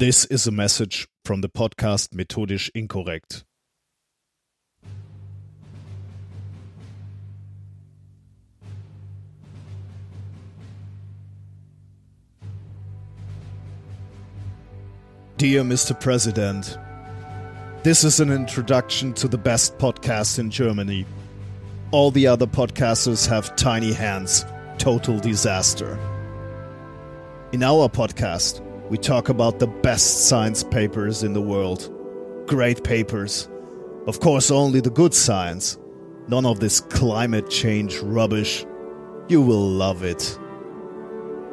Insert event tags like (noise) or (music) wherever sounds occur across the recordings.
This is a message from the podcast Methodisch Inkorrekt. Dear Mr. President, this is an introduction to the best podcast in Germany. All the other podcasters have tiny hands. Total disaster. In our podcast, we talk about the best science papers in the world. Great papers. Of course, only the good science. None of this climate change rubbish. You will love it.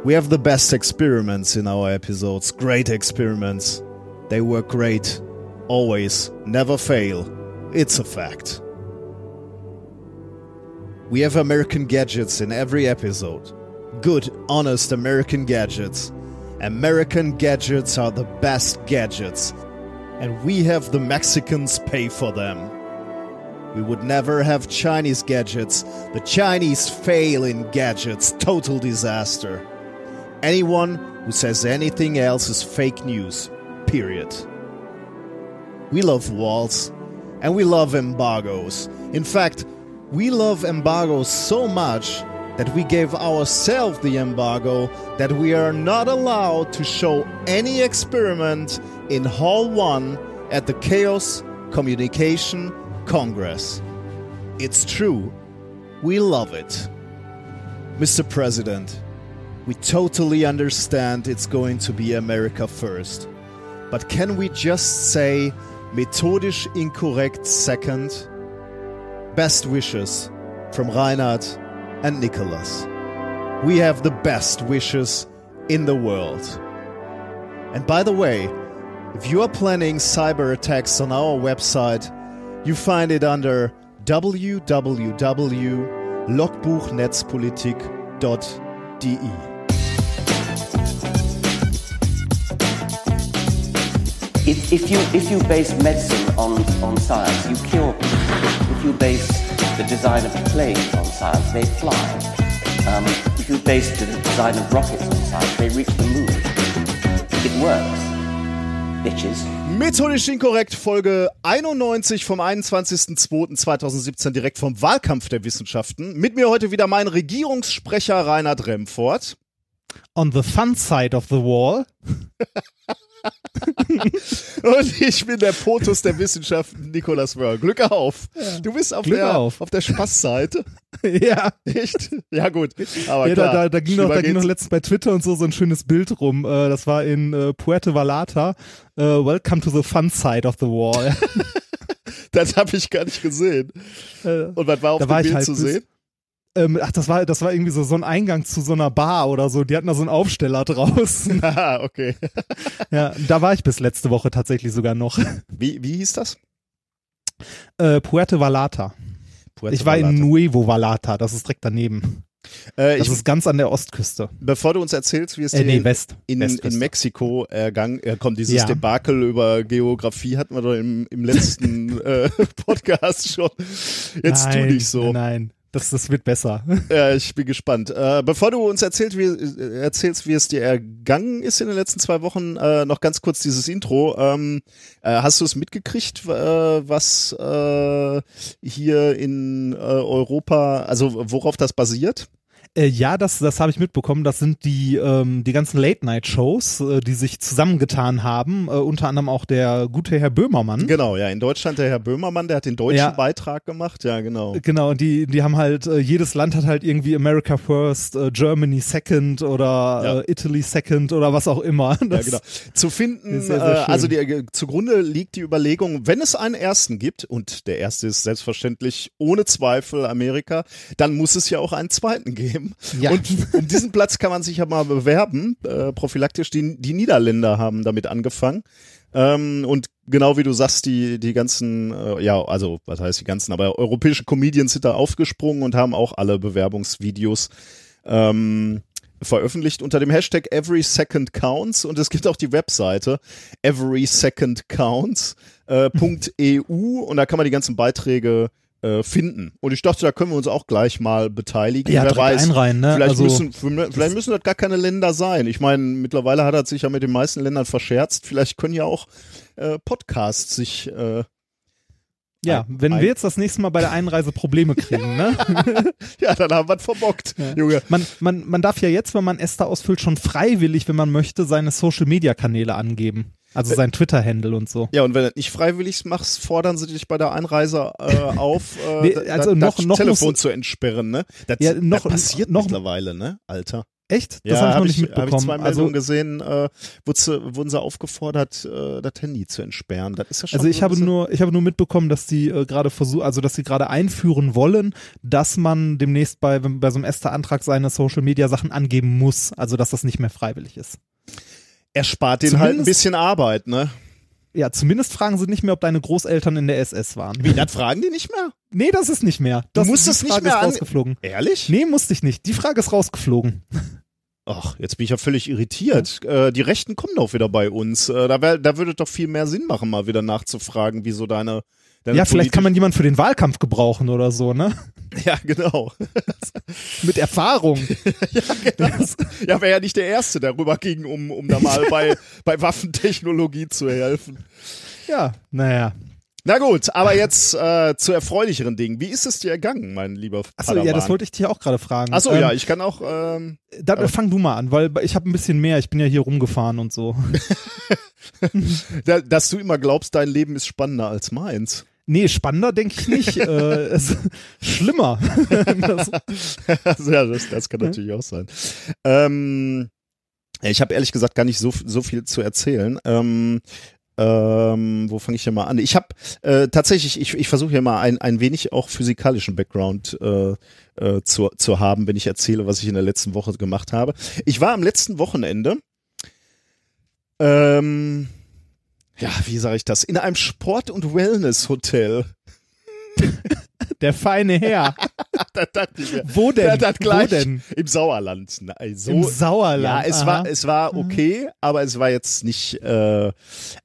We have the best experiments in our episodes. Great experiments. They work great. Always. Never fail. It's a fact. We have American gadgets in every episode. Good, honest American gadgets. American gadgets are the best gadgets, and we have the Mexicans pay for them. We would never have Chinese gadgets. The Chinese fail in gadgets. Total disaster. Anyone who says anything else is fake news. Period. We love walls and we love embargoes. In fact, we love embargoes so much that we gave ourselves the embargo that we are not allowed to show any experiment in Hall 1 at the Chaos Communication Congress. It's true. We love it. Mr. President, we totally understand it's going to be America first. But can we just say methodisch inkorrekt second? Best wishes from Reinhard and Nicholas. We have the best wishes in the world. And by the way, if you are planning cyber attacks on our website, you find it under www.logbuchnetzpolitik.de. If, if, you, if you base medicine on, on science, you cure. If you base the design of planes on science, they fly. Um, if you base the design of rockets on science, they reach the moon. It works. Bitches. Methodisch inkorrekt, Folge 91 vom 21.02.2017, direkt vom Wahlkampf der Wissenschaften. Mit mir heute wieder mein Regierungssprecher Reinhard Remfort. On the fun side of the wall. (laughs) (laughs) Und ich bin der Potus der Wissenschaften, Nikolas Wörl. Glück auf. Du bist auf Glück der, auf. auf der Spaßseite. (laughs) ja. Echt? Ja, gut. Aber ja, klar, da, da, da, ging noch, da ging noch letztens bei Twitter und so so ein schönes Bild rum. Äh, das war in äh, Puerto Vallarta. Äh, Welcome to the fun side of the wall. (laughs) Das habe ich gar nicht gesehen. Und was war auf Da dem Bild halt zu sehen? Ähm, ach, das war, das war irgendwie so, so ein Eingang zu so einer Bar oder so. Die hatten da so einen Aufsteller draußen. (laughs) Ah, okay. (laughs) ja, da war ich bis letzte Woche tatsächlich sogar noch. Wie, wie hieß das? Äh, Puerto Vallarta. Puerto Ich war in Vallarta. Nuevo Vallarta. Das ist direkt daneben. Äh, Das ich, ist ganz an der Ostküste. bevor du uns erzählst, wie es Äh, nee, West. in, in Mexiko ergangen, äh, kommt dieses Ja. Debakel über Geografie hatten wir doch im, im letzten (laughs) äh, Podcast schon. Jetzt nein, tu nicht so. Nein, das, das wird besser. (laughs) Ja, ich bin gespannt. Äh, bevor du uns erzählt, wie, äh, erzählst, wie es dir ergangen ist in den letzten zwei Wochen, äh, noch ganz kurz dieses Intro. Ähm, äh, hast du es mitgekriegt, äh, was äh, hier in Europa, also worauf das basiert? Äh, ja, das, das habe ich mitbekommen. Das sind die, ähm, die ganzen Late-Night-Shows, äh, die sich zusammengetan haben. Äh, unter anderem auch der gute Herr Böhmermann. Genau, ja, in Deutschland der Herr Böhmermann, der hat den deutschen Ja. Beitrag gemacht, ja, genau. Genau, die, die haben halt, äh, jedes Land hat halt irgendwie America First, äh, Germany Second oder Ja. äh, Italy Second oder was auch immer. Ja, Das, genau. Zu finden, sehr, sehr äh, also die, zugrunde liegt die Überlegung, wenn es einen ersten gibt, und der erste ist selbstverständlich ohne Zweifel Amerika, dann muss es ja auch einen zweiten geben. Ja. Und um diesen Platz kann man sich ja mal bewerben, äh, prophylaktisch. Die, die Niederländer haben damit angefangen. Ähm, und genau wie du sagst, die, die ganzen, äh, ja, also was heißt die ganzen, aber europäische Comedians sind da aufgesprungen und haben auch alle Bewerbungsvideos ähm, veröffentlicht unter dem Hashtag Every Second Counts und es gibt auch die Webseite Every Second Counts äh, (laughs) .eu und da kann man die ganzen Beiträge äh, finden. Und ich dachte, da können wir uns auch gleich mal beteiligen. Ja, Wer weiß, einreihen, ne? vielleicht, Also- müssen, vielleicht müssen das gar keine Länder sein. Ich meine, mittlerweile hat er sich ja mit den meisten Ländern verscherzt. Vielleicht können ja auch äh, Podcasts sich äh, Ja, wenn wir jetzt das nächste Mal bei der Einreise Probleme kriegen, ne? (laughs) Ja, dann haben wir es verbockt, Junge. Man, man, man darf ja jetzt, wenn man ESTA ausfüllt, schon freiwillig, wenn man möchte, seine Social-Media-Kanäle angeben. Also sein Twitter-Handle und so. Ja, und wenn du nicht freiwillig machst, fordern sie dich bei der Einreise äh, auf, (laughs) äh, Nee, also da- noch- das noch Telefon zu entsperren, ne? Das, Ja, noch- das passiert noch- mittlerweile, ne, Alter? Echt? Das ja, habe ich noch hab nicht ich, hab mitbekommen. ich zwei also, Meldungen gesehen, äh, wurden, sie, wurden sie aufgefordert, äh, das Handy zu entsperren. Das ist ja schon also ich habe nur, ich habe nur mitbekommen, dass die äh, gerade versuchen, also dass sie gerade einführen wollen, dass man demnächst bei, bei so einem ESTA-Antrag seine Social-Media-Sachen angeben muss. Also dass das nicht mehr freiwillig ist. Er spart den halt ein bisschen Arbeit, ne? Ja, zumindest fragen sie nicht mehr, ob deine Großeltern in der SS waren. Wie, das fragen die nicht mehr? Nee, das ist nicht mehr. Das, musst die es nicht Frage mehr ist rausgeflogen. Ehrlich? Nee, musste ich nicht. Die Frage ist rausgeflogen. Ach, jetzt bin ich ja völlig irritiert. Äh, die Rechten kommen doch wieder bei uns. Äh, da, wär, da würde doch viel mehr Sinn machen, mal wieder nachzufragen, wieso deine Ja, vielleicht kann man jemand für den Wahlkampf gebrauchen oder so, ne? (laughs) Ja, genau. (laughs) Mit Erfahrung. (laughs) Ja, wäre ja nicht der Erste, der rüber ging, um, um da mal bei, bei Waffentechnologie zu helfen. ja, naja. Na gut, aber jetzt äh, zu erfreulicheren Dingen. Wie ist es dir ergangen, mein lieber Achso, ja, das wollte ich dich auch gerade fragen. Achso, Ähm, ja, ich kann auch. Ähm, Dann fang du mal an, weil ich habe ein bisschen mehr. Ich bin ja hier rumgefahren und so. da, dass du immer glaubst, dein Leben ist spannender als meins. Nee, spannender denke ich nicht. (laughs) äh, schlimmer. (laughs) das, also, ja, das, das kann natürlich auch sein. Ähm, ich habe ehrlich gesagt gar nicht so, so viel zu erzählen. Ähm, ähm, wo fange ich denn mal an? Ich habe äh, tatsächlich, ich, ich versuche ja mal ein, ein wenig auch physikalischen Background äh, äh, zu, zu haben, wenn ich erzähle, was ich in der letzten Woche gemacht habe. Ich war am letzten Wochenende, ähm, ja, wie sage ich das, in einem Sport- und Wellness-Hotel. (laughs) der feine Herr. (laughs) da dachte ich mir, Wo denn? Das Wo denn? Im Sauerland. Nein, so, Im Sauerland. Ja, es aha. war, es war okay, aber es war jetzt nicht, äh,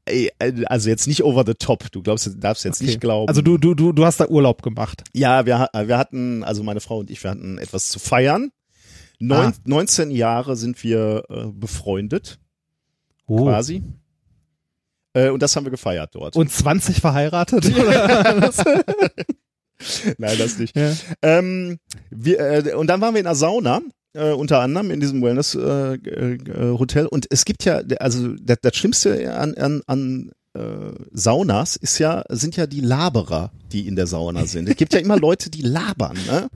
ey, also jetzt nicht over the top. Du glaubst, du darfst jetzt Okay. nicht glauben. Also du, du, du, du hast da Urlaub gemacht. ja, wir, wir hatten, also meine Frau und ich, wir hatten etwas zu feiern. Neun, Ah. 19 Jahre sind wir äh, befreundet, Oh. quasi. Äh, und das haben wir gefeiert dort. Und 20 verheiratet? (laughs) Nein, das nicht. ja. Ähm, wir, äh, und dann waren wir in der Sauna, äh, unter anderem in diesem Wellness-Hotel. Äh, äh, und es gibt ja, also das, das Schlimmste an, an, an äh, Saunas ist ja, sind ja die Laberer, die in der Sauna sind. Es gibt ja immer Leute, die labern, ne?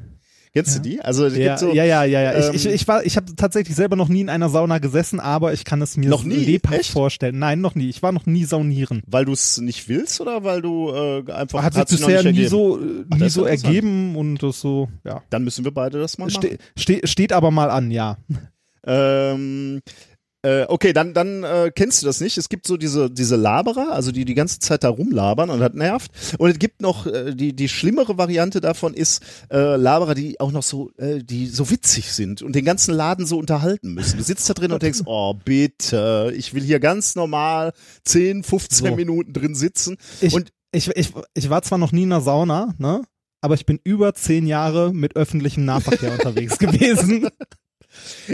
Kennst du die? Also es Ja, gibt so, ja, ja, ja, ja. ähm, ich, ich, ich war, ich habe tatsächlich selber noch nie in einer Sauna gesessen, aber ich kann es mir Noch nie? lebhaft Echt? vorstellen. Nein, noch nie. Ich war noch nie saunieren. weil du es nicht willst oder weil du äh, einfach Hat sich bisher nicht nie ergeben? so, äh, Ach, nie das ist so ergeben und das so, ja. Dann müssen wir beide das mal machen. Ste ste steht aber mal an, ja. Ähm, äh, okay, dann, dann äh, kennst du das nicht. Es gibt so diese, diese Laberer, also die die ganze Zeit da rumlabern und das nervt. Und es gibt noch äh, die, die schlimmere Variante davon ist äh, Laberer, die auch noch so, äh, die so witzig sind und den ganzen Laden so unterhalten müssen. Du sitzt da drin und denkst, oh bitte, ich will hier ganz normal 10, 15 So. Minuten drin sitzen. Ich, Und- ich, ich, ich war zwar noch nie in einer Sauna, ne? Aber ich bin über zehn Jahre mit öffentlichem Nahverkehr (laughs) unterwegs gewesen.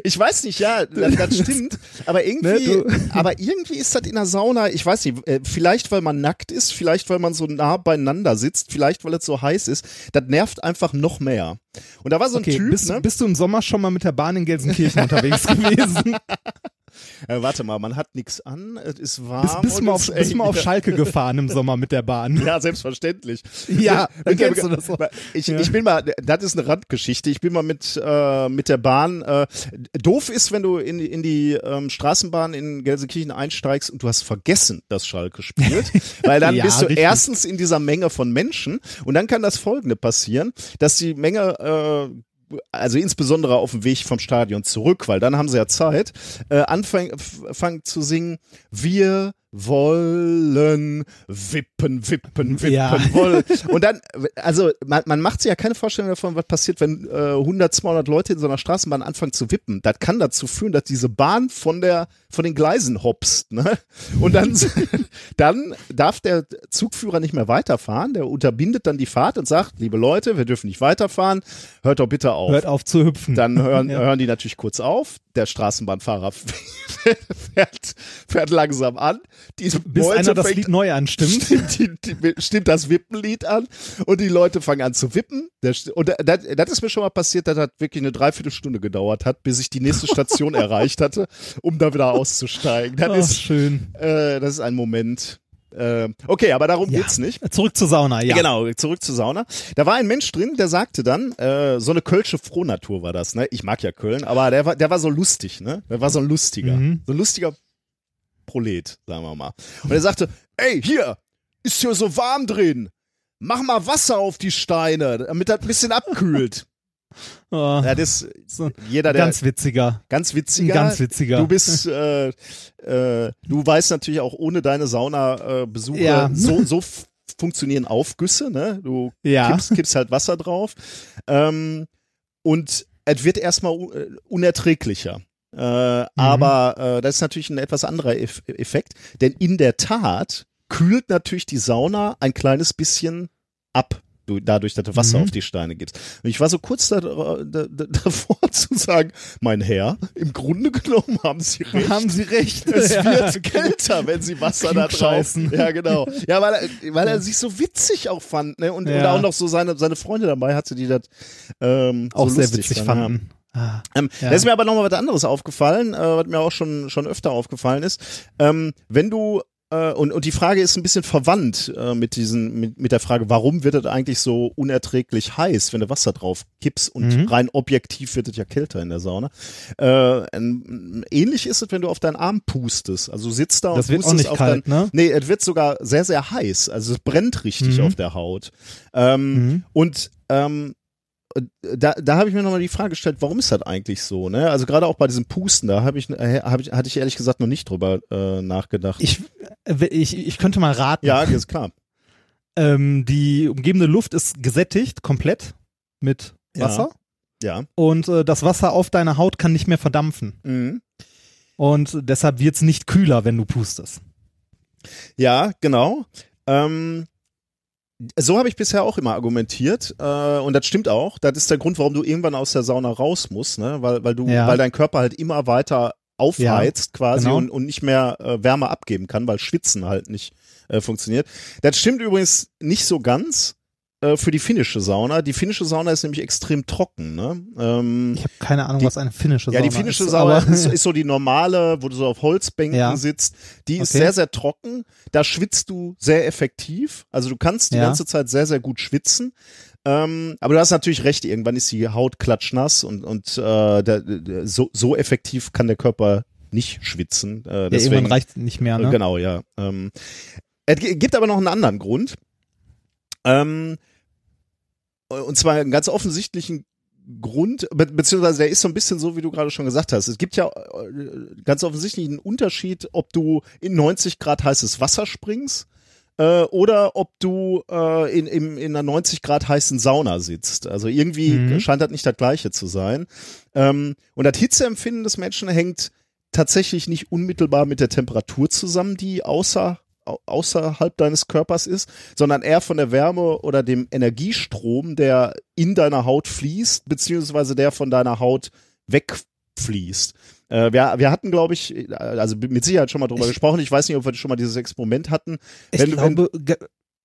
Ich weiß nicht, ja, (laughs) das, das stimmt, aber irgendwie, Ne, (laughs) aber irgendwie ist das in der Sauna, ich weiß nicht, äh, vielleicht weil man nackt ist, vielleicht weil man so nah beieinander sitzt, vielleicht weil es so heiß ist, das nervt einfach noch mehr. Und da war so ein Okay, Typ, bist, ne? bist du im Sommer schon mal mit der Bahn in Gelsenkirchen unterwegs (laughs) gewesen? Äh, warte mal, man hat nichts an, es ist Bist, warm. bist, und mal auf, ist bist mal auf. Schalke gefahren im Sommer mit der Bahn? (laughs) Ja, selbstverständlich. Ja, dann kennst du das auch. Ich, Ja. ich bin mal, das ist eine Randgeschichte. Ich bin mal mit äh, mit der Bahn. Äh, doof ist, wenn du in, die- in die ähm, Straßenbahn in Gelsenkirchen einsteigst und du hast vergessen, dass Schalke spielt, (laughs) weil dann Ja, bist du richtig. erstens in dieser Menge von Menschen und dann kann das Folgende passieren, dass die Menge äh, also insbesondere auf dem Weg vom Stadion zurück, weil dann haben sie ja Zeit, äh, anfangen zu singen, wir wollen, wippen, wippen, wippen Ja. wollen. (laughs) Und dann, also man, man macht sich ja keine Vorstellung davon, was passiert, wenn äh, 100, 200 Leute in so einer Straßenbahn anfangen zu wippen. Das kann dazu führen, dass diese Bahn von der von den Gleisen hopst. Ne? Und dann, (laughs) (laughs) dann darf der Zugführer nicht mehr weiterfahren. Der unterbindet dann die Fahrt und sagt, liebe Leute, wir dürfen nicht weiterfahren. Hört doch bitte auf. Hört auf zu hüpfen. Dann hören, Ja. hören die natürlich kurz auf. Der Straßenbahnfahrer (laughs) fährt, fährt langsam an. Die Bis Meute einer das fängt- Lied neu anstimmt. Stimmt, (laughs) die, die, stimmt das Wippenlied an und die Leute fangen an zu wippen. Der, und das, das ist mir schon mal passiert, das hat wirklich eine Dreiviertelstunde gedauert hat, bis ich die nächste Station (laughs) erreicht hatte, um da wieder auszusteigen. Das, Ach, ist, schön. äh, das ist ein Moment. Äh, okay, aber darum Ja. geht's nicht. Zurück zur Sauna, ja. Genau, zurück zur Sauna. Da war ein Mensch drin, der sagte dann, äh, so eine kölsche Frohnatur war das, ne? Ich mag ja Köln, aber der war, der war so lustig, ne? Der war so ein lustiger, Mhm. so ein lustiger Prolet, sagen wir mal. Und er sagte, ey, hier, ist hier so warm drin. Mach mal Wasser auf die Steine, damit das ein bisschen abkühlt. Oh, Ja, das, jeder, der, ganz witziger. ganz witziger. ganz witziger. Du bist, äh, äh, du weißt natürlich auch ohne deine Sauna-Besuche, Ja. so, so funktionieren Aufgüsse, ne? Du Ja. kippst, kippst halt Wasser drauf. Ähm, und es wird erstmal äh, unerträglicher. Mhm. Äh, Aber äh, das ist natürlich ein etwas anderer Eff Effekt, denn in der Tat kühlt natürlich die Sauna ein kleines bisschen ab. Du, dadurch, dass du Wasser Mhm. auf die Steine gibst. Und ich war so kurz da, da, da, (laughs) davor zu sagen, mein Herr, im Grunde genommen haben Sie recht. Haben Sie recht. Es Ja. wird kälter, wenn sie Wasser da drauf. Ja, genau. Ja, weil er, weil er sich so witzig auch fand, ne? Und, Ja. und auch noch so seine, seine Freunde dabei hatte, die das ähm, Auch so sehr witzig fanden, fanden. Ah. Ähm, Ja. Da ist mir aber nochmal was anderes aufgefallen, äh, was mir auch schon, schon öfter aufgefallen ist. Ähm, wenn du und, und die Frage ist ein bisschen verwandt äh, mit diesen mit, mit der Frage, warum wird es eigentlich so unerträglich heiß, wenn du Wasser drauf kippst und Mhm. rein objektiv wird es ja kälter in der Sauna. Äh, ähm, ähnlich ist es, wenn du auf deinen Arm pustest. Also du sitzt da Das und wird auch pustest nicht auf kalt, dein, ne? Nee, es wird sogar sehr, sehr heiß. Also es brennt richtig Mhm. auf der Haut. Ähm, Mhm. Und ähm, da, da habe ich mir nochmal die Frage gestellt, warum ist das eigentlich so? Ne? Also gerade auch bei diesem Pusten, da habe ich, äh, hab ich, hatte ich ehrlich gesagt noch nicht drüber äh, nachgedacht. Ich, äh, ich, ich könnte mal raten. ja, ist klar. Ähm, die umgebende Luft ist gesättigt, komplett mit Ja. Wasser. Ja. Und äh, das Wasser auf deiner Haut kann nicht mehr verdampfen. Mhm. Und deshalb wird's nicht kühler, wenn du pustest. Ja, genau. Ähm, so habe ich bisher auch immer argumentiert äh, und das stimmt auch. Das ist der Grund, warum du irgendwann aus der Sauna raus musst, ne? weil, weil du, Ja. weil dein Körper halt immer weiter aufheizt quasi genau. und, und nicht mehr äh, Wärme abgeben kann, weil Schwitzen halt nicht äh, funktioniert. Das stimmt übrigens nicht so ganz äh, für die finnische Sauna. Die finnische Sauna ist nämlich extrem trocken. Ne? Ähm, Ich habe keine Ahnung, Die- was eine finnische ja, Sauna die finnische ist. Sauna ist, (laughs) ist so die normale, wo du so auf Holzbänken Ja. sitzt. Die ist Okay. sehr, sehr trocken. Da schwitzt du sehr effektiv. Also du kannst die Ja. ganze Zeit sehr, sehr gut schwitzen. Ähm, aber du hast natürlich recht, irgendwann ist die Haut klatschnass und, und äh, da, da- so, so effektiv kann der Körper nicht schwitzen. Äh, ja, deswegen, irgendwann reicht nicht mehr, ne? äh, Genau, ja. Ähm, es gi- gibt aber noch einen anderen Grund. Ähm, und zwar einen ganz offensichtlichen Grund, be beziehungsweise der ist so ein bisschen so, wie du gerade schon gesagt hast. Es gibt ja äh, ganz offensichtlich einen Unterschied, ob du in 90 Grad heißes Wasser springst äh, oder ob du äh, in, in, in einer 90 Grad heißen Sauna sitzt. Also irgendwie Mhm. scheint das nicht das Gleiche zu sein. Ähm, und das Hitzeempfinden des Menschen hängt tatsächlich nicht unmittelbar mit der Temperatur zusammen, die außer, au- außerhalb deines Körpers ist, sondern eher von der Wärme oder dem Energiestrom, der in deiner Haut fließt, beziehungsweise der von deiner Haut wegfließt. Äh, wir, wir hatten, glaube ich, also mit Sicherheit schon mal drüber Ich- gesprochen. Ich weiß nicht, ob wir schon mal dieses Experiment hatten. Ich Wenn wenn- glaube, ge-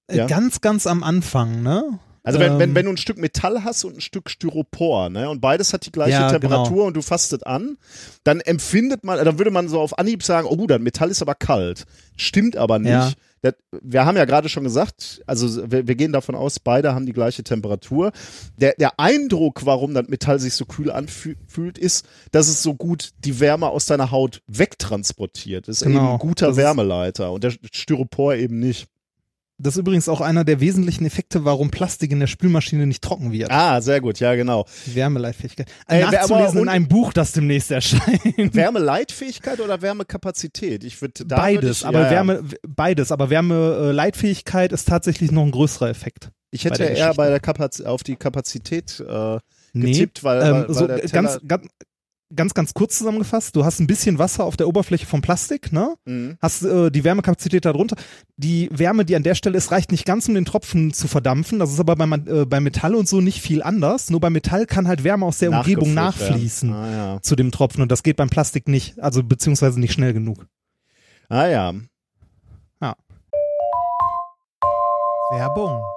äh, Ja. ganz, ganz am Anfang, ne? Also wenn, wenn, Ähm. wenn du ein Stück Metall hast und ein Stück Styropor, ne, und beides hat die gleiche Ja, Temperatur genau. und du fasst an, dann empfindet man, dann würde man so auf Anhieb sagen, oh gut, das Metall ist aber kalt. Stimmt aber nicht. Ja. Das, wir haben ja gerade schon gesagt, also wir, wir gehen davon aus, beide haben die gleiche Temperatur. Der, der Eindruck, warum das Metall sich so kühl anfühlt, ist, dass es so gut die Wärme aus deiner Haut wegtransportiert. Das ist Genau. eben ein guter Wärmeleiter und der Styropor eben nicht. Das ist übrigens auch einer der wesentlichen Effekte, warum Plastik in der Spülmaschine nicht trocken wird. Ah, sehr gut, ja, genau. Wärmeleitfähigkeit. Äh, Nachzulesen aber- in einem Buch, das demnächst erscheint. Wärmeleitfähigkeit oder Wärmekapazität? Ich würde beides, ich, aber ja. Wärme, beides, aber Wärmeleitfähigkeit ist tatsächlich noch ein größerer Effekt. Ich bei hätte der eher bei der Kapaz auf die Kapazität äh, Nee, getippt, weil, ähm, weil, weil so ganz, ganz, ganz, ganz kurz zusammengefasst, du hast ein bisschen Wasser auf der Oberfläche vom Plastik, ne? Mhm. Hast äh, die Wärmekapazität darunter. Die Wärme, die an der Stelle ist, reicht nicht ganz, um den Tropfen zu verdampfen. Das ist aber bei, äh, bei Metall und so nicht viel anders. Nur bei Metall kann halt Wärme aus der Umgebung nachfließen Ah ja. zu dem Tropfen und das geht beim Plastik nicht, also beziehungsweise nicht schnell genug. Ah ja. Werbung.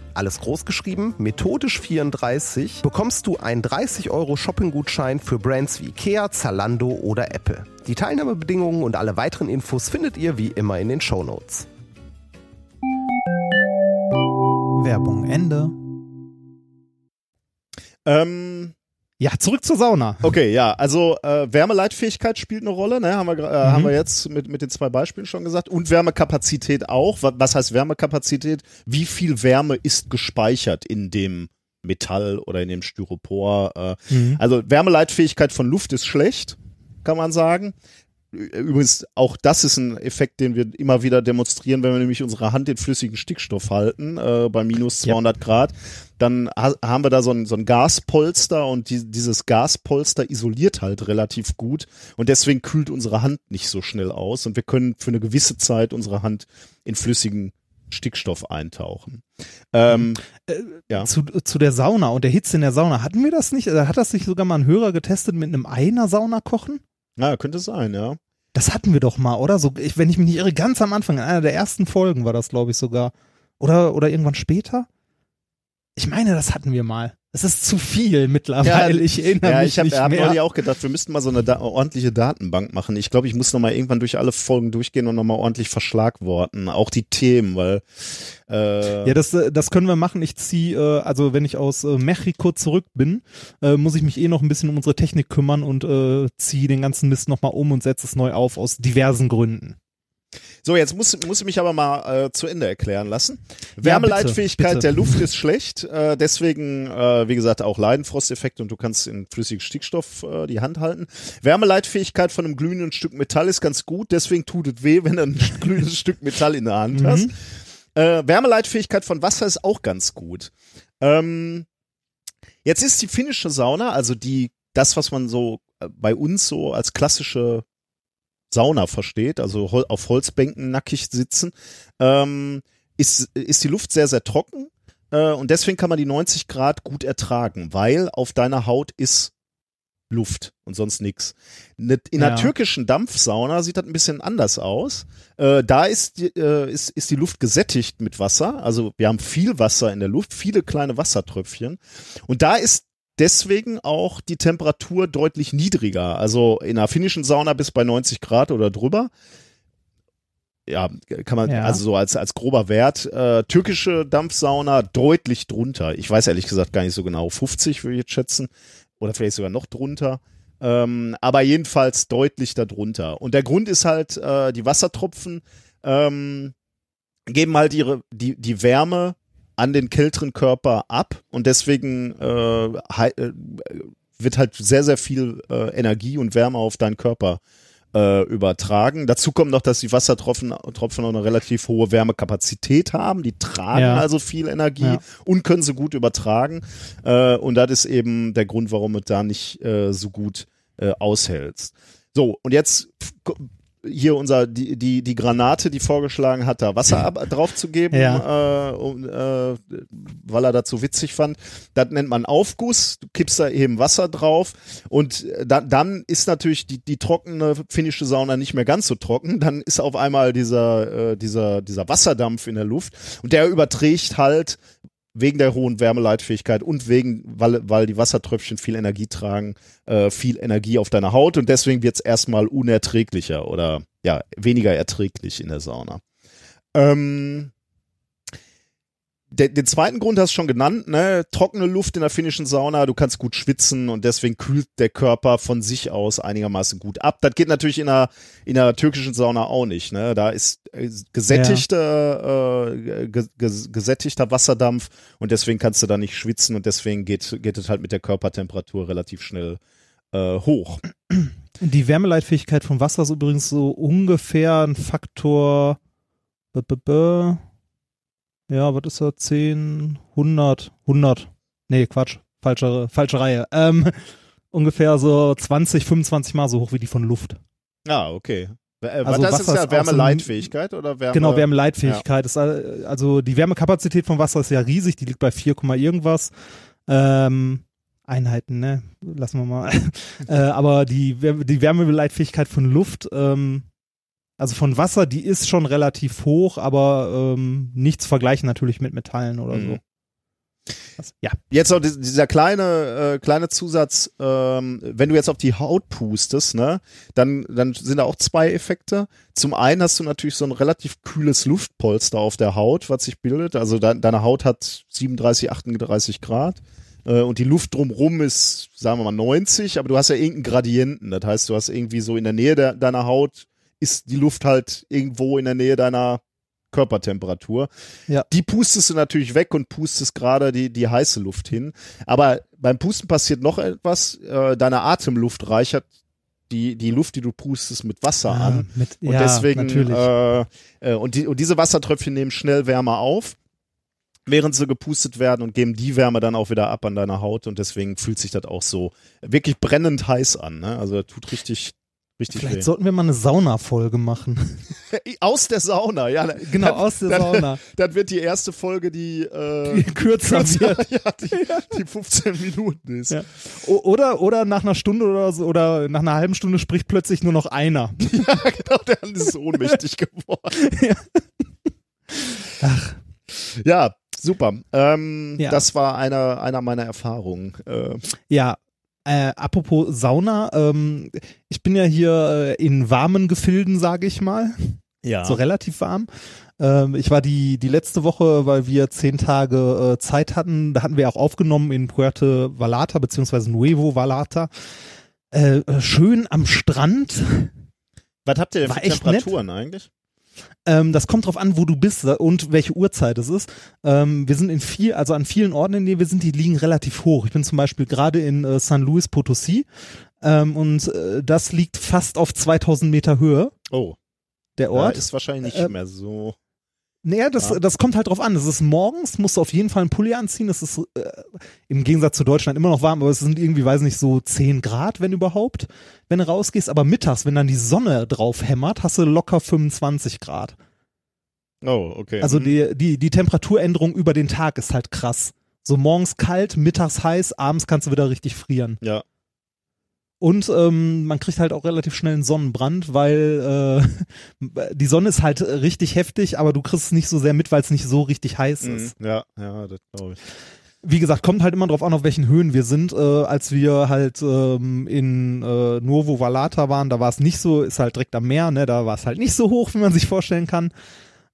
alles groß geschrieben, methodisch 34, bekommst du einen 30 Euro Shopping-Gutschein für Brands wie Ikea, Zalando oder Apple. Die Teilnahmebedingungen und alle weiteren Infos findet ihr wie immer in den Shownotes. Werbung Ende. Ähm, Ja, zurück zur Sauna. okay, ja, also äh, Wärmeleitfähigkeit spielt eine Rolle, ne? haben, wir, äh, Mhm. haben wir jetzt mit, mit den zwei Beispielen schon gesagt. Und Wärmekapazität auch. Wa- Was heißt Wärmekapazität? Wie viel Wärme ist gespeichert in dem Metall oder in dem Styropor? Äh, Mhm. Also Wärmeleitfähigkeit von Luft ist schlecht, kann man sagen. Übrigens, auch das ist ein Effekt, den wir immer wieder demonstrieren, wenn wir nämlich unsere Hand in flüssigen Stickstoff halten, äh, bei minus Ja. 200 Grad. Dann ha haben wir da so ein, so ein Gaspolster und die, dieses Gaspolster isoliert halt relativ gut und deswegen kühlt unsere Hand nicht so schnell aus und wir können für eine gewisse Zeit unsere Hand in flüssigen Stickstoff eintauchen. Ähm, ja. Zu, zu der Sauna und der Hitze in der Sauna. Hatten wir das nicht? Oder hat das nicht sogar mal ein Hörer getestet mit einem Ei in der Sauna kochen? Ja, könnte sein, ja. Das hatten wir doch mal, oder? So, ich, wenn ich mich nicht irre, ganz am Anfang, in einer der ersten Folgen war das, glaube ich, sogar. Oder, oder irgendwann später? Ich meine, das hatten wir mal. Es ist zu viel mittlerweile. Ja, (laughs) ich erinnere Ja, mich ich habe nicht hab mehr. neulich auch gedacht, wir müssten mal so eine da ordentliche Datenbank machen. Ich glaube, ich muss noch mal irgendwann durch alle Folgen durchgehen und noch mal ordentlich verschlagworten. Auch die Themen, weil äh, Ja, das, äh, das können wir machen. Ich ziehe, äh, also wenn ich aus äh, Mexiko zurück bin, äh, muss ich mich eh noch ein bisschen um unsere Technik kümmern und äh, ziehe den ganzen Mist nochmal um und setze es neu auf aus diversen Gründen. So, jetzt muss, muss ich mich aber mal äh, zu Ende erklären lassen. Ja, Wärmeleitfähigkeit bitte, bitte. der Luft ist schlecht, äh, deswegen, äh, wie gesagt, auch Leidenfrosteffekt und du kannst in flüssigen Stickstoff äh, die Hand halten. Wärmeleitfähigkeit von einem glühenden Stück Metall ist ganz gut, deswegen tut es weh, wenn du ein (laughs) glühendes Stück Metall in der Hand hast. Äh, Wärmeleitfähigkeit von Wasser ist auch ganz gut. Ähm, jetzt ist die finnische Sauna, also die, das, was man so äh, bei uns so als klassische Sauna versteht, also auf Holzbänken nackig sitzen, ähm, ist, ist die Luft sehr, sehr trocken äh, und deswegen kann man die 90 Grad gut ertragen, weil auf deiner Haut ist Luft und sonst nix. Ne- In einer Ja. türkischen Dampfsauna sieht das ein bisschen anders aus. Äh, da ist die, äh, ist, ist die Luft gesättigt mit Wasser. Also wir haben viel Wasser in der Luft, viele kleine Wassertröpfchen. Und da ist deswegen auch die Temperatur deutlich niedriger. Also in einer finnischen Sauna bis bei 90 Grad oder drüber. ja, kann man, Ja. also so als, als grober Wert. Äh, türkische Dampfsauna deutlich drunter. Ich weiß ehrlich gesagt gar nicht so genau. 50 würde ich jetzt schätzen. Oder vielleicht sogar noch drunter. Ähm, aber jedenfalls deutlich darunter. Und der Grund ist halt, äh, die Wassertropfen ähm, geben halt ihre, die, die Wärme an den kälteren Körper ab und deswegen äh, äh, wird halt sehr, sehr viel äh, Energie und Wärme auf deinen Körper äh, übertragen. Dazu kommt noch, dass die Wassertropfen Tropfen auch eine relativ hohe Wärmekapazität haben. Die tragen Ja. also viel Energie Ja. und können sie gut übertragen. Äh, und das ist eben der Grund, warum es da nicht äh, so gut äh, aushältst. So, und jetzt hier unser, die, die, die Granate, die vorgeschlagen hat, da Wasser ab, drauf zu geben, äh, um, äh, weil er das so witzig fand. Das nennt man Aufguss. Du kippst da eben Wasser drauf und äh, dann, dann ist natürlich die, die trockene finnische Sauna nicht mehr ganz so trocken. Dann ist auf einmal dieser, äh, dieser, dieser Wasserdampf in der Luft und der überträgt halt wegen der hohen Wärmeleitfähigkeit und wegen, weil, weil die Wassertröpfchen viel Energie tragen, äh, viel Energie auf deiner Haut und deswegen wird es erstmal unerträglicher oder ja, weniger erträglich in der Sauna. Ähm, der, den zweiten Grund hast du schon genannt, ne? Trockene Luft in der finnischen Sauna, du kannst gut schwitzen und deswegen kühlt der Körper von sich aus einigermaßen gut ab. Das geht natürlich in der, in der türkischen Sauna auch nicht, ne? Da ist äh, gesättigter, äh, ge, ge, gesättigter Wasserdampf und deswegen kannst du da nicht schwitzen und deswegen geht, geht es halt mit der Körpertemperatur relativ schnell äh, hoch. Die Wärmeleitfähigkeit von Wasser ist übrigens so ungefähr ein Faktor. b- b- b- Ja, was ist da? 10, 100, 100. Nee, Quatsch. Falsche, falsche Reihe. Ähm, (laughs) ungefähr so 20, 25 Mal so hoch wie die von Luft. Ah, okay. Äh, Also das Wasser ist ja ist Wärmeleitfähigkeit oder Wärme? Genau, Wärmeleitfähigkeit. Ist, äh, also die Wärmekapazität von Wasser ist ja riesig, die liegt bei 4, Komma irgendwas. Ähm, Einheiten, ne? Lassen wir mal. (laughs) äh, aber die, die Wärmeleitfähigkeit von Luft, ähm, also von Wasser, die ist schon relativ hoch, aber ähm, nicht zu vergleichen natürlich mit Metallen oder Mhm. so. Das, ja. Jetzt dis- dieser kleine, äh, kleine Zusatz, ähm, wenn du jetzt auf die Haut pustest, ne, dann, dann sind da auch zwei Effekte. Zum einen hast du natürlich so ein relativ kühles Luftpolster auf der Haut, was sich bildet. Also de deine Haut hat 37, 38 Grad. Äh, und die Luft drumrum ist, sagen wir mal, 90, aber du hast ja irgendeinen Gradienten. Das heißt, du hast irgendwie so in der Nähe der, deiner Haut ist die Luft halt irgendwo in der Nähe deiner Körpertemperatur. Ja. Die pustest du natürlich weg und pustest gerade die, die heiße Luft hin. Aber beim Pusten passiert noch etwas. Äh, deine Atemluft reichert die, die Luft, die du pustest, mit Wasser Ah, an. mit, Und ja, deswegen, natürlich. äh, äh, und, die, und diese Wassertröpfchen nehmen schnell Wärme auf, während sie gepustet werden und geben die Wärme dann auch wieder ab an deiner Haut und deswegen fühlt sich das auch so wirklich brennend heiß an. Ne? Also das tut richtig, richtig Vielleicht weh. sollten wir mal eine Sauna-Folge machen. (laughs) Aus der Sauna, ja. Genau, Das- aus der das- Sauna. (laughs) Das wird die erste Folge, die, äh, Kürzer wird. (laughs) ja, die, die 15 Minuten ist. Ja. Oder, oder nach einer Stunde oder so, oder nach einer halben Stunde spricht plötzlich nur noch einer. genau, der ist ohnmächtig geworden. Ja. Ja, super. Ähm, Ja. Das war einer, einer meiner Erfahrungen. Äh, Ja, äh, apropos Sauna, ähm, ich bin ja hier äh, in warmen Gefilden, sage ich mal, ja. so relativ warm. Ähm, ich war die, die letzte Woche, weil wir zehn Tage äh, Zeit hatten, da hatten wir auch aufgenommen in Puerto Vallarta, beziehungsweise Nuevo Vallarta. Äh, äh, schön am Strand. Was habt ihr denn War für Temperaturen eigentlich? Ähm, das kommt drauf an, wo du bist und welche Uhrzeit es ist. Ähm, wir sind in viel, also an vielen Orten, in denen wir sind, die liegen relativ hoch. Ich bin zum Beispiel gerade in äh, San Luis Potosí ähm, und äh, das liegt fast auf 2000 Meter Höhe, Oh, der ja, Ort. ist wahrscheinlich nicht Äh, mehr so. Naja, das, Ja. das kommt halt drauf an. Es ist morgens, musst du auf jeden Fall einen Pulli anziehen. Es ist äh, im Gegensatz zu Deutschland immer noch warm, aber es sind irgendwie, weiß nicht, so 10 Grad, wenn überhaupt, wenn du rausgehst. Aber mittags, wenn dann die Sonne drauf hämmert, hast du locker 25 Grad. Oh, okay. Also Mhm. die, die, die Temperaturänderung über den Tag ist halt krass. So morgens kalt, mittags heiß, abends kannst du wieder richtig frieren. Ja. Und ähm, man kriegt halt auch relativ schnell einen Sonnenbrand, weil äh, (laughs) die Sonne ist halt richtig heftig, aber du kriegst es nicht so sehr mit, weil es nicht so richtig heiß Mhm. ist. Ja, ja, das glaube ich. wie gesagt, kommt halt immer drauf an, auf welchen Höhen wir sind. Äh, als wir halt ähm, in äh, Nuovo Valata waren, da war es nicht so, ist halt direkt am Meer, ne, da war es halt nicht so hoch, wie man sich vorstellen kann.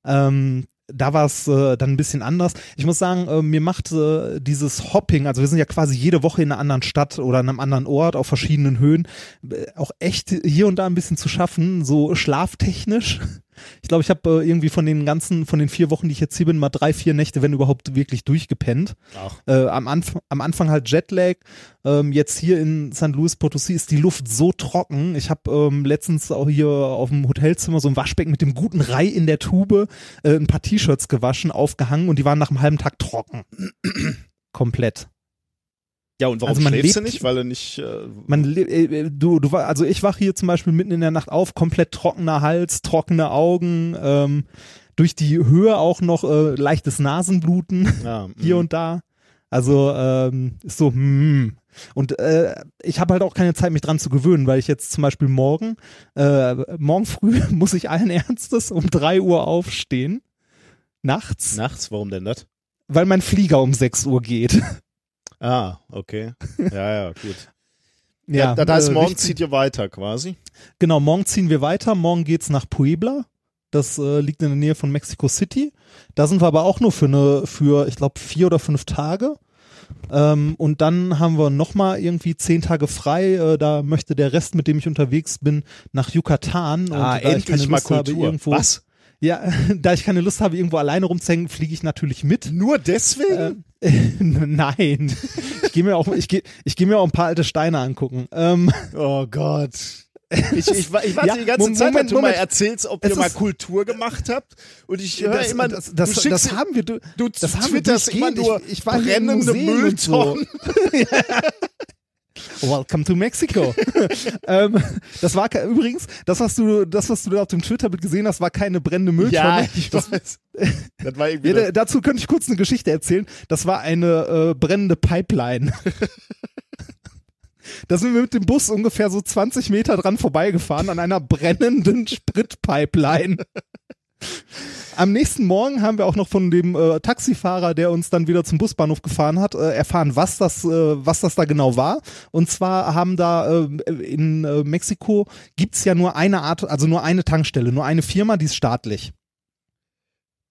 Ähm, da war es äh, dann ein bisschen anders. Ich muss sagen, äh, mir macht äh, dieses Hopping, also wir sind ja quasi jede Woche in einer anderen Stadt oder in einem anderen Ort auf verschiedenen Höhen, äh, auch echt hier und da ein bisschen zu schaffen, so schlaftechnisch. Ich glaube, ich habe äh, irgendwie von den ganzen, von den vier Wochen, die ich jetzt hier bin, mal drei, vier Nächte, wenn überhaupt, wirklich durchgepennt. Ach. Äh, am, Anf am Anfang halt Jetlag. Ähm, jetzt hier in St. Louis Potosí ist die Luft so trocken. Ich habe ähm, letztens auch hier auf dem Hotelzimmer so ein Waschbecken mit dem guten Rei in der Tube äh, ein paar T-Shirts gewaschen, aufgehangen und die waren nach einem halben Tag trocken. (clears throat) Komplett. Ja, und warum Also man schläfst du lebt- nicht? Weil du nicht. Äh, Man, le- äh, du, du war, also ich wach hier zum Beispiel mitten in der Nacht auf, komplett trockener Hals, trockene Augen, ähm, durch die Höhe auch noch äh, leichtes Nasenbluten (laughs) ja, hier mm. und da. Also ähm, ist so, hm. Und äh, ich habe halt auch keine Zeit, mich dran zu gewöhnen, weil ich jetzt zum Beispiel morgen, äh, morgen früh (laughs) muss ich allen Ernstes um drei Uhr aufstehen. Nachts, Nachts, warum denn das? weil mein Flieger um 6 Uhr geht. (laughs) Ah, okay. Ja, ja, gut. (laughs) Ja, das heißt, äh, morgen richtig- zieht ihr weiter quasi. Genau, morgen ziehen wir weiter. Morgen geht's nach Puebla. Das äh, liegt in der Nähe von Mexico City. Da sind wir aber auch nur für eine, für ich glaube vier oder fünf Tage. Ähm, und dann haben wir nochmal irgendwie zehn Tage frei. Äh, da möchte der Rest, mit dem ich unterwegs bin, nach Yucatan. Und ah, da ich endlich keine mal Lust habe, Kultur. irgendwo, Was? Ja, (laughs) da ich keine Lust habe, irgendwo alleine rumzuhängen, fliege ich natürlich mit. Nur deswegen? (laughs) Nein, ich gehe mir auch, ich gehe, ich gehe mir auch ein paar alte Steine angucken. Ähm, oh Gott. (laughs) Ich, ich, ich warte Ja, die ganze Moment, Zeit, dass du Moment. mal erzählst, ob Es ihr mal Kultur gemacht habt. Und ich höre das, immer, das, das, schickst, das haben wir, du, du das haben wir immer nur Ich- ich war brennende und so. (laughs) Welcome to Mexico. (laughs) ähm, das war übrigens, das was du, das was du da auf dem Twitter-Bild gesehen hast, war keine brennende Mülltonne. Ja, ich das, weiß. (laughs) Das war irgendwie ja, dazu könnte ich kurz eine Geschichte erzählen. Das war eine äh, brennende Pipeline. (laughs) Da sind wir mit dem Bus ungefähr so 20 Meter dran vorbeigefahren an einer brennenden Spritpipeline. Am nächsten Morgen haben wir auch noch von dem äh, Taxifahrer, der uns dann wieder zum Busbahnhof gefahren hat, äh, erfahren, was das, äh, was das da genau war. Und zwar haben da äh, in äh, Mexiko gibt's ja nur eine Art, also nur eine Tankstelle, nur eine Firma, die ist staatlich.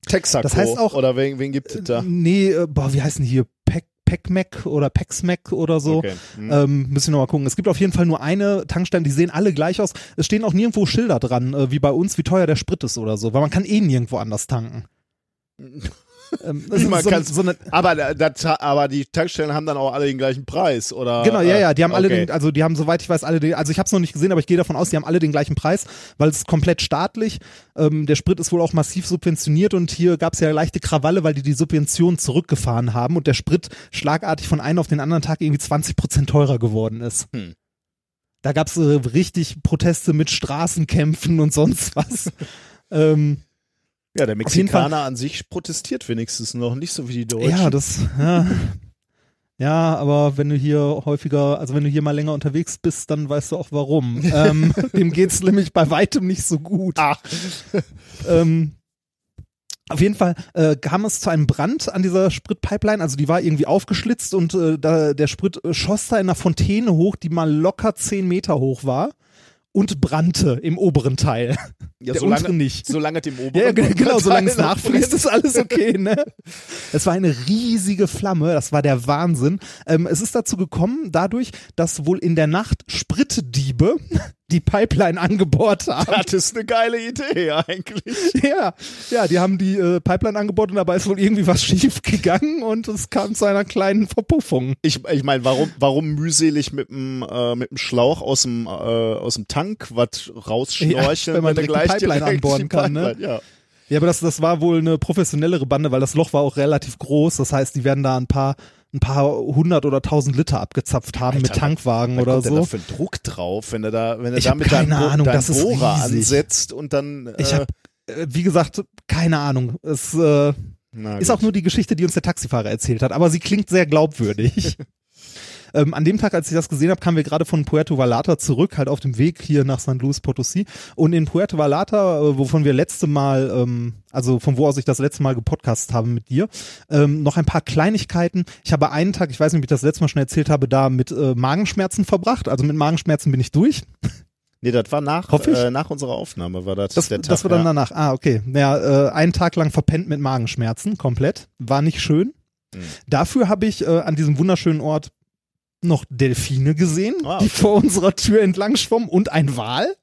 Texaco. Das heißt auch- Oder wen, wen gibt es da? Nee, äh, boah, wie heißen die hier? Pac Pacmac oder Paxmac oder so. Okay. Hm. Ähm, müssen wir noch mal gucken. Es gibt auf jeden Fall nur eine Tankstelle, die sehen alle gleich aus. Es stehen auch nirgendwo Schilder dran, äh, wie bei uns, wie teuer der Sprit ist oder so, weil man kann eh nirgendwo anders tanken. (laughs) ähm, so, so aber, da- das, aber die Tankstellen haben dann auch alle den gleichen Preis, oder? Genau, ja, ja, die haben alle okay. den, also die haben, soweit ich weiß, alle den, also ich habe es noch nicht gesehen, aber ich gehe davon aus, die haben alle den gleichen Preis, weil es ist komplett staatlich. Ähm, der Sprit ist wohl auch massiv subventioniert und hier gab es ja leichte Krawalle, weil die die Subventionen zurückgefahren haben und der Sprit schlagartig von einem auf den anderen Tag irgendwie 20 Prozent teurer geworden ist. Hm. Da gab es äh, richtig Proteste mit Straßenkämpfen und sonst was. (laughs) ähm, Ja, der Mexikaner an sich protestiert wenigstens noch, nicht so wie die Deutschen. Ja, das, ja. Ja, aber wenn du hier häufiger, also wenn du hier mal länger unterwegs bist, dann weißt du auch warum. (laughs) ähm, dem geht's nämlich bei weitem nicht so gut. Ach. Ähm, auf jeden Fall äh, kam es zu einem Brand an dieser Spritpipeline, also die war irgendwie aufgeschlitzt und äh, da, der Sprit schoss da in einer Fontäne hoch, die mal locker zehn Meter hoch war und brannte im oberen Teil. ja, der solange, nicht. solange dem oberen. Ja, ja, ge- genau, solange es nachfließt, ist alles okay, ne? Es war eine riesige Flamme, das war der Wahnsinn. Ähm, es ist dazu gekommen, dadurch, dass wohl in der Nacht Spritdiebe die Pipeline angebohrt haben. Das ist eine geile Idee eigentlich. Ja, ja, die haben die äh, Pipeline angebohrt und dabei ist wohl irgendwie was (laughs) schief gegangen und es kam zu einer kleinen Verpuffung. Ich, ich meine, warum, warum mühselig mit dem, äh, mit dem Schlauch aus dem, äh, aus dem Tank was rausschnorcheln, Ja, wenn man direkt die Pipeline direkt anbohren kann, ne? Pipeline- Ja. Ja, aber das, das war wohl eine professionellere Bande, weil das Loch war auch relativ groß. Das heißt, die werden da ein paar, ein paar hundert oder tausend Liter abgezapft haben mit Alter, Tankwagen Was oder kommt denn da so. für ein Druck drauf, wenn du da, wenn Ich da mit deinem, Ahnung, ist Bohrer ansetzt und dann. Äh, Ich habe, äh, wie gesagt, keine Ahnung. Es äh, ist gut. auch nur die Geschichte, die uns der Taxifahrer erzählt hat, aber sie klingt sehr glaubwürdig. (laughs) Ähm, an dem Tag, als ich das gesehen habe, kamen wir gerade von Puerto Vallarta zurück, halt auf dem Weg hier nach San Luis Potosí. Und in Puerto Vallarta, äh, wovon wir letzte Mal, ähm, also von wo aus ich das letzte Mal gepodcast habe mit dir, ähm, noch ein paar Kleinigkeiten. Ich habe einen Tag, ich weiß nicht, ob ich das letzte Mal schon erzählt habe, da mit äh, Magenschmerzen verbracht. Also mit Magenschmerzen bin ich durch. Nee, das war nach, äh, nach unserer Aufnahme, war das, Das, der Tag. das war dann ja. danach. Ah, okay. Ja, äh, einen Tag lang verpennt mit Magenschmerzen, komplett. War nicht schön. Mhm. Dafür habe ich äh, an diesem wunderschönen Ort noch Delfine gesehen, die okay. vor unserer Tür entlang schwommen und ein Wal.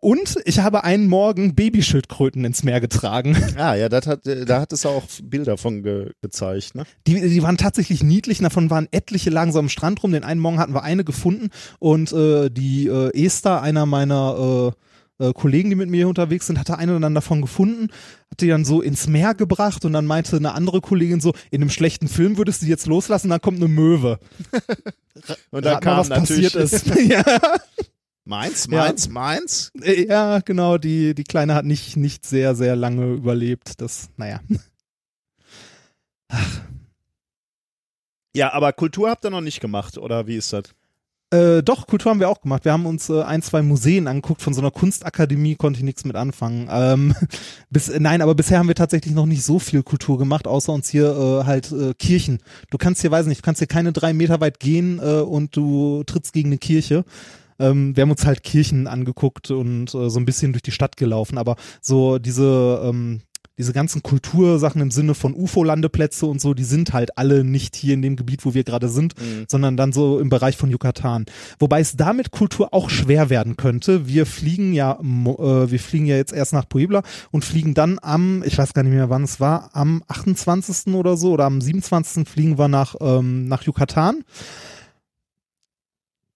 Und ich habe einen Morgen Babyschildkröten ins Meer getragen. Ah, ja, das hat, äh, da hat es auch Bilder von ge gezeigt, ne? Die, die waren tatsächlich niedlich, davon waren etliche so am Strand rum. Den einen Morgen hatten wir eine gefunden und äh, die äh, Esther, einer meiner äh, äh, Kollegen, die mit mir hier unterwegs sind, hatte eine dann davon gefunden, hat die dann so ins Meer gebracht und dann meinte eine andere Kollegin so, in einem schlechten Film würdest du die jetzt loslassen, dann kommt eine Möwe. (laughs) Und Rat mal, was passiert ist. (laughs) (laughs) ja. Meins, Ja. meins, meins. Äh, ja, genau, die, die Kleine hat nicht, nicht sehr, sehr lange überlebt. Das, naja. Ja, aber Kultur habt ihr noch nicht gemacht, oder wie ist das? Äh, doch, Kultur haben wir auch gemacht. Wir haben uns äh, ein, zwei Museen angeguckt. Von so einer Kunstakademie konnte ich nichts mit anfangen. Ähm, (laughs) bis, nein, aber bisher haben wir tatsächlich noch nicht so viel Kultur gemacht, außer uns hier äh, halt äh, Kirchen. Du kannst hier, weiß nicht, du kannst hier keine drei Meter weit gehen äh, und du trittst gegen eine Kirche. Ähm, wir haben uns halt Kirchen angeguckt und äh, so ein bisschen durch die Stadt gelaufen, aber so diese ähm, diese ganzen Kultursachen im Sinne von UFO-Landeplätze und so, die sind halt alle nicht hier in dem Gebiet, wo wir gerade sind, sondern dann so im Bereich von Yucatan. Wobei es damit Kultur auch schwer werden könnte. Wir fliegen ja, äh, wir fliegen ja jetzt erst nach Puebla und fliegen dann am, ich weiß gar nicht mehr wann es war, am 28. oder so oder am 27. fliegen wir nach, ähm, nach Yucatan.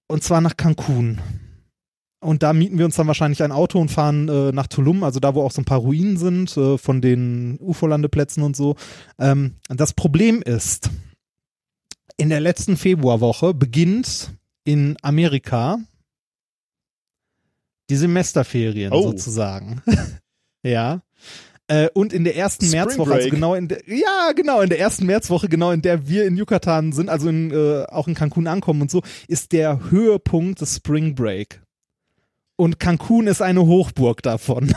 Und zwar nach Cancun. Und da mieten wir uns dann wahrscheinlich ein Auto und fahren äh, nach Tulum, also da, wo auch so ein paar Ruinen sind, äh, von den UFO-Landeplätzen und so. Ähm, das Problem ist, in der letzten Februarwoche beginnt in Amerika die Semesterferien Oh. sozusagen. (laughs) ja. Äh, und in der ersten Spring Märzwoche, also Break. genau in der, ja, genau, in der ersten Märzwoche, genau in der wir in Yucatan sind, also in, äh, auch in Cancun ankommen und so, ist der Höhepunkt des Spring Break. Und Cancun ist eine Hochburg davon.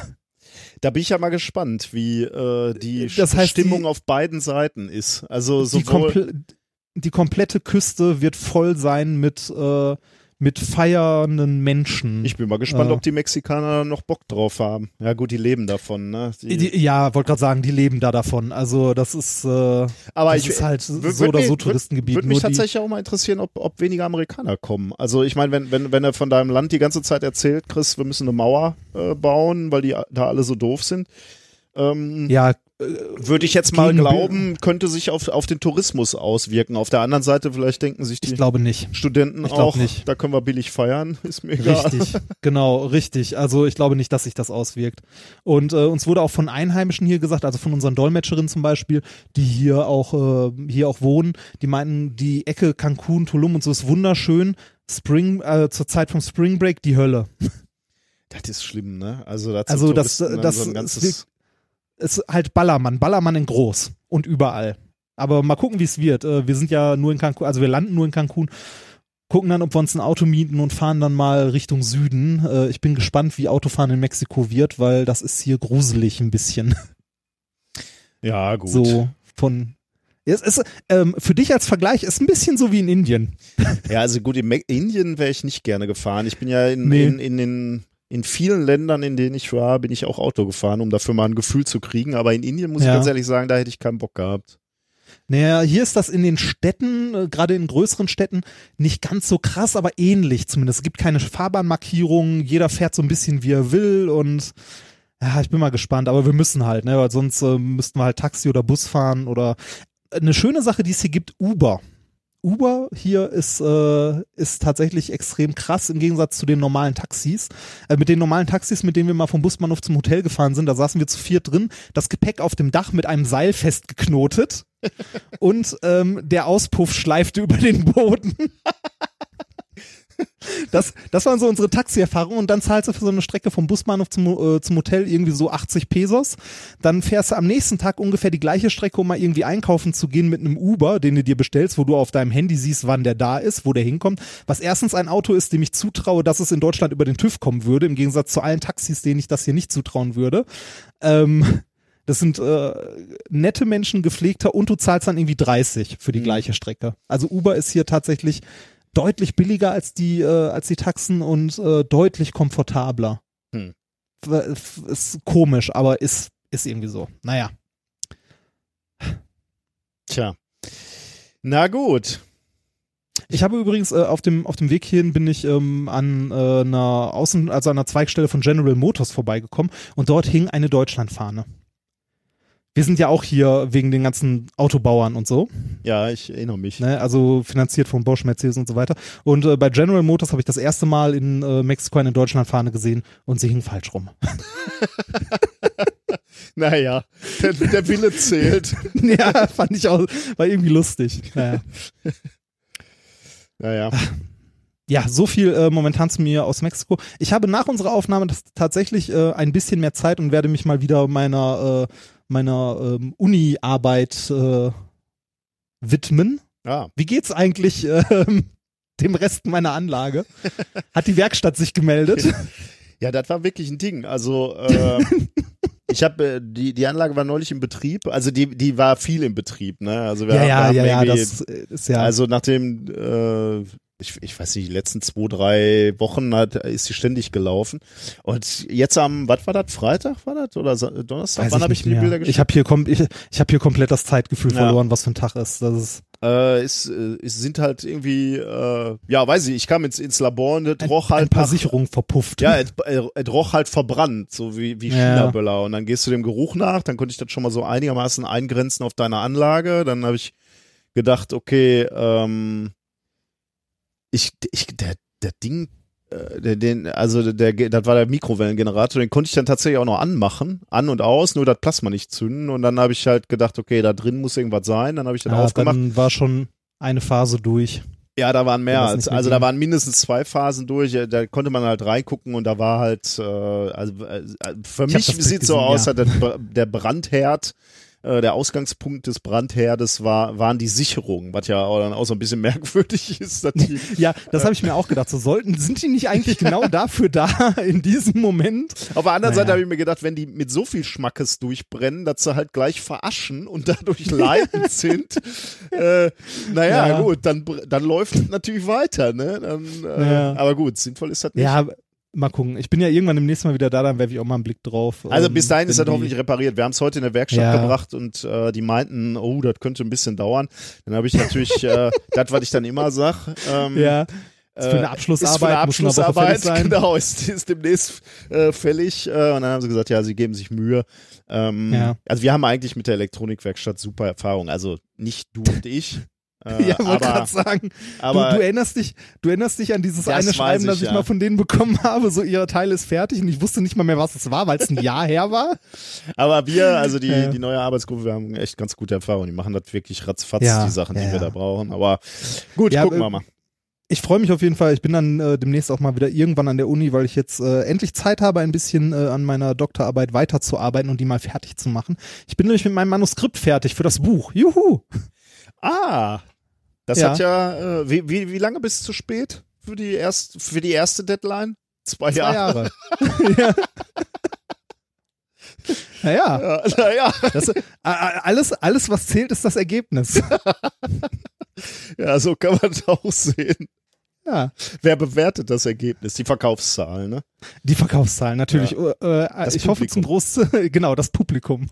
Da bin ich ja mal gespannt, wie äh, die Das heißt, Stimmung die- auf beiden Seiten ist. Also die, komple die komplette Küste wird voll sein mit, äh, mit feiernden Menschen. ich bin mal gespannt, Äh. ob die Mexikaner noch Bock drauf haben. Ja gut, die leben davon, ne? Die, die, ja, wollte gerade sagen, die leben da davon. Also das ist, äh, aber das ich ist halt so oder mich- so Touristengebiet. Würde mich tatsächlich auch mal interessieren, ob, ob weniger Amerikaner kommen. Also ich meine, wenn, wenn, wenn er von deinem Land die ganze Zeit erzählt, Chris, wir müssen eine Mauer äh, bauen, weil die da alle so doof sind, ähm, ja, würde ich jetzt mal glauben, könnte sich auf, auf den Tourismus auswirken. Auf der anderen Seite vielleicht denken sich die ich glaube nicht. Studenten ich auch, nicht. da können wir billig feiern, (laughs) ist mir egal. Richtig, genau, richtig. Also ich glaube nicht, dass sich das auswirkt. Und äh, uns wurde auch von Einheimischen hier gesagt, also von unseren Dolmetscherinnen zum Beispiel, die hier auch äh, hier auch wohnen, die meinten, die Ecke Cancun, Tulum und so ist wunderschön. Spring äh, zur Zeit vom Spring Break die Hölle. Das ist schlimm, ne? Also, dazu Also das, das so ein ganzes, ist halt Ballermann, Ballermann in groß und überall. Aber mal gucken, wie es wird. Äh, Wir sind ja nur in Cancun, also wir landen nur in Cancun, gucken dann, ob wir uns ein Auto mieten und fahren dann mal Richtung Süden. Äh, Ich bin gespannt, wie Autofahren in Mexiko wird, weil das ist hier gruselig ein bisschen. (laughs) ja, gut. So von es ist, ähm, für dich als Vergleich ist ein bisschen so wie in Indien. Ja, also gut, in Me Indien wäre ich nicht gerne gefahren. Ich bin ja in, Nee. in, in den in vielen Ländern, in denen ich war, bin ich auch Auto gefahren, um dafür mal ein Gefühl zu kriegen. Aber in Indien muss Ja. ich ganz ehrlich sagen, da hätte ich keinen Bock gehabt. Naja, hier ist das in den Städten, äh, gerade in größeren Städten, nicht ganz so krass, aber ähnlich zumindest. Es gibt keine Fahrbahnmarkierungen, jeder fährt so ein bisschen wie er will und ja, ich bin mal gespannt, aber wir müssen halt, ne, weil sonst äh, müssten wir halt Taxi oder Bus fahren oder eine schöne Sache, die es hier gibt, Uber. Uber hier ist, äh, ist tatsächlich extrem krass im Gegensatz zu den normalen Taxis. Äh, mit den normalen Taxis, mit denen wir mal vom Busbahnhof zum Hotel gefahren sind, da saßen wir zu viert drin, das Gepäck auf dem Dach mit einem Seil festgeknotet (laughs) und ähm, der Auspuff schleifte (laughs) über den Boden. Das, das waren so unsere Taxi-Erfahrungen und dann zahlst du für so eine Strecke vom Busbahnhof zum, äh, zum Hotel irgendwie so 80 Pesos. Dann fährst du am nächsten Tag ungefähr die gleiche Strecke, um mal irgendwie einkaufen zu gehen mit einem Uber, den du dir bestellst, wo du auf deinem Handy siehst, wann der da ist, wo der hinkommt. Was erstens ein Auto ist, dem ich zutraue, dass es in Deutschland über den TÜV kommen würde, im Gegensatz zu allen Taxis, denen ich das hier nicht zutrauen würde. Ähm, das sind äh, nette Menschen, gepflegter und du zahlst dann irgendwie 30 für die gleiche Strecke. Also Uber ist hier tatsächlich deutlich billiger als die äh, als die Taxen und äh, deutlich komfortabler. Hm. Ist komisch, aber ist ist irgendwie so. Naja. Tja. Na gut. Ich habe übrigens äh, auf dem auf dem Weg hierhin bin ich ähm, an äh, einer Außen also an einer Zweigstelle von General Motors vorbeigekommen und dort hing eine Deutschlandfahne. Wir sind ja auch hier wegen den ganzen Autobauern und so, Ja, ich erinnere mich. ne? also finanziert von Bosch, Mercedes und so weiter. Und äh, bei General Motors habe ich das erste Mal in äh, Mexiko eine Deutschlandfahne gesehen und sie hing falsch rum. (laughs) Naja, der, der Wille zählt. (laughs) ja, fand ich auch, war irgendwie lustig. Naja. (laughs) Naja. Ja, so viel äh, momentan zu mir aus Mexiko. Ich habe nach unserer Aufnahme tatsächlich äh, ein bisschen mehr Zeit und werde mich mal wieder meiner, äh, meiner ähm, Uni-Arbeit äh, widmen. Ah, Wie geht's eigentlich ähm, dem Rest meiner Anlage? (laughs) Hat die Werkstatt sich gemeldet? (laughs) Ja, das war wirklich ein Ding. Also äh, (laughs) ich habe äh, die die Anlage war neulich im Betrieb. Also die die war viel im Betrieb. Ne? Also wir, ja, wir ja, haben ja, ja, das ist ja. Also nachdem äh, ich, ich weiß nicht, die letzten zwei, drei Wochen hat, ist sie ständig gelaufen. Und jetzt am, was war das, Freitag war das? Oder Donnerstag? weiß Wann ich habe ich nicht die mehr. Bilder Ich geschickt? habe hier, kom ich, ich hab hier komplett das Zeitgefühl Ja. verloren, was für ein Tag ist. Das ist Äh, es, äh, es sind halt irgendwie, äh, ja, weiß ich, ich kam ins, ins Labor und es ein, roch ein halt paar nach- Sicherungen verpufft. Ja, es, äh, es roch halt verbrannt, so wie, wie Ja. China-Böller. Und dann gehst du dem Geruch nach, dann konnte ich das schon mal so einigermaßen eingrenzen auf deine Anlage. Dann habe ich gedacht, okay, ähm, ich, ich, der, der Ding, äh, den, also der, das war der Mikrowellengenerator, den konnte ich dann tatsächlich auch noch anmachen, an und aus, nur das Plasma nicht zünden. Und dann habe ich halt gedacht, okay, da drin muss irgendwas sein. Dann habe ich das ja, aufgemacht. dann war schon eine Phase durch. Ja, da waren mehr als, also da waren mindestens zwei Phasen durch, da konnte man halt reingucken und da war halt, äh, also äh, für Ich mich sieht so aus, ja. der, der Brandherd, äh, der Ausgangspunkt des Brandherdes war, waren die Sicherungen, was ja auch dann auch so ein bisschen (laughs) merkwürdig ist, die, (laughs) Ja, das habe ich mir auch gedacht. So sollten, sind die nicht eigentlich genau (laughs) dafür da in diesem Moment? auf der anderen Naja. Seite habe ich mir gedacht, wenn die mit so viel Schmackes durchbrennen, dass sie halt gleich veraschen und dadurch leidend sind, äh, naja, Ja. gut, dann, dann läuft es natürlich weiter, ne, dann, äh, Ja. aber gut, sinnvoll ist das nicht. Ja, mal gucken. Ich bin ja irgendwann demnächst mal wieder da, dann werfe ich auch mal einen Blick drauf. Also bis dahin ist das hoffentlich repariert. Wir haben es heute in der Werkstatt Ja. gebracht und äh, die meinten, oh, das könnte ein bisschen dauern. Dann habe ich natürlich äh, (laughs) das, was ich dann immer sag. Ähm, Ja, ist für eine äh, Abschlussarbeit, ist für eine Abschlussarbeit, genau, ist, ist demnächst äh, fällig. Äh, und dann haben sie gesagt, ja, sie geben sich Mühe. Ähm, Ja. Also wir haben eigentlich mit der Elektronikwerkstatt super Erfahrung. Also nicht du und ich. Äh, (laughs) ja, wollte gerade sagen. aber du, du erinnerst dich, du erinnerst dich an dieses eine Schreiben, das ich, ich ja. mal von denen bekommen habe, so ihr Teil ist fertig und ich wusste nicht mal mehr, was es war, weil es ein Jahr her war. (laughs) Aber wir, also die, Ja. die neue Arbeitsgruppe, wir haben echt ganz gute Erfahrung. Die machen das wirklich ratzfatz, Ja, die Sachen, die wir da brauchen. Aber gut, Ja, gucken äh, wir mal. Ich freue mich auf jeden Fall. Ich bin dann äh, demnächst auch mal wieder irgendwann an der Uni, weil ich jetzt äh, endlich Zeit habe, ein bisschen äh, an meiner Doktorarbeit weiterzuarbeiten und die mal fertig zu machen. Ich bin nämlich mit meinem Manuskript fertig für das Buch. Juhu! Ah, das Ja. hat ja, äh, wie, wie, wie lange bist du zu spät für die, erst, für die erste Deadline? Zwei, Zwei Jahre. Jahre. (laughs) ja. Naja, Ja, naja, das, äh, alles, alles, was zählt, ist das Ergebnis. (laughs) ja, so kann man es auch sehen. Ja. Wer bewertet das Ergebnis? Die Verkaufszahlen, ne? Die Verkaufszahlen, natürlich. Äh, Das ich hoffe Publikum. zum Großteil, (laughs) genau, das Publikum.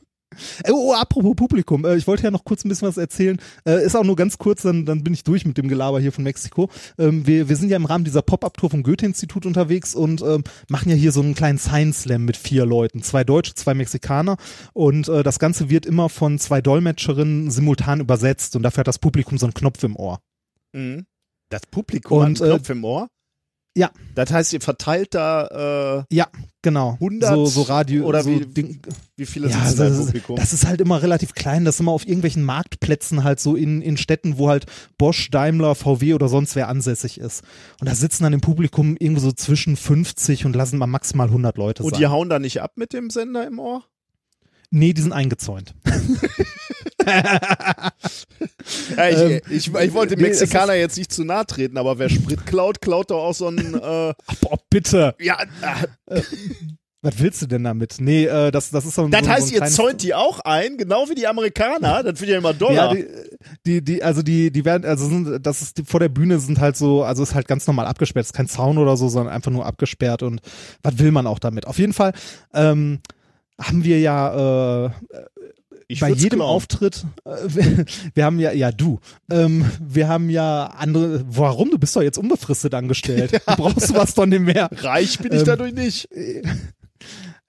Äh, Oh, apropos Publikum, äh, ich wollte ja noch kurz ein bisschen was erzählen. Äh, ist auch nur ganz kurz, dann, dann bin ich durch mit dem Gelaber hier von Mexiko. Ähm, wir, wir sind ja im Rahmen dieser Pop-Up-Tour vom Goethe-Institut unterwegs und ähm, machen ja hier so einen kleinen Science-Slam mit vier Leuten. Zwei Deutsche, zwei Mexikaner. Und das Ganze wird immer von zwei Dolmetscherinnen simultan übersetzt und dafür hat das Publikum so einen Knopf im Ohr. Mhm. Das Publikum Und, hat einen Knopf im Ohr? Ja. Das heißt, ihr verteilt da äh, Ja, genau. 100 so, so Radio oder so wie- Ding, wie viele ja, sitzen da im das, Publikum? das ist halt immer relativ klein. Das ist immer auf irgendwelchen Marktplätzen halt so in, in Städten, wo halt Bosch, Daimler, VW oder sonst wer ansässig ist. Und da sitzen dann im Publikum irgendwo so zwischen 50 und lassen mal maximal 100 Leute Und sein. die hauen da nicht ab mit dem Sender im Ohr? Nee, die sind eingezäunt. (laughs) Ja, ich, Ähm, ich, ich wollte dem nee, Mexikaner jetzt nicht zu nahe treten, aber wer Sprit klaut, klaut doch auch so ein äh, Boah, bitte. ja, äh, Was willst du denn damit? Nee, äh, das, das ist so ein Das so, heißt, so ein ihr zäunt die auch ein, genau wie die Amerikaner. Das finde ich ja immer Ja, Dollar. die, die, die, also die, die werden, also sind, das ist die, vor der Bühne sind halt so, also ist halt ganz normal abgesperrt, ist kein Zaun oder so, sondern einfach nur abgesperrt und was will man auch damit? Auf jeden Fall ähm, haben wir ja äh, ich bei jedem klauen. Auftritt, äh, wir, (laughs) wir haben ja, ja du, ähm, wir haben ja andere, warum? Du bist doch jetzt unbefristet angestellt. (laughs) Du brauchst was doch nicht mehr. Reich bin ich Ähm, dadurch nicht. (laughs)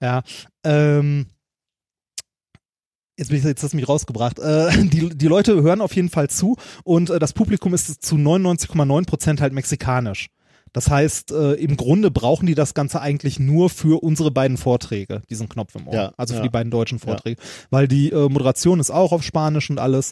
Ja, ähm, jetzt bin ich, jetzt hast du mich rausgebracht. Äh, die, die Leute hören auf jeden Fall zu und äh, das Publikum ist zu 99,9 Prozent halt mexikanisch. Das heißt, äh, im Grunde brauchen die das Ganze eigentlich nur für unsere beiden Vorträge, diesen Knopf im Ohr. Ja, also für ja. die beiden deutschen Vorträge. Weil die äh, Moderation ist auch auf Spanisch und alles.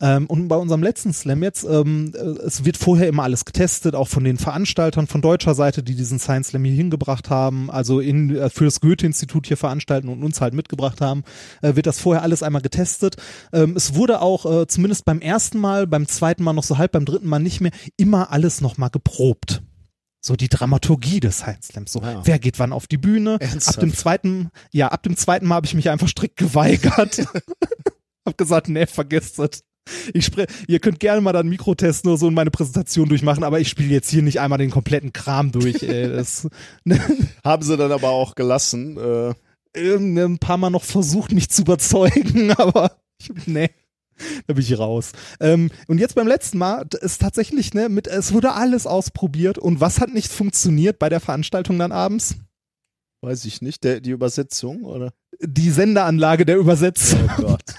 Ähm, und bei unserem letzten Slam jetzt, ähm, äh, es wird vorher immer alles getestet, auch von den Veranstaltern von deutscher Seite, die diesen Science Slam hier hingebracht haben, also in, äh, für das Goethe-Institut hier veranstalten und uns halt mitgebracht haben, äh, wird das vorher alles einmal getestet. Ähm, es wurde auch äh, zumindest beim ersten Mal, beim zweiten Mal noch so halb, beim dritten Mal nicht mehr, immer alles nochmal geprobt. So die Dramaturgie des Science Slams. So, Ja. wer geht wann auf die Bühne? Ernsthaft? Ab dem zweiten, ja, ab dem zweiten Mal habe ich mich einfach strikt geweigert. (laughs) hab gesagt, nee, vergesst es. Ich spre ihr könnt gerne mal dann Mikro testen oder so und meine Präsentation durchmachen, aber ich spiele jetzt hier nicht einmal den kompletten Kram durch. Ey. (laughs) Das, ne, Haben sie dann aber auch gelassen. Äh, ein paar Mal noch versucht, mich zu überzeugen, (laughs) aber ich, nee. Da bin ich raus. Ähm, und jetzt beim letzten Mal ist tatsächlich, ne, mit, es wurde alles ausprobiert und was hat nicht funktioniert bei der Veranstaltung dann abends? weiß ich nicht, der, die Übersetzung, oder? Die Sendeanlage der Übersetzung. Oh Gott. (laughs)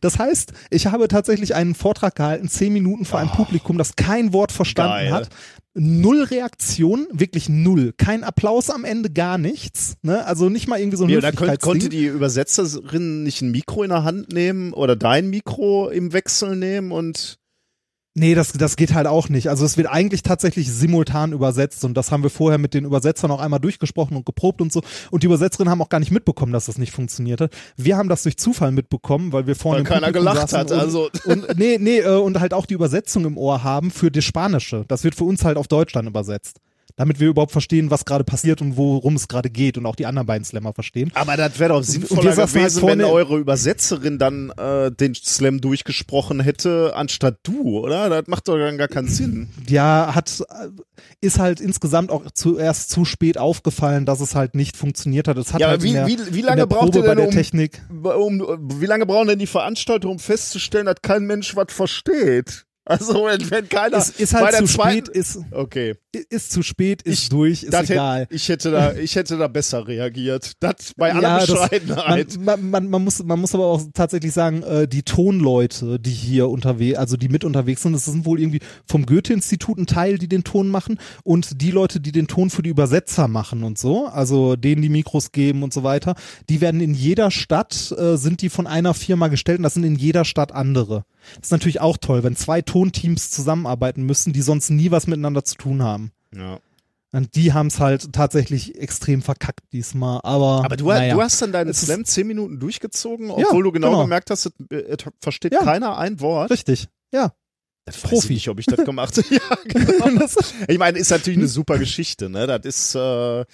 Das heißt, ich habe tatsächlich einen Vortrag gehalten, zehn Minuten vor einem Publikum, das kein Wort verstanden Geil. hat. Null Reaktion, wirklich null. Kein Applaus am Ende, gar nichts. Ne? Also nicht mal irgendwie so ein oder kon Höflichkeitsding. konnte die Übersetzerin nicht ein Mikro in der Hand nehmen oder dein Mikro im Wechsel nehmen und Nee, das, das geht halt auch nicht. Also es wird eigentlich tatsächlich simultan übersetzt und das haben wir vorher mit den Übersetzern auch einmal durchgesprochen und geprobt und so. Und die Übersetzerinnen haben auch gar nicht mitbekommen, dass das nicht funktionierte. Wir haben das durch Zufall mitbekommen, weil wir vorne Weil keiner Publikum gelacht hat, Und, also- (laughs) und nee, nee, äh, und halt auch die Übersetzung im Ohr haben für das Spanische. Das wird für uns halt auf Deutsch dann übersetzt. Damit wir überhaupt verstehen, was gerade passiert und worum es gerade geht und auch die anderen beiden Slammer verstehen. Aber das wäre doch sinnvoller halt gewesen, wenn vorne- eure Übersetzerin dann äh, den Slam durchgesprochen hätte, anstatt du, oder? Das macht doch dann gar keinen Sinn. ja, hat, äh, ist halt insgesamt auch zuerst zu spät aufgefallen, dass es halt nicht funktioniert hat. Es hat Ja, halt wie, der, wie, wie lange braucht ihr denn, um, Technik? um, wie lange brauchen denn die Veranstalter, um festzustellen, dass kein Mensch was versteht? Also, wenn, keiner Ist, ist halt zu zweiten, spät, ist, Okay. ist zu spät, ist Ich- durch, ist Das hätte- egal. ich hätte da, ich hätte da besser reagiert. Das bei aller Ja, das- Bescheidenheit. Man, man, man, man, muss, man muss aber auch tatsächlich sagen, äh, die Tonleute, die hier unterwegs, also die mit unterwegs sind, das sind wohl irgendwie vom Goethe-Institut ein Teil, die den Ton machen und die Leute, die den Ton für die Übersetzer machen und so, also denen die Mikros geben und so weiter, die werden in jeder Stadt, äh, sind die von einer Firma gestellt und das sind in jeder Stadt andere. Das ist natürlich auch toll, wenn zwei Tonteams zusammenarbeiten müssen, die sonst nie was miteinander zu tun haben. ja. Und die haben es halt tatsächlich extrem verkackt diesmal. Aber, Aber du, naja. du hast dann deinen Es Slam zehn Minuten durchgezogen, obwohl Ja, du genau, genau. gemerkt hast, es, äh, es versteht Ja. keiner ein Wort. Richtig, ja. Das weiß Profi. Ich nicht, ob ich das gemacht habe. (laughs) ja, (laughs) genau. Ich meine, ist natürlich eine (laughs) super Geschichte, ne? Das ist, äh,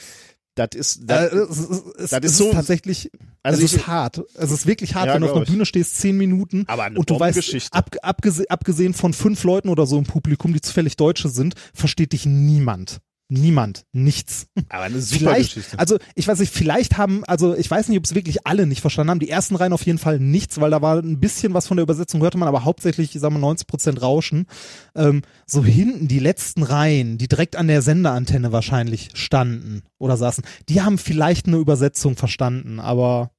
das ist, das, äh, es, es, das es ist so- tatsächlich, also es ich- ist hart. Es ist wirklich hart, Ja, wenn du auf einer. Bühne stehst, zehn Minuten und du weißt, ab, abgese abgesehen von fünf Leuten oder so im Publikum, die zufällig Deutsche sind, versteht dich niemand. Niemand, nichts. aber eine super Vielleicht, Geschichte. also ich weiß nicht, vielleicht haben, also ich weiß nicht, ob es wirklich alle nicht verstanden haben. Die ersten Reihen auf jeden Fall nichts, weil da war ein bisschen was von der Übersetzung, hörte man, aber hauptsächlich, ich sag mal, 90 Prozent Rauschen. Ähm, so hinten, die letzten Reihen, die direkt an der Senderantenne wahrscheinlich standen oder saßen, die haben vielleicht eine Übersetzung verstanden, aber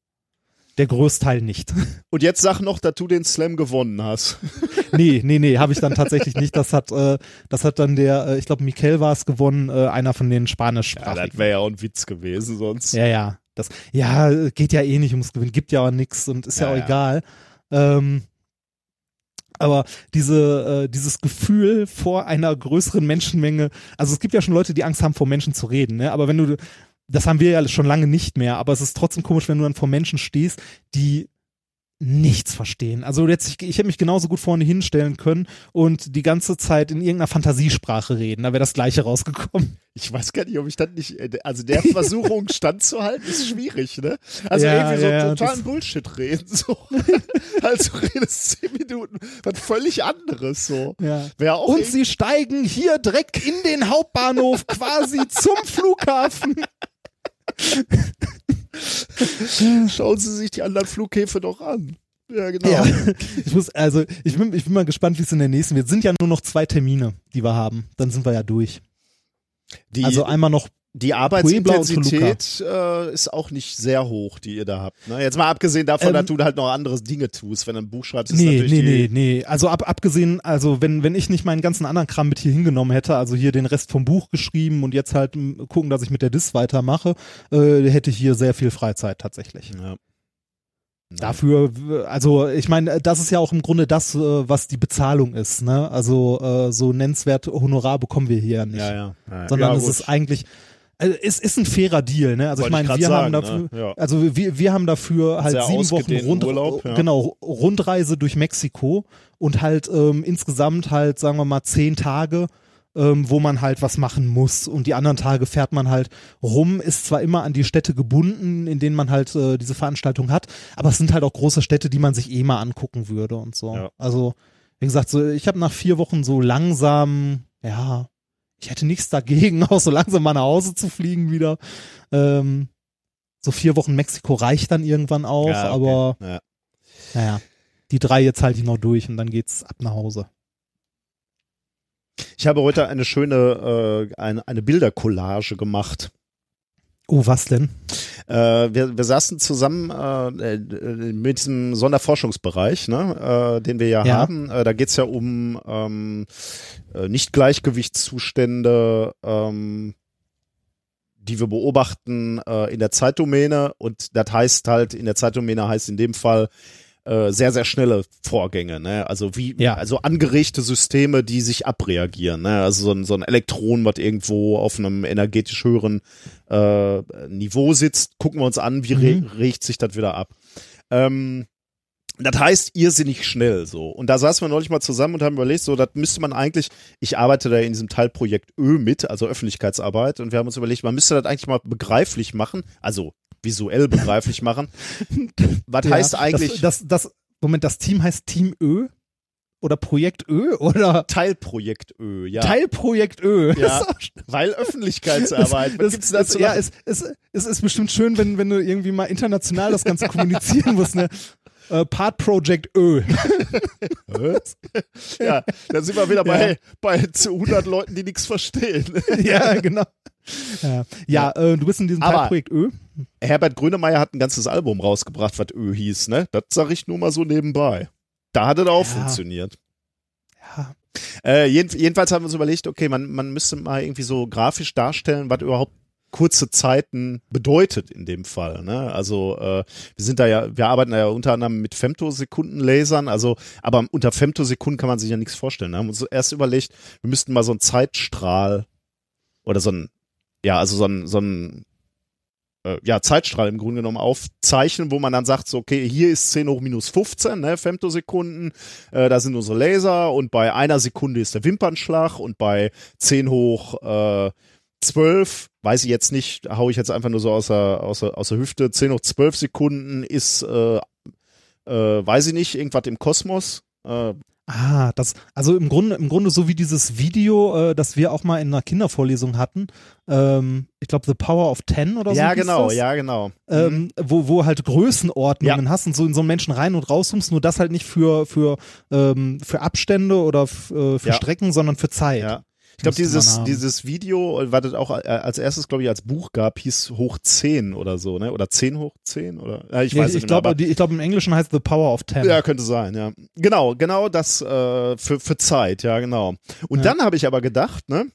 Der Großteil nicht. (laughs) Und jetzt sag noch, dass du den Slam gewonnen hast. (laughs) nee, nee, nee, habe ich dann tatsächlich nicht. Das hat, äh, das hat dann der, äh, ich glaube, Mikel war es gewonnen, äh, einer von den Ja, Spanischsprachigen. das wäre ja auch ein Witz gewesen sonst. Ja, ja. Das, ja, geht ja eh nicht ums Gewinnen, gibt ja auch nix und ist ja, Ja, auch ja. egal. Ähm, aber diese, äh, dieses Gefühl vor einer größeren Menschenmenge, also es gibt ja schon Leute, die Angst haben, vor Menschen zu reden, ne? Aber wenn du, das haben wir ja schon lange nicht mehr, aber es ist trotzdem komisch, wenn du dann vor Menschen stehst, die nichts verstehen. Also jetzt, ich, ich hätte mich genauso gut vorne hinstellen können und die ganze Zeit in irgendeiner Fantasiesprache reden, da wäre das gleiche rausgekommen. Ich weiß gar nicht, ob ich das nicht, äh, also der Versuchung (laughs) standzuhalten ist schwierig, ne? Also Ja, irgendwie so ja, totalen Bullshit reden, so. (laughs) also redest zehn Minuten, was völlig anderes, so. Ja. Wäre auch Und irgendwie- sie steigen hier direkt in den Hauptbahnhof quasi zum Flughafen. (laughs) Schauen Sie sich die anderen Flughäfen doch an. Ja, genau. Ja. Ich muss, also, ich bin, ich bin mal gespannt, wie es in der nächsten wird. Es sind ja nur noch zwei Termine, die wir haben. Dann sind wir ja durch. Die, also einmal noch, die Arbeitsintensität äh, ist auch nicht sehr hoch, die ihr da habt. Ne? Jetzt mal abgesehen davon, Ähm, dass du halt noch andere Dinge tust. Wenn du ein Buch schreibst, ist nee, natürlich nee, nee, nee. Also ab, abgesehen, also wenn, wenn ich nicht meinen ganzen anderen Kram mit hier hingenommen hätte, also hier den Rest vom Buch geschrieben und jetzt halt m, gucken, dass ich mit der Dis weitermache, äh, hätte ich hier sehr viel Freizeit tatsächlich. Ja. Dafür, w- also ich meine, das ist ja auch im Grunde das, äh, was die Bezahlung ist, ne? Also äh, so nennenswert Honorar bekommen wir hier nicht. Ja, ja. ja. Sondern ja, es ist eigentlich, also es ist ein fairer Deal, ne? Also Wollte ich meine, wir haben sagen, dafür, ne? Ja. also wir, wir haben dafür halt Sehr sieben Wochen Rund, Urlaub, ja. genau, Rundreise durch Mexiko und halt ähm, insgesamt halt, sagen wir mal, zehn Tage, ähm, wo man halt was machen muss. Und die anderen Tage fährt man halt rum, ist zwar immer an die Städte gebunden, in denen man halt äh, diese Veranstaltung hat, aber es sind halt auch große Städte, die man sich eh mal angucken würde und so. Ja. Also, wie gesagt, so, ich habe nach vier Wochen so langsam, ja, ich hätte nichts dagegen, (laughs) auch so langsam mal nach Hause zu fliegen wieder. Ähm, so vier Wochen Mexiko reicht dann irgendwann auch, Ja, okay. aber Ja. naja, die drei jetzt halte ich noch durch und dann geht's ab nach Hause. Ich habe heute eine schöne, äh, eine, eine Bildercollage gemacht. Oh, was denn? Äh, wir, wir saßen zusammen äh, äh, mit diesem Sonderforschungsbereich, ne, äh, den wir ja, Ja. haben. Äh, da geht's ja um ähm, äh, Nicht-Gleichgewichtszustände, ähm, die wir beobachten in der Zeitdomäne. Und das heißt halt, in der Zeitdomäne heißt in dem Fall äh, sehr, sehr schnelle Vorgänge, ne? Also wie, Ja. also angeregte Systeme, die sich abreagieren, ne? Also so ein, so ein Elektron, was irgendwo auf einem energetisch höheren äh, Niveau sitzt, gucken wir uns an, wie re Mhm. regt sich das wieder ab. Ähm, das heißt irrsinnig schnell so. Und da saßen wir neulich mal zusammen und haben überlegt, so, das müsste man eigentlich, ich arbeite da in diesem Teilprojekt Ö mit, also Öffentlichkeitsarbeit, und wir haben uns überlegt, man müsste das eigentlich mal begreiflich machen, also visuell begreiflich machen. (laughs) Was Ja, heißt eigentlich Das, das, das, Moment, das Team heißt Team Ö? Oder Projekt Ö? Oder Teilprojekt Ö, ja. Teilprojekt Ö? Ja. (laughs) Das Weil Öffentlichkeitsarbeit. Was Das, das, dazu ja, es, es, es ist bestimmt schön, wenn, wenn du irgendwie mal international das Ganze kommunizieren musst, ne? (laughs) Äh, Part Project Ö. ja, dann sind wir wieder bei, Ja. bei zu 100 Leuten, die nichts verstehen. ja, genau. Ja, ja äh, du bist in diesem Aber- Teilprojekt Ö. Herbert Grönemeyer hat ein ganzes Album rausgebracht, was Ö hieß, ne? Das sag ich nur mal so nebenbei. Da hat es auch Ja. funktioniert. Ja. Äh, jeden, jedenfalls haben wir uns überlegt, okay, man, man müsste mal irgendwie so grafisch darstellen, was überhaupt kurze Zeiten bedeutet in dem Fall. Ne? Also äh, wir sind da ja, wir arbeiten da ja unter anderem mit Femtosekundenlasern, also aber unter Femtosekunden kann man sich ja nichts vorstellen. Ne? Haben uns erst überlegt, wir müssten mal so einen Zeitstrahl oder so ein, ja, also so ein, so ein äh, ja, Zeitstrahl im Grunde genommen aufzeichnen, wo man dann sagt, so, okay, hier ist 10 hoch minus 15, ne, Femtosekunden, äh, da sind unsere Laser und bei einer Sekunde ist der Wimpernschlag und bei 10 hoch äh, 12, weiß ich jetzt nicht, hau ich jetzt einfach nur so aus der, aus der, aus der Hüfte, 10 hoch 12 Sekunden ist, äh, äh, weiß ich nicht, irgendwas im Kosmos. Äh, Ah, das, also im Grunde, im Grunde so wie dieses Video, äh, das wir auch mal in einer Kindervorlesung hatten. Ähm, ich glaube, The Power of Ten oder so. ja, genau, das. ja, genau. ähm, wo, wo halt Größenordnungen hast und so in so einen Menschen rein und rauszoomst, nur das halt nicht für, für, ähm, für Abstände oder äh, für Ja. Strecken, sondern für Zeit. Ja. Ich glaube, dieses, dieses Video, was es auch äh, als erstes, glaube ich, als Buch gab, hieß Hoch 10 oder so, ne? Oder 10 hoch 10 oder? Ja, ich Ja, weiß ich, nicht mehr, glaube, aber- die- ich glaube, im Englischen heißt The Power of Ten. Ja, könnte sein, ja. Genau, genau das äh, für, für Zeit, ja, genau. Und Ja. dann habe ich aber gedacht, ne,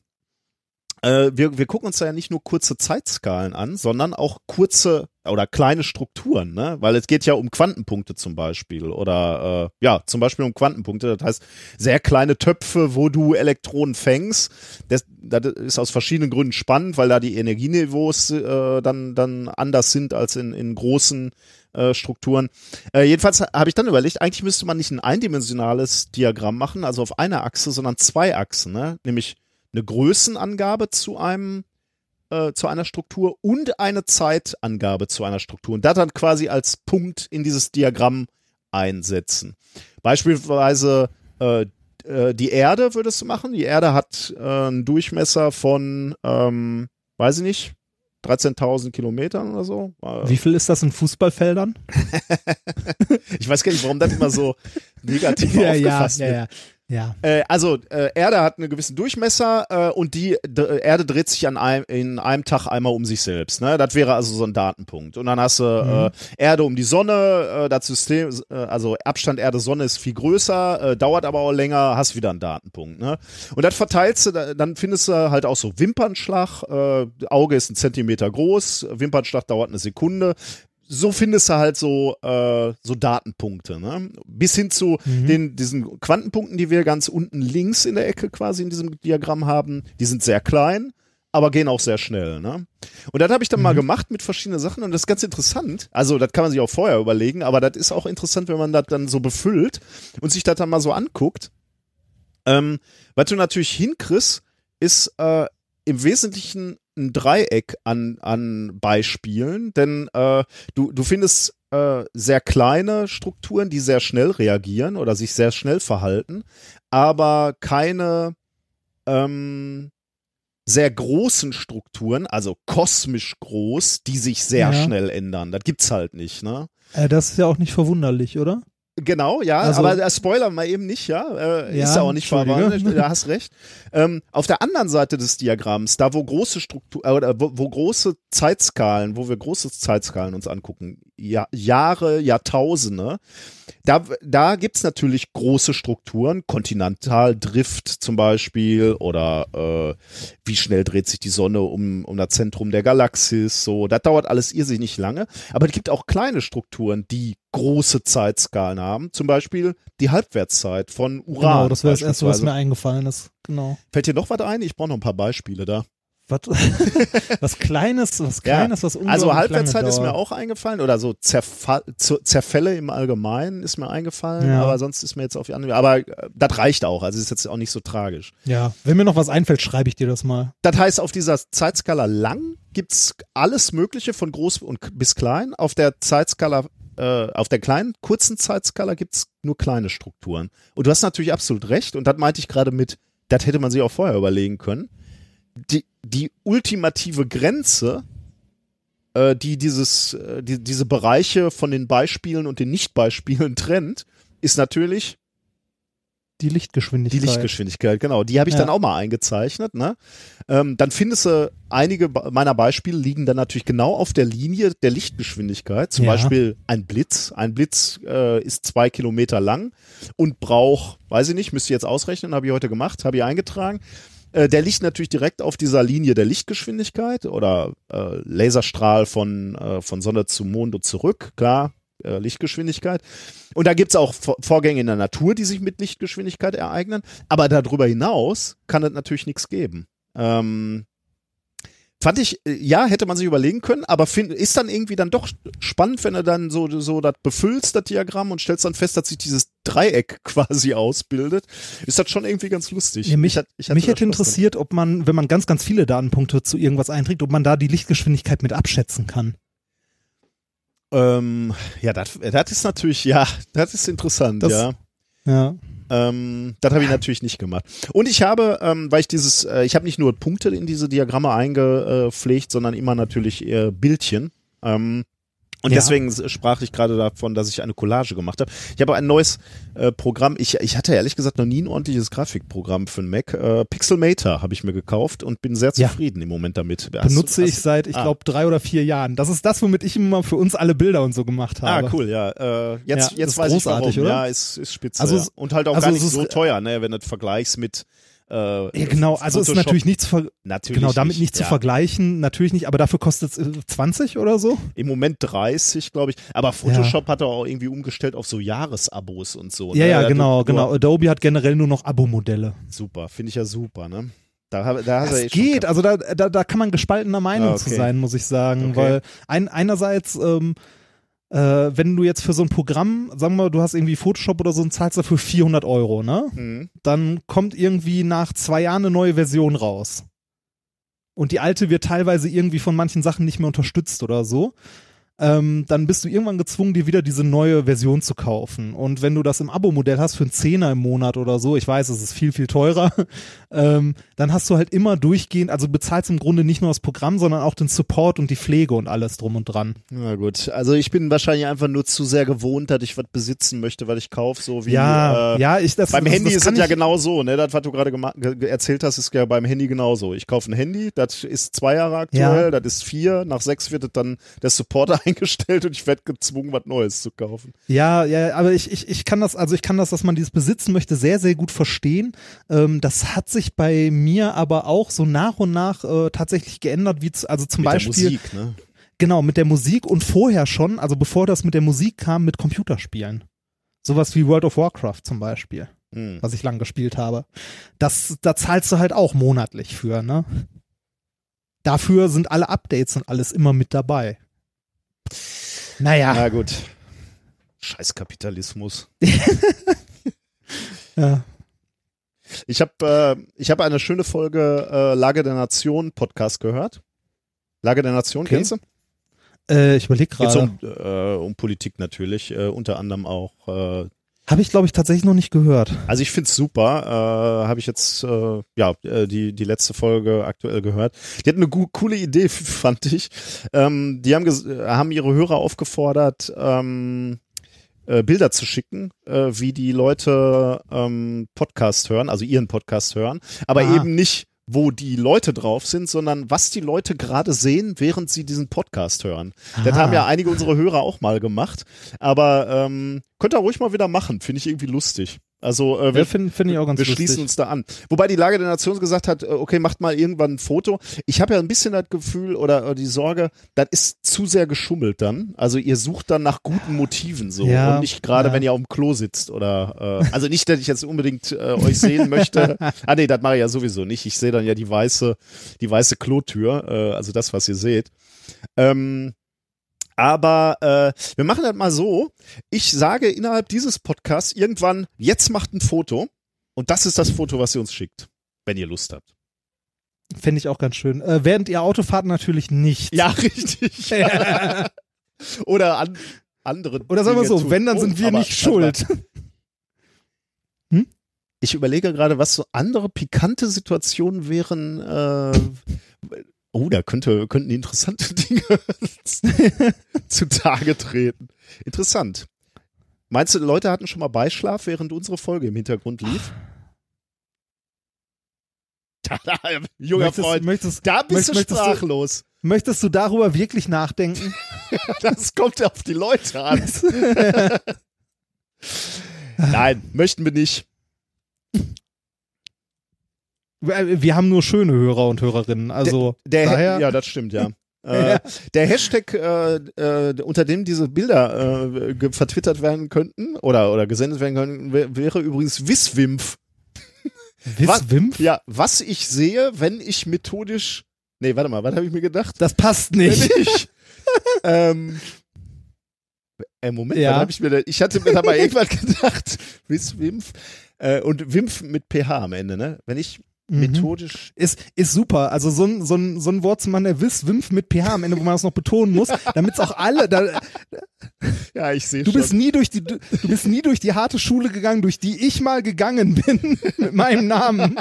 äh, wir, wir gucken uns da ja nicht nur kurze Zeitskalen an, sondern auch kurze oder kleine Strukturen, ne? Weil es geht ja um Quantenpunkte zum Beispiel oder äh, ja, zum Beispiel um Quantenpunkte. Das heißt, sehr kleine Töpfe, wo du Elektronen fängst. Das, das ist aus verschiedenen Gründen spannend, weil da die Energieniveaus äh, dann, dann anders sind als in, in großen äh, Strukturen. Äh, jedenfalls habe ich dann überlegt, eigentlich müsste man nicht ein eindimensionales Diagramm machen, also auf einer Achse, sondern zwei Achsen, ne? Nämlich eine Größenangabe zu einem äh, zu einer Struktur und eine Zeitangabe zu einer Struktur und das dann quasi als Punkt in dieses Diagramm einsetzen. Beispielsweise äh, äh, die Erde würdest du machen. Die Erde hat äh, einen Durchmesser von, ähm, weiß ich nicht, 13.000 Kilometern oder so. Wie viel ist das in Fußballfeldern? (laughs) Ich weiß gar nicht, warum das immer so (laughs) negativ aufgefasst wird. ja. Ja. Äh, also äh, Erde hat einen gewissen Durchmesser äh, und die d Erde dreht sich an einem, in einem Tag einmal um sich selbst. Ne? Das wäre also so ein Datenpunkt. Und dann hast du äh, Erde um die Sonne, äh, das System, äh, also Abstand Erde-Sonne ist viel größer, äh, dauert aber auch länger, hast wieder einen Datenpunkt. Ne? Und das verteilst du, da- dann findest du halt auch so Wimpernschlag, äh, Auge ist ein Zentimeter groß, Wimpernschlag dauert eine Sekunde so findest du halt so, äh, so Datenpunkte, ne? Bis hin zu den, diesen Quantenpunkten, die wir ganz unten links in der Ecke quasi in diesem Diagramm haben. Die sind sehr klein, aber gehen auch sehr schnell, ne? Und das habe ich dann mal gemacht mit verschiedenen Sachen und das ist ganz interessant. Also, das kann man sich auch vorher überlegen, aber das ist auch interessant, wenn man das dann so befüllt und sich das dann mal so anguckt. Ähm, was du natürlich hinkriegst, ist äh, im Wesentlichen ein Dreieck an, an Beispielen, denn äh, du, du findest äh, sehr kleine Strukturen, die sehr schnell reagieren oder sich sehr schnell verhalten, aber keine ähm, sehr großen Strukturen, also kosmisch groß, die sich sehr Ja. schnell ändern. Das gibt's halt nicht, ne? Äh, das ist ja auch nicht verwunderlich, oder? Genau, ja, Also- aber äh, Spoiler mal eben nicht, ja. Äh, Ja, ist ja auch nicht verwandt, da hast recht. Ähm, auf der anderen Seite des Diagramms, da wo große Struktur, äh, wo, wo große Zeitskalen, wo wir große Zeitskalen uns angucken, ja, Jahre, Jahrtausende, da, da gibt's natürlich große Strukturen, Kontinentaldrift zum Beispiel oder äh, wie schnell dreht sich die Sonne um, um das Zentrum der Galaxis, so, das dauert alles irrsinnig lange, aber es gibt auch kleine Strukturen, die große Zeitskalen haben, zum Beispiel die Halbwertszeit von Uran. Genau, das wäre das Erste, was mir eingefallen ist. Genau. Fällt dir noch was ein? Ich brauche noch ein paar Beispiele da. Was, (laughs) was Kleines, was Ja. Kleines, was unglaublich Also Halbwertszeit ist mir auch eingefallen oder so Zerfall, Zer- Zerfälle im Allgemeinen ist mir eingefallen, Ja. aber sonst ist mir jetzt auf die andere. Aber äh, das reicht auch, also ist jetzt auch nicht so tragisch. Ja, wenn mir noch was einfällt, schreibe ich dir das mal. Das heißt, auf dieser Zeitskala lang gibt's alles Mögliche von groß und bis klein. Auf der Zeitskala, äh, auf der kleinen, kurzen Zeitskala gibt's nur kleine Strukturen. Und du hast natürlich absolut recht. Und das meinte ich gerade mit, das hätte man sich auch vorher überlegen können. Die, die ultimative Grenze, äh, die dieses, äh, die, diese Bereiche von den Beispielen und den Nicht-Beispielen (laughs) trennt, ist natürlich Die Lichtgeschwindigkeit. die Lichtgeschwindigkeit, genau. Die habe ich Ja. dann auch mal eingezeichnet. Ne? Ähm, dann findest du, einige meiner Beispiele liegen dann natürlich genau auf der Linie der Lichtgeschwindigkeit. Zum Ja. Beispiel ein Blitz. Ein Blitz äh, ist zwei Kilometer lang und braucht, weiß ich nicht, müsste ich jetzt ausrechnen, habe ich heute gemacht, habe ich eingetragen. Äh, der liegt natürlich direkt auf dieser Linie der Lichtgeschwindigkeit oder äh, Laserstrahl von, äh, von Sonne zu Mond und zurück, klar, äh, Lichtgeschwindigkeit. Und da gibt's auch Vor- Vorgänge in der Natur, die sich mit Lichtgeschwindigkeit ereignen. Aber darüber hinaus kann es natürlich nichts geben. Ähm, fand ich, äh, ja, hätte man sich überlegen können, aber find, ist dann irgendwie dann doch spannend, wenn du dann so, so das befüllst, das Diagramm, und stellst dann fest, dass sich dieses Dreieck (laughs) quasi ausbildet. Ist das schon irgendwie ganz lustig. Ja, mich, Ich ich mich hätte interessiert, ob man, wenn man ganz, ganz viele Datenpunkte zu irgendwas einträgt, ob man da die Lichtgeschwindigkeit mit abschätzen kann. Ähm, ja, das ist natürlich, ja, das ist interessant, Das- ja. Ja. Ähm, das habe ich natürlich nicht gemacht. Und ich habe, ähm, weil ich dieses, äh, ich habe nicht nur Punkte in diese Diagramme eingepflegt, sondern immer natürlich äh, Bildchen. Ähm, Und Ja. deswegen sprach ich gerade davon, dass ich eine Collage gemacht habe. Ich habe ein neues äh, Programm. Ich, ich hatte ehrlich gesagt noch nie ein ordentliches Grafikprogramm für einen Mac. Äh, Pixelmator habe ich mir gekauft und bin sehr Ja. zufrieden im Moment damit. Hast du- Benutze ich hast- seit, ich ah. glaube, drei oder vier Jahren. Das ist das, womit ich immer für uns alle Bilder und so gemacht habe. Ah, cool, ja. Äh, jetzt Ja, jetzt weiß ich warum. oder? Ja, ist, ist spitze. Also ja. Und halt auch also gar nicht ist- so teuer, ne, wenn du das vergleichst mit äh, Ja, genau, also ist Photoshop. natürlich nicht zu ver Natürlich genau damit nicht zu ja. vergleichen, natürlich nicht, aber dafür kostet es 20 oder so. Im Moment 30, glaube ich. Aber Photoshop hat auch irgendwie umgestellt auf so Jahresabos und so. Ja, ne? ja, Du- genau, genau. Adobe hat generell nur noch Abo-Modelle. Super, finde ich ja super, ne? Da, da Das eh geht, also da, da, da kann man gespaltener Meinung Ah, okay. zu sein, muss ich sagen, Okay. weil ein, einerseits, ähm, äh, wenn du jetzt für so ein Programm, sagen wir, du hast irgendwie Photoshop oder so und zahlst dafür 400 Euro, ne? Mhm. Dann kommt irgendwie nach zwei Jahren eine neue Version raus. Und die alte wird teilweise irgendwie von manchen Sachen nicht mehr unterstützt oder so. Ähm, dann bist du irgendwann gezwungen, dir wieder diese neue Version zu kaufen. Und wenn du das im Abo-Modell hast für einen Zehner im Monat oder so, ich weiß, es ist viel, viel teurer, (laughs) ähm, dann hast du halt immer durchgehend, also bezahlst im Grunde nicht nur das Programm, sondern auch den Support und die Pflege und alles drum und dran. Na gut, also ich bin wahrscheinlich einfach nur zu sehr gewohnt, dass ich was besitzen möchte, weil ich kaufe, so wie ja, äh, ja, ich das Beim das, Handy das ist es ja genau so, ne? Das, was du gerade erzählt hast, ist ja beim Handy genauso. Ich kaufe ein Handy, das ist zwei Jahre aktuell, Ja. das ist vier, nach sechs wird es dann der Supporter eingestellt und ich werde gezwungen, was Neues zu kaufen. Ja, ja, aber ich, ich, ich kann das, also ich kann das, dass man dieses besitzen möchte, sehr, sehr gut verstehen. Ähm, das hat sich bei mir aber auch so nach und nach äh, tatsächlich geändert, wie zu, also zum Mit Beispiel der Musik, ne? genau mit der Musik und vorher schon, also bevor das mit der Musik kam, mit Computerspielen. Sowas wie World of Warcraft zum Beispiel, Hm. was ich lang gespielt habe. Das, da zahlst du halt auch monatlich für, ne? Dafür sind alle Updates und alles immer mit dabei. Naja, Na gut. Scheiß Kapitalismus. (laughs) ja. Ich habe äh, ich hab eine schöne Folge äh, Lage der Nation Podcast gehört. Lage der Nation, Okay. kennst du? Äh, ich überlege gerade. um, äh, um Politik natürlich, äh, unter anderem auch äh, Habe ich, glaube ich, tatsächlich noch nicht gehört. Also ich find's super. Äh, Habe ich jetzt äh, ja äh, die die letzte Folge aktuell gehört. Die hatten eine coole Idee, (laughs) fand ich. Ähm, die haben äh, haben ihre Hörer aufgefordert, ähm, äh, Bilder zu schicken, äh, wie die Leute ähm, Podcast hören, also ihren Podcast hören, aber Ah. eben nicht wo die Leute drauf sind, sondern was die Leute gerade sehen, während sie diesen Podcast hören. Das Ah. haben ja einige unserer Hörer auch mal gemacht, aber ähm, könnt ihr ruhig mal wieder machen, finde ich irgendwie lustig. Also äh, Ja, wir, finde find ich auch ganz wir lustig. schließen uns da an. Wobei die Lage der Nation gesagt hat, äh, okay, macht mal irgendwann ein Foto. Ich habe ja ein bisschen das Gefühl oder, oder die Sorge, das ist zu sehr geschummelt dann. Also ihr sucht dann nach guten Motiven so Ja, und nicht gerade, ja. wenn ihr auf dem Klo sitzt oder äh, also nicht, dass ich jetzt unbedingt äh, euch sehen möchte. (laughs) ah nee, das mache ich ja sowieso nicht. Ich sehe dann ja die weiße, die weiße Klotür, äh, also das, was ihr seht. Ähm, aber äh, wir machen das mal so. Ich sage innerhalb dieses Podcasts irgendwann, jetzt macht ein Foto. Und das ist das Foto, was ihr uns schickt, wenn ihr Lust habt. Fände ich auch ganz schön. Äh, während ihr Auto fahrt natürlich nicht. Ja, (laughs) richtig. (laughs) Oder an andere. Oder sagen wir so, wenn, dann sind wir aber nicht schuld. Ich überlege gerade, was so andere pikante Situationen wären. Äh, oh, da könnte, könnten interessante (laughs) Dinge (laughs) zutage treten. Interessant. Meinst du, Leute hatten schon mal Beischlaf, während unsere Folge im Hintergrund lief? (laughs) Junger möchtest, Freund, möchtest, da bist du möchtest du- sprachlos. möchtest du darüber wirklich nachdenken? Das kommt auf die Leute an. Nein, möchten wir nicht. Wir wir haben nur schöne Hörer und Hörerinnen. Also Der, daher, ja, das stimmt, ja. (laughs) Äh, der Hashtag, äh, äh, unter dem diese Bilder äh, vertwittert werden könnten oder, oder gesendet werden könnten, wär, wäre übrigens Wiswimpf. Was- (laughs) Wiswimpf? Ja, was ich sehe, wenn ich methodisch. Nee, warte mal, was habe ich mir gedacht? Das passt nicht. ich. (laughs) ähm, äh, Moment, Ja. habe ich mir denn? Ich hatte mir da mal irgendwas gedacht. Wiswimpf. Äh, und Wimpf mit PH am Ende, ne? Wenn ich. Methodisch. Ist, ist super. Also so ein, so ein, so ein Wort zum der Wiss, Wimpf mit PH am Ende, wo man das noch betonen muss, (laughs) damit es auch alle, da, Ja, ich sehe du schon. bist nie durch die, du, du bist nie durch die harte Schule gegangen, durch die ich mal gegangen bin, (laughs) mit meinem Namen.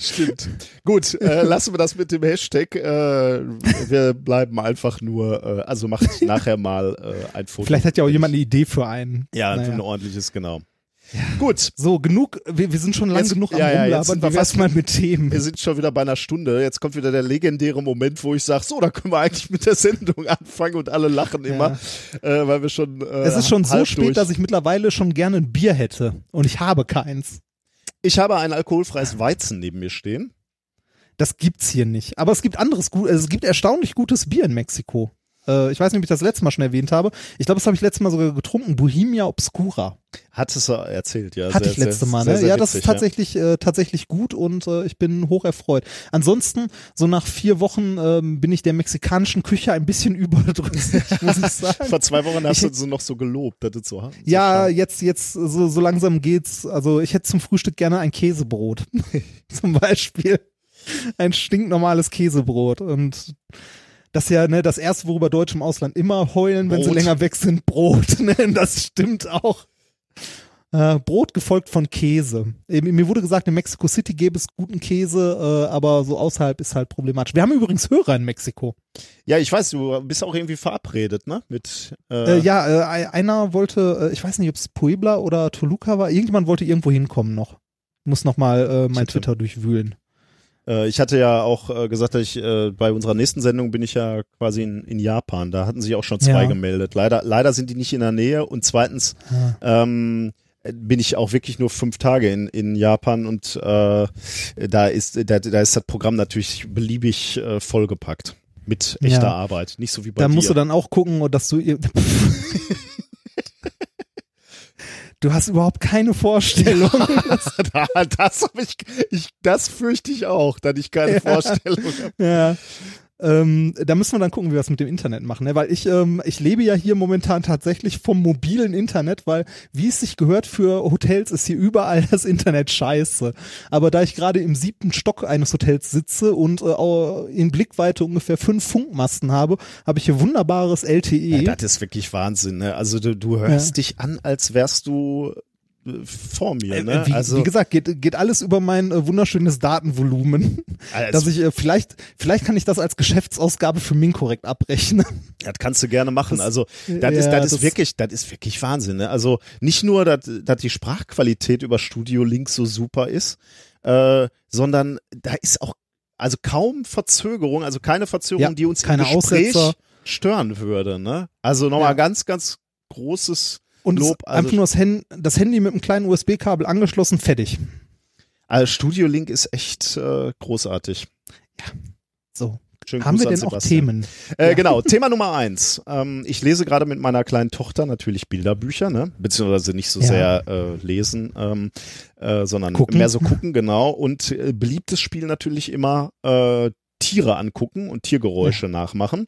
Stimmt. Gut, äh, lassen wir das mit dem Hashtag. Äh, wir bleiben einfach nur, äh, also macht (laughs) nachher mal äh, ein Foto. Vielleicht hat ja auch jemand eine Idee für einen. Ja, Naja. ein ordentliches, genau. Gut, So, genug, wir, wir sind schon lang Jetzt- genug am ja, ja, Rumlabern, wir fast- mal mit Themen. wir sind schon wieder bei einer Stunde. Jetzt kommt wieder der legendäre Moment, wo ich sage, so, da können wir eigentlich mit der Sendung anfangen und alle lachen immer, äh, weil wir schon. Äh, Es ist schon so spät, durch. dass ich mittlerweile schon gerne ein Bier hätte. Und ich habe keins. Ich habe ein alkoholfreies Weizen neben mir stehen. Das gibt's hier nicht. Aber es gibt anderes also es gibt erstaunlich gutes Bier in Mexiko. Äh, ich weiß nicht, ob ich das letzte Mal schon erwähnt habe. Ich glaube, das habe ich letztes Mal sogar getrunken. Bohemia Obscura. Hat es er erzählt, ja. Hatte sehr, ich letzte sehr, Mal, sehr, ne? sehr ja, das witzig, ist tatsächlich, äh, tatsächlich gut und äh, ich bin hoch erfreut. Ansonsten, so nach vier Wochen ähm, bin ich der mexikanischen Küche ein bisschen (laughs) überdrüssig, muss ich Ja. sagen. Vor zwei Wochen hast Ich- du so noch so gelobt, dass es so so Ja, schade. jetzt, jetzt, so, so langsam geht's. Also ich hätte zum Frühstück gerne ein Käsebrot. (laughs) zum Beispiel. Ein stinknormales Käsebrot. Und das ist ja, ne, das erste, worüber Deutsche im Ausland immer heulen, wenn sie Brot. länger weg sind, Brot. (laughs) Ne? Das stimmt auch. Äh, Brot gefolgt von Käse. Mir wurde gesagt, in Mexico City gäbe es guten Käse, äh, aber so außerhalb ist halt problematisch. Wir haben übrigens Hörer in Mexiko. ja, ich weiß, du bist auch irgendwie verabredet, ne? Mit äh, Äh, ja, äh, ein- einer wollte, äh, ich weiß nicht, ob es Puebla oder Toluca war, irgendjemand wollte irgendwo hinkommen noch. Muss noch mal äh, mein Twitter durchwühlen. Äh, ich hatte ja auch äh, gesagt, dass ich äh, bei unserer nächsten Sendung bin ich ja quasi in, in Japan. Da hatten sich auch schon zwei Ja. gemeldet. Leider, leider sind die nicht in der Nähe. Und zweitens ähm, bin ich auch wirklich nur fünf Tage in, in Japan und äh, da ist da, da ist das Programm natürlich beliebig äh, vollgepackt mit echter Ja. Arbeit. Nicht so wie bei Da dir. musst du dann auch gucken, dass du (laughs) (laughs) Du hast überhaupt keine Vorstellung. das hab ich, ich, das fürchte ich auch, dass ich keine (laughs) Ja. Vorstellung habe. ja. Ähm, da müssen wir dann gucken, wie wir das mit dem Internet machen, ne? weil ich ähm, ich lebe ja hier momentan tatsächlich vom mobilen Internet, weil wie es sich gehört für Hotels ist hier überall (laughs) das Internet scheiße. Aber da ich gerade im siebten Stock eines Hotels sitze und äh, in Blickweite ungefähr fünf Funkmasten habe, habe ich hier wunderbares LTE. Ja, das ist wirklich Wahnsinn. Ne? Also du, du hörst dich an, als wärst du vor mir. Äh, Ne? wie, also, wie gesagt, geht, geht alles über mein äh, wunderschönes Datenvolumen, (laughs) Also- dass ich äh, vielleicht vielleicht kann ich das als Geschäftsausgabe für Minkorrekt abrechnen. (laughs) das kannst du gerne machen. Das- also das ja, ist, das ist das- wirklich, das ist wirklich Wahnsinn. Ne? Also nicht nur, dass, dass die Sprachqualität über Studio Link so super ist, äh, sondern da ist auch also kaum Verzögerung, also keine Verzögerung, Ja, die uns keine im Gespräch Aussetzer. stören würde. Ne? Also nochmal Ja. ganz, ganz großes Und Lob. ist einfach Also, nur das, Hand, das Handy mit einem kleinen USB-Kabel angeschlossen, fertig. also Studio Link ist echt äh, großartig. So. Schönen Haben Gruß wir denn auch. Themen? Äh, Ja. Genau, (laughs) Thema Nummer eins. Ähm, ich lese gerade mit meiner kleinen Tochter natürlich Bilderbücher, ne? beziehungsweise nicht so Ja. sehr äh, lesen, ähm, äh, sondern Gucken. mehr so gucken, genau. Und äh, beliebtes Spiel natürlich immer äh, Tiere angucken und Tiergeräusche nachmachen.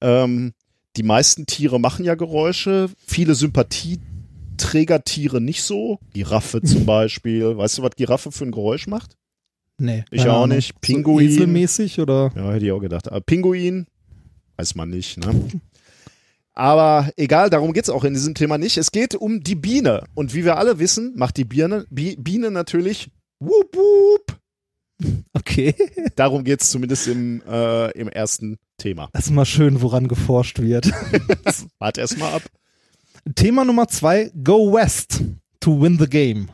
Ähm, die meisten Tiere machen ja Geräusche, viele Sympathieträgertiere nicht so. Giraffe zum (laughs) Beispiel. Weißt du, was Giraffe für ein Geräusch macht? Nee. Ich auch nicht. So Pinguin. Eselmäßig oder? Ja, hätte ich auch gedacht. Aber Pinguin, weiß man nicht, ne? Aber egal, darum geht's auch in diesem Thema nicht. Es geht um die Biene. Und wie wir alle wissen, macht die Biene, Bi Biene natürlich wup wup. (laughs) Okay. Darum geht's zumindest im, äh, im ersten Thema. Das ist mal schön, woran geforscht wird. (laughs) Warte erst mal ab. Thema Nummer zwei, go west to win the game.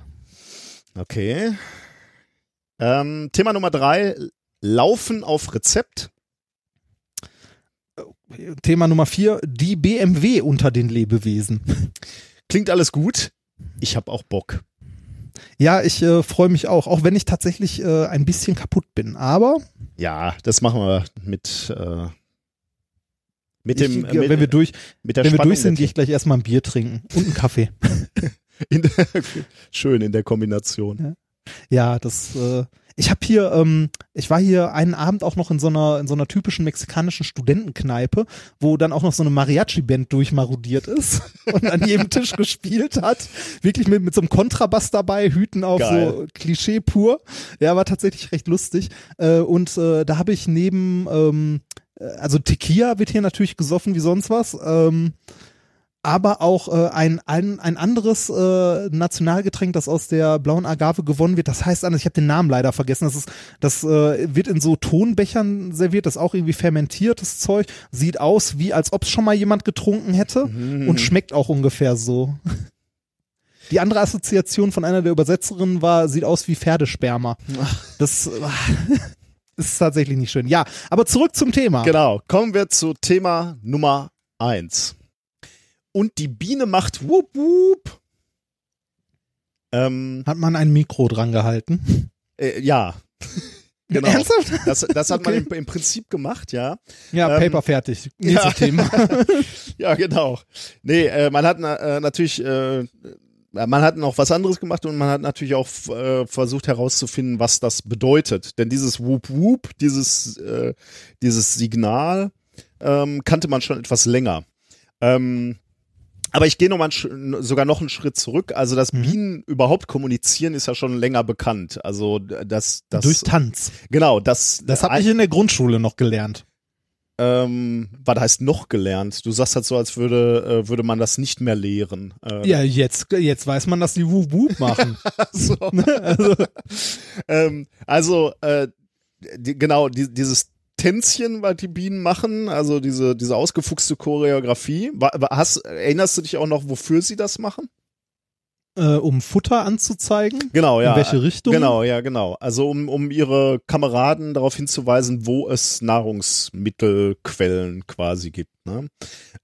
Okay. Ähm, Thema Nummer drei, Laufen auf Rezept. Thema Nummer vier, die BMW unter den Lebewesen. Klingt alles gut. Ich habe auch Bock. Ja, ich äh, freue mich auch, auch wenn ich tatsächlich äh, ein bisschen kaputt bin. Aber Ja, das machen wir mit, äh, mit ich, dem, äh, mit, wenn wir durch, mit der wenn wir durch sind, gehe ich gleich erstmal ein Bier trinken und einen Kaffee. (laughs) In der, schön in der Kombination. Ja, das. Ich habe hier, ähm, ich war hier einen Abend auch noch in so einer in so einer typischen mexikanischen Studentenkneipe, wo dann auch noch so eine Mariachi-Band durchmarodiert ist (laughs) und an jedem Tisch gespielt hat. Wirklich mit mit so einem Kontrabass dabei, Hüten auf Geil. so Klischee pur. Ja, war tatsächlich recht lustig. Äh, und äh, da habe ich neben, ähm, äh, also Tequila wird hier natürlich gesoffen wie sonst was. Ähm, aber auch äh, ein, ein, ein anderes äh, Nationalgetränk, das aus der blauen Agave gewonnen wird. Das heißt anders, ich habe den Namen leider vergessen. Das ist, das äh, wird in so Tonbechern serviert, das ist auch irgendwie fermentiertes Zeug. Sieht aus, wie als ob es schon mal jemand getrunken hätte und schmeckt auch ungefähr so. Die andere Assoziation von einer der Übersetzerinnen war, sieht aus wie Pferdesperma. Das äh, (laughs) ist tatsächlich nicht schön. Ja, aber zurück zum Thema. Genau, kommen wir zu Thema Nummer eins. Und die Biene macht wup wup. Ähm, Hat man ein Mikro dran gehalten? äh, ja. (laughs) genau. Ernsthaft? Das, das hat man Okay. im, im Prinzip gemacht, ja. Ja, Ähm, Paper fertig. (laughs) Nächstes ja. Thema. (laughs) Ja, genau. Nee, äh, man hat na- äh, natürlich, äh, man hat noch was anderes gemacht und man hat natürlich auch äh, versucht herauszufinden, was das bedeutet. Denn dieses Whoop Whoop, dieses, äh, dieses Signal, ähm, kannte man schon etwas länger. Ähm, aber ich gehe noch mal sogar noch einen Schritt zurück. Also, dass Mhm. Bienen überhaupt kommunizieren, ist ja schon länger bekannt. Also, das, das, Durch Tanz. genau, das, Das habe ich in der Grundschule noch gelernt. ähm, was heißt noch gelernt? Du sagst halt so, als würde, äh, würde man das nicht mehr lehren. Äh, Ja, jetzt, jetzt weiß man, dass die Wup Wup machen. (laughs) so. (laughs) also, (laughs) ähm, also äh, die, genau, die, dieses Tänzchen, was die Bienen machen, also diese, diese ausgefuchste Choreografie. Hast, erinnerst du dich auch noch, wofür sie das machen? äh, um Futter anzuzeigen. Genau, ja. In welche Richtung? Genau, ja, genau. Also um, um ihre Kameraden darauf hinzuweisen, wo es Nahrungsmittelquellen quasi gibt. Ne?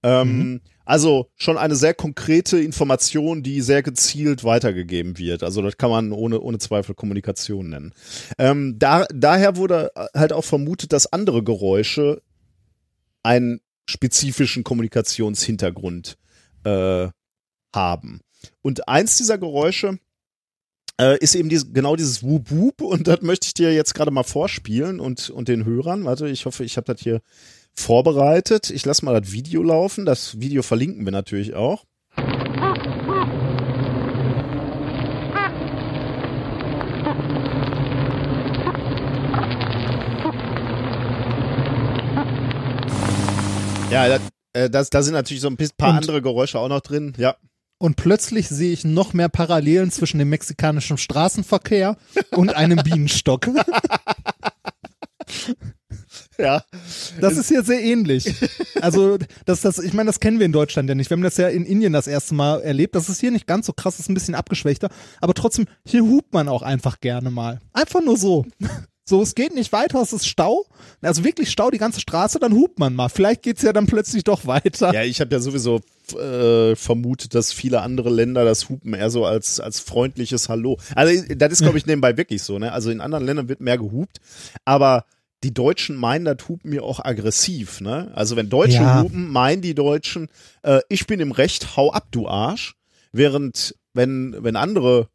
Ähm, Also schon eine sehr konkrete Information, die sehr gezielt weitergegeben wird. Also das kann man ohne, ohne Zweifel Kommunikation nennen. Ähm, da, daher wurde halt auch vermutet, dass andere Geräusche einen spezifischen Kommunikationshintergrund äh, haben. Und eins dieser Geräusche äh, ist eben dieses, genau dieses Whoop Whoop und das möchte ich dir jetzt gerade mal vorspielen und, und den Hörern. Warte, ich hoffe, ich habe das hier vorbereitet. Ich lasse mal das Video laufen. Das Video verlinken wir natürlich auch. Ja, das, äh, das, da sind natürlich so ein paar Und- andere Geräusche auch noch drin. Ja. Und plötzlich sehe ich noch mehr Parallelen zwischen dem mexikanischen Straßenverkehr und einem (laughs) Bienenstock. (laughs) (laughs) Ja. Das ist hier sehr ähnlich. (laughs) Also, das, das, ich meine, das kennen wir in Deutschland ja nicht. Wir haben das ja in Indien das erste Mal erlebt. Das ist hier nicht ganz so krass, das ist ein bisschen abgeschwächter. Aber trotzdem, hier hupt man auch einfach gerne mal. Einfach nur so. (laughs) So, es geht nicht weiter, es ist Stau. Also wirklich Stau, die ganze Straße, dann hupt man mal. Vielleicht geht's ja dann plötzlich doch weiter. Ja, ich habe ja sowieso äh, vermutet, dass viele andere Länder das Hupen eher so als, als freundliches Hallo. Also das ist, glaube ich, nebenbei wirklich so. Ne? Also in anderen Ländern wird mehr gehupt, aber die Deutschen meinen das Hupen ja auch aggressiv. Ne? Also wenn Deutsche Ja. hupen, meinen die Deutschen, äh, ich bin im Recht, hau ab, du Arsch. Während wenn, wenn andere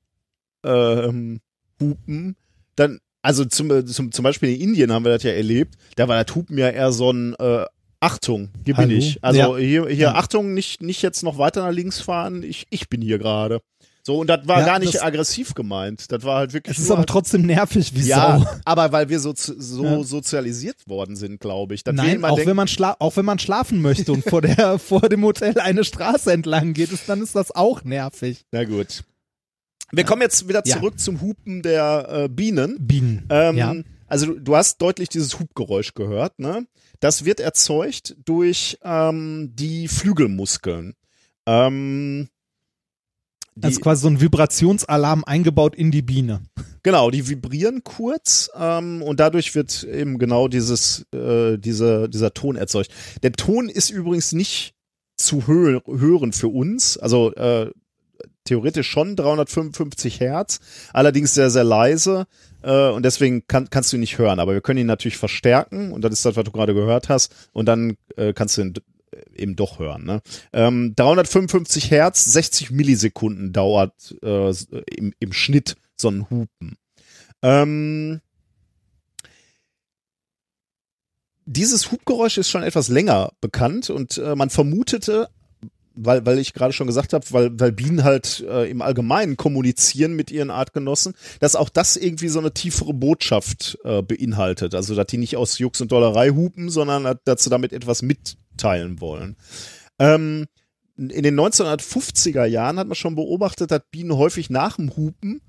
ähm, hupen, dann, also zum, zum, zum Beispiel in Indien haben wir das ja erlebt, da war das Hupen ja eher so ein äh, Achtung, hier bin ich. Also Ja. hier, hier Ja. Achtung, nicht, nicht jetzt noch weiter nach links fahren, ich, ich bin hier gerade. So, und das war Ja, gar nicht aggressiv gemeint. Das war halt wirklich. Es ist aber trotzdem nervig wie Sau. ja, aber weil wir so, so Ja. sozialisiert worden sind, glaube ich. Nein, auch denken, wenn man auch wenn man schlafen möchte und vor der (laughs) vor dem Hotel eine Straße entlang geht, ist, dann ist das auch nervig. Na gut. Wir kommen jetzt wieder Ja. zurück zum Hupen der äh, Bienen. Bienen. Ähm, ja. Also du- du hast deutlich dieses Hubgeräusch gehört, ne? Das wird erzeugt durch ähm, die Flügelmuskeln. Ähm, die, Also quasi so ein Vibrationsalarm eingebaut in die Biene. Genau, die vibrieren kurz ähm, und dadurch wird eben genau dieses, äh, dieser, dieser Ton erzeugt. Der Ton ist übrigens nicht zu hö hören für uns, also äh, theoretisch schon 355 Hertz, allerdings sehr, sehr leise äh, und deswegen kann, kannst du ihn nicht hören. Aber wir können ihn natürlich verstärken und das ist das, was du gerade gehört hast und dann äh, kannst du ihn eben doch hören. Ne? Ähm, 355 Hertz, 60 Millisekunden dauert äh, im, im Schnitt so ein Hupen. Ähm, dieses Hubgeräusch ist schon etwas länger bekannt und äh, man vermutete, weil, weil ich gerade schon gesagt habe, weil, weil Bienen halt äh, im Allgemeinen kommunizieren mit ihren Artgenossen, dass auch das irgendwie so eine tiefere Botschaft äh, beinhaltet. Also, dass die nicht aus Jux und Dollerei hupen, sondern dass sie damit etwas mitteilen wollen. Ähm, in den 1950er Jahren hat man schon beobachtet, dass Bienen häufig nach dem Hupen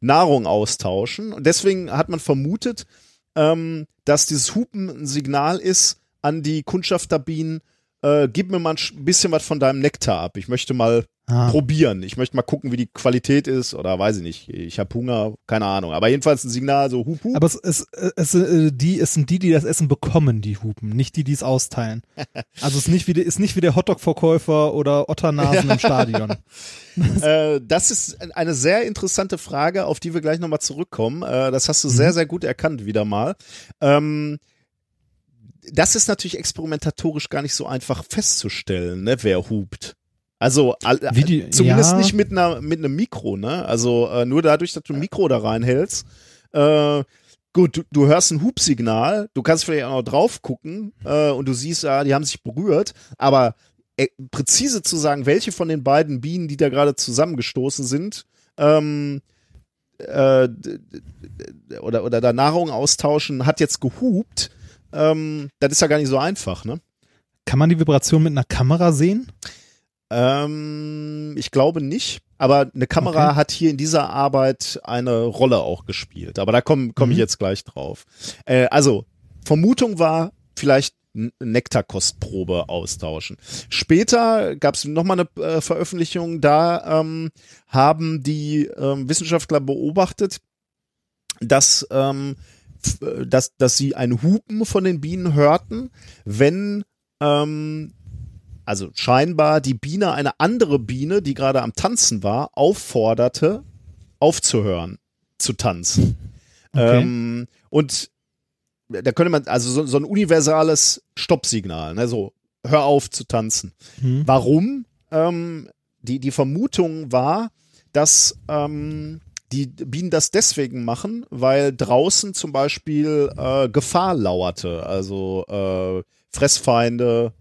Nahrung austauschen. Und deswegen hat man vermutet, ähm, dass dieses Hupen ein Signal ist an die Kundschafterbienen, äh, gib mir mal ein bisschen was von deinem Nektar ab. Ich möchte mal Ah. probieren. Ich möchte mal gucken, wie die Qualität ist oder weiß ich nicht. Ich habe Hunger, keine Ahnung. Aber jedenfalls ein Signal, so hup, hup. Aber es, es, es, äh, die, es sind die, die das Essen bekommen, die Hupen, nicht die, die es austeilen. (laughs) Also es ist nicht wie, der- ist nicht wie der Hotdog-Verkäufer oder Otternasen im (laughs) Stadion. (laughs) Äh, das ist eine sehr interessante Frage, auf die wir gleich nochmal zurückkommen. Äh, das hast du sehr, sehr gut erkannt wieder mal. Ähm, das ist natürlich experimentatorisch gar nicht so einfach festzustellen, ne, wer hupt. Also die- zumindest ja. nicht mit einer mit einem Mikro, ne? Also äh, nur dadurch, dass du ein Mikro da reinhältst. Äh, gut, du, du hörst ein Hupsignal, du kannst vielleicht auch noch drauf gucken äh, und du siehst, ja, die haben sich berührt, aber äh, präzise zu sagen, welche von den beiden Bienen, die da gerade zusammengestoßen sind, ähm, äh, oder, oder da Nahrung austauschen, hat jetzt gehupt, ähm, das ist ja gar nicht so einfach, ne? Kann man die Vibration mit einer Kamera sehen? Ähm, ich glaube nicht. Aber eine Kamera Okay. hat hier in dieser Arbeit eine Rolle auch gespielt. Aber da komme komm ich Mhm. jetzt gleich drauf. Äh, also, Vermutung war vielleicht Nektarkostprobe austauschen. Später gab es nochmal eine äh, Veröffentlichung, da ähm, haben die ähm, Wissenschaftler beobachtet, dass, ähm, äh, dass, dass sie ein Hupen von den Bienen hörten, wenn ähm, also scheinbar die Biene eine andere Biene, die gerade am Tanzen war, aufforderte, aufzuhören zu tanzen. Okay. Ähm, und da könnte man, also so, so ein universales Stoppsignal, ne, so, hör auf zu tanzen. Hm. Warum? Ähm, die, die Vermutung war, dass ähm, die Bienen das deswegen machen, weil draußen zum Beispiel äh, Gefahr lauerte. Also äh, Fressfeinde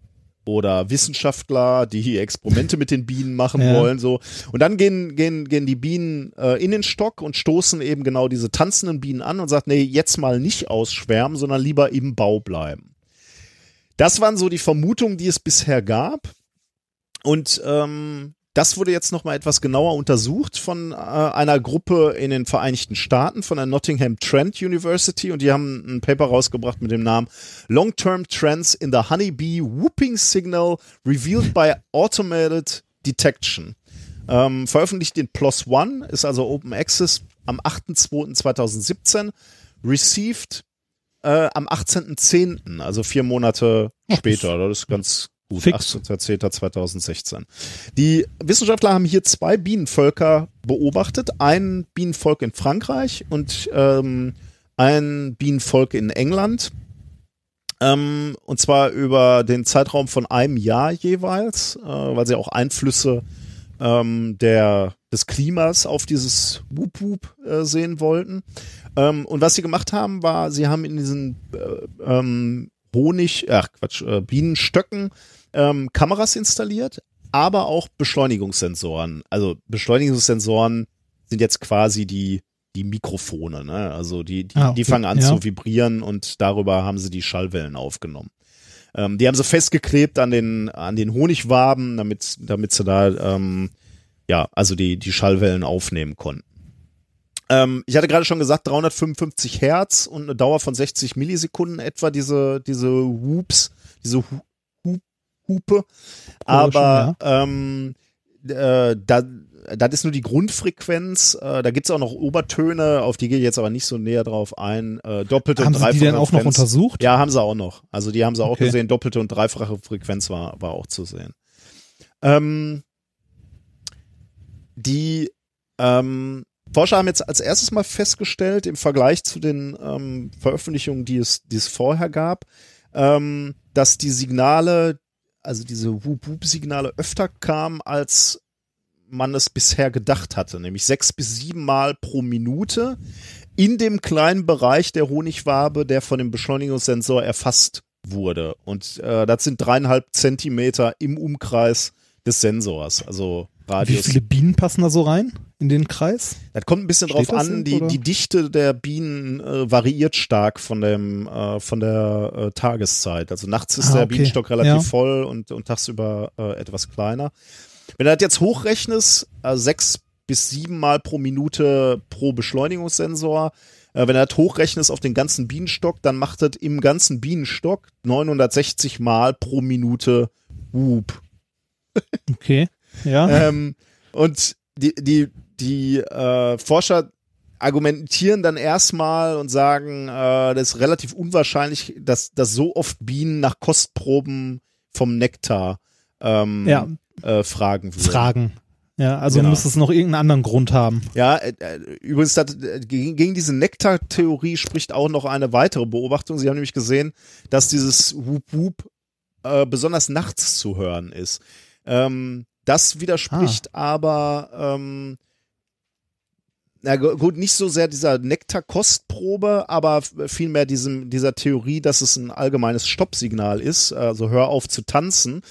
oder Wissenschaftler, die hier Experimente mit den Bienen machen (laughs) Ja. wollen. So. Und dann gehen, gehen, gehen die Bienen äh, in den Stock und stoßen eben genau diese tanzenden Bienen an und sagt, nee, jetzt mal nicht ausschwärmen, sondern lieber im Bau bleiben. Das waren so die Vermutungen, die es bisher gab. Und ähm, das wurde jetzt nochmal etwas genauer untersucht von äh, einer Gruppe in den Vereinigten Staaten, von der Nottingham Trent University. Und die haben ein Paper rausgebracht mit dem Namen Long-Term Trends in the Honeybee Whooping Signal Revealed by Automated Detection. Ähm, veröffentlicht in PLOS ONE, ist also Open Access am 8.2.2017. Received äh, am 18.10., also vier Monate später. Das ist ganz gut. Fix. 18.10.2016. Die Wissenschaftler haben hier zwei Bienenvölker beobachtet. Ein Bienenvolk in Frankreich und ähm, ein Bienenvolk in England. Ähm, und zwar über den Zeitraum von einem Jahr jeweils, äh, weil sie auch Einflüsse ähm, der, des Klimas auf dieses Whoop Whoop äh, sehen wollten. Ähm, und was sie gemacht haben, war, sie haben in diesen äh, ähm, Honig, ach Quatsch, äh, Bienenstöcken ähm, Kameras installiert, aber auch Beschleunigungssensoren. Also Beschleunigungssensoren sind jetzt quasi die die Mikrofone, ne? Also die die, Ah, die okay, fangen an ja. zu vibrieren und darüber haben sie die Schallwellen aufgenommen. Ähm, die haben sie festgeklebt an den an den Honigwaben, damit damit sie da ähm, ja also die die Schallwellen aufnehmen konnten. Ähm, ich hatte gerade schon gesagt 355 Hertz und eine Dauer von 60 Millisekunden etwa diese diese Whoops, diese Hu Hu Hupe. Aber ähm, äh, da, das ist nur die Grundfrequenz. Äh, da gibt's auch noch Obertöne, auf die gehe ich jetzt aber nicht so näher drauf ein. Äh, doppelte Haben und sie die dreifache denn auch noch Frequenz. untersucht? Ja, haben sie auch noch. Also die haben sie auch Okay. gesehen. Doppelte und dreifache Frequenz war, war auch zu sehen. Ähm, die ähm, Forscher haben jetzt als erstes mal festgestellt, im Vergleich zu den ähm, Veröffentlichungen, die es, die es vorher gab, ähm, dass die Signale, also diese Whoop-Whoop-Signale öfter kamen, als man es bisher gedacht hatte, nämlich sechs bis sieben Mal pro Minute in dem kleinen Bereich der Honigwabe, der von dem Beschleunigungssensor erfasst wurde. Und äh, das sind dreieinhalb Zentimeter im Umkreis des Sensors, also Wie Radius. viele Bienen passen da so rein? In den Kreis? Das kommt ein bisschen Steht drauf an, die, die Dichte der Bienen äh, variiert stark von dem äh, von der äh, Tageszeit. Also nachts ist Ah, der okay. Bienenstock relativ Ja. voll und, und tagsüber äh, etwas kleiner. Wenn du das jetzt hochrechnest, äh, sechs bis sieben Mal pro Minute pro Beschleunigungssensor, äh, wenn du das hochrechnest auf den ganzen Bienenstock, dann macht das im ganzen Bienenstock 960 Mal pro Minute Whoop. Okay. Ja. ähm, und die, die, die äh, Forscher argumentieren dann erstmal und sagen, äh, das ist relativ unwahrscheinlich, dass, dass so oft Bienen nach Kostproben vom Nektar ähm, Ja. äh, fragen würden. Fragen. Ja, also Genau. muss es noch irgendeinen anderen Grund haben. Ja, äh, äh, übrigens, das, äh, gegen, gegen diese Nektar-Theorie spricht auch noch eine weitere Beobachtung. Sie haben nämlich gesehen, dass dieses Whoop Whoop äh, besonders nachts zu hören ist. Ähm, das widerspricht aber ähm, na gu- gut, nicht so sehr dieser Nektar-Kostprobe, aber vielmehr diesem, dieser Theorie, dass es ein allgemeines Stoppsignal ist, also hör auf zu tanzen,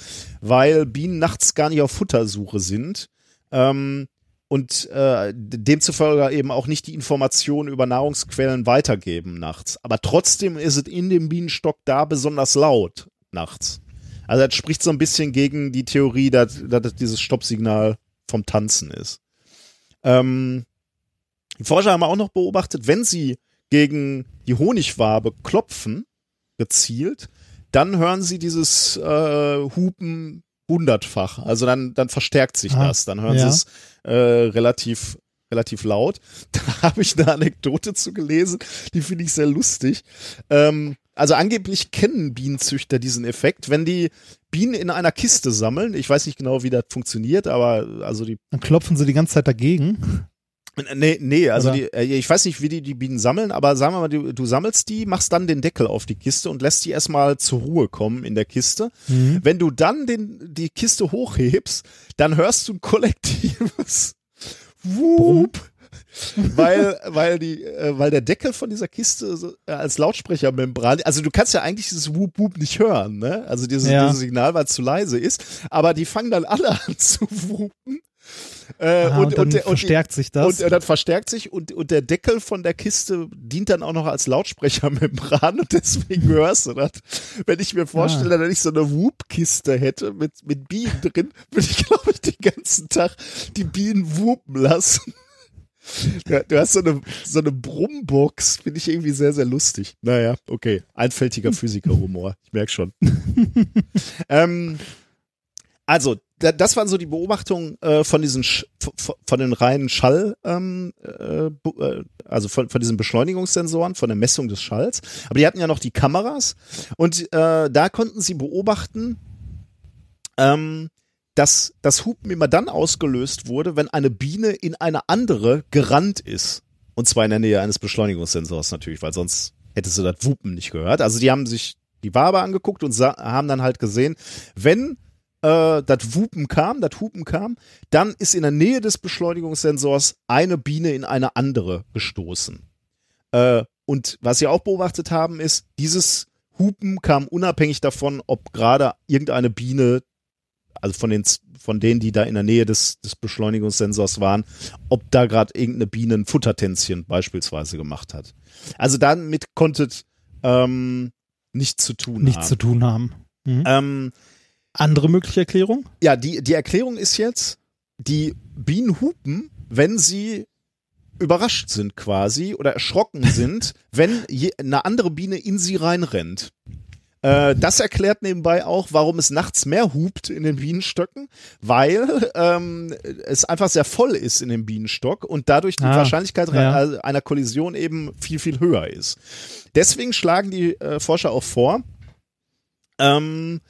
weil Bienen nachts gar nicht auf Futtersuche sind. Ähm, und äh, demzufolge eben auch nicht die Informationen über Nahrungsquellen weitergeben nachts. Aber trotzdem ist es in dem Bienenstock da besonders laut nachts. Also das spricht so ein bisschen gegen die Theorie, dass, dass das dieses Stoppsignal vom Tanzen ist. Ähm, die Forscher haben auch noch beobachtet, wenn sie gegen die Honigwabe klopfen, gezielt, dann hören sie dieses äh, Hupen hundertfach. Also dann, dann verstärkt sich Ah, das. Dann hören ja. sie es äh, relativ, relativ laut. (laughs) Da habe ich eine Anekdote zu gelesen, die finde ich sehr lustig. Ähm, also angeblich kennen Bienenzüchter diesen Effekt, wenn die Bienen in einer Kiste sammeln. Ich weiß nicht genau, wie das funktioniert, aber also die Dann klopfen sie die ganze Zeit dagegen. Nee, nee, also die, äh, ich weiß nicht, wie die die Bienen sammeln, aber sagen wir mal, du, du sammelst die, machst dann den Deckel auf die Kiste und lässt die erstmal zur Ruhe kommen in der Kiste. Mhm. Wenn du dann den, die Kiste hochhebst, dann hörst du ein kollektives (laughs) Wup, weil, weil die, äh, weil der Deckel von dieser Kiste so, äh, als Lautsprechermembran, also du kannst ja eigentlich dieses Wup Wup nicht hören, ne? Also dieses, Ja. dieses Signal, weil es zu leise ist, aber die fangen dann alle (laughs) an zu wupen. Äh, Ah, und, dann der- verstärkt sich das. und äh, das verstärkt sich und, und der Deckel von der Kiste dient dann auch noch als Lautsprechermembran (laughs) und deswegen hörst du das. Wenn ich mir vorstelle, Ah. dass ich so eine Whoop-Kiste hätte mit, mit Bienen drin, würde ich, (laughs) glaube ich, den ganzen Tag die Bienen whoopen lassen. Ja, du hast so eine, so eine Brummbox, finde ich irgendwie sehr, sehr lustig. Naja, okay. Einfältiger Physikerhumor. Ich merke schon. (laughs) ähm, also, da, das waren so die Beobachtungen äh, von diesen Sch von, den reinen Schall, ähm, äh, äh, also von, von diesen Beschleunigungssensoren, von der Messung des Schalls. Aber die hatten ja noch die Kameras und äh, da konnten sie beobachten, ähm, dass das Hupen immer dann ausgelöst wurde, wenn eine Biene in eine andere gerannt ist. Und zwar in der Nähe eines Beschleunigungssensors natürlich, weil sonst hätte sie das Wupen nicht gehört. Also die haben sich die Wabe angeguckt und haben dann halt gesehen, wenn äh, das Wupen kam, das Hupen kam, dann ist in der Nähe des Beschleunigungssensors eine Biene in eine andere gestoßen. Äh, und was sie auch beobachtet haben, ist, dieses Hupen kam unabhängig davon, ob gerade irgendeine Biene, also von den von denen, die da in der Nähe des, des Beschleunigungssensors waren, ob da gerade irgendeine Biene ein Futtertänzchen beispielsweise gemacht hat. Also damit konntet ähm, nichts zu tun nichts haben. zu tun haben. Mhm. Ähm, Andere mögliche Erklärung? ja, die, die Erklärung ist jetzt, die Bienen hupen, wenn sie überrascht sind quasi oder erschrocken (laughs) sind, wenn je, eine andere Biene in sie reinrennt. Äh, das erklärt nebenbei auch, warum es nachts mehr hupt in den Bienenstöcken, weil ähm, es einfach sehr voll ist in dem Bienenstock und dadurch die Ah, Wahrscheinlichkeit ja. äh, einer Kollision eben viel, viel höher ist. Deswegen schlagen die äh, Forscher auch vor, ähm,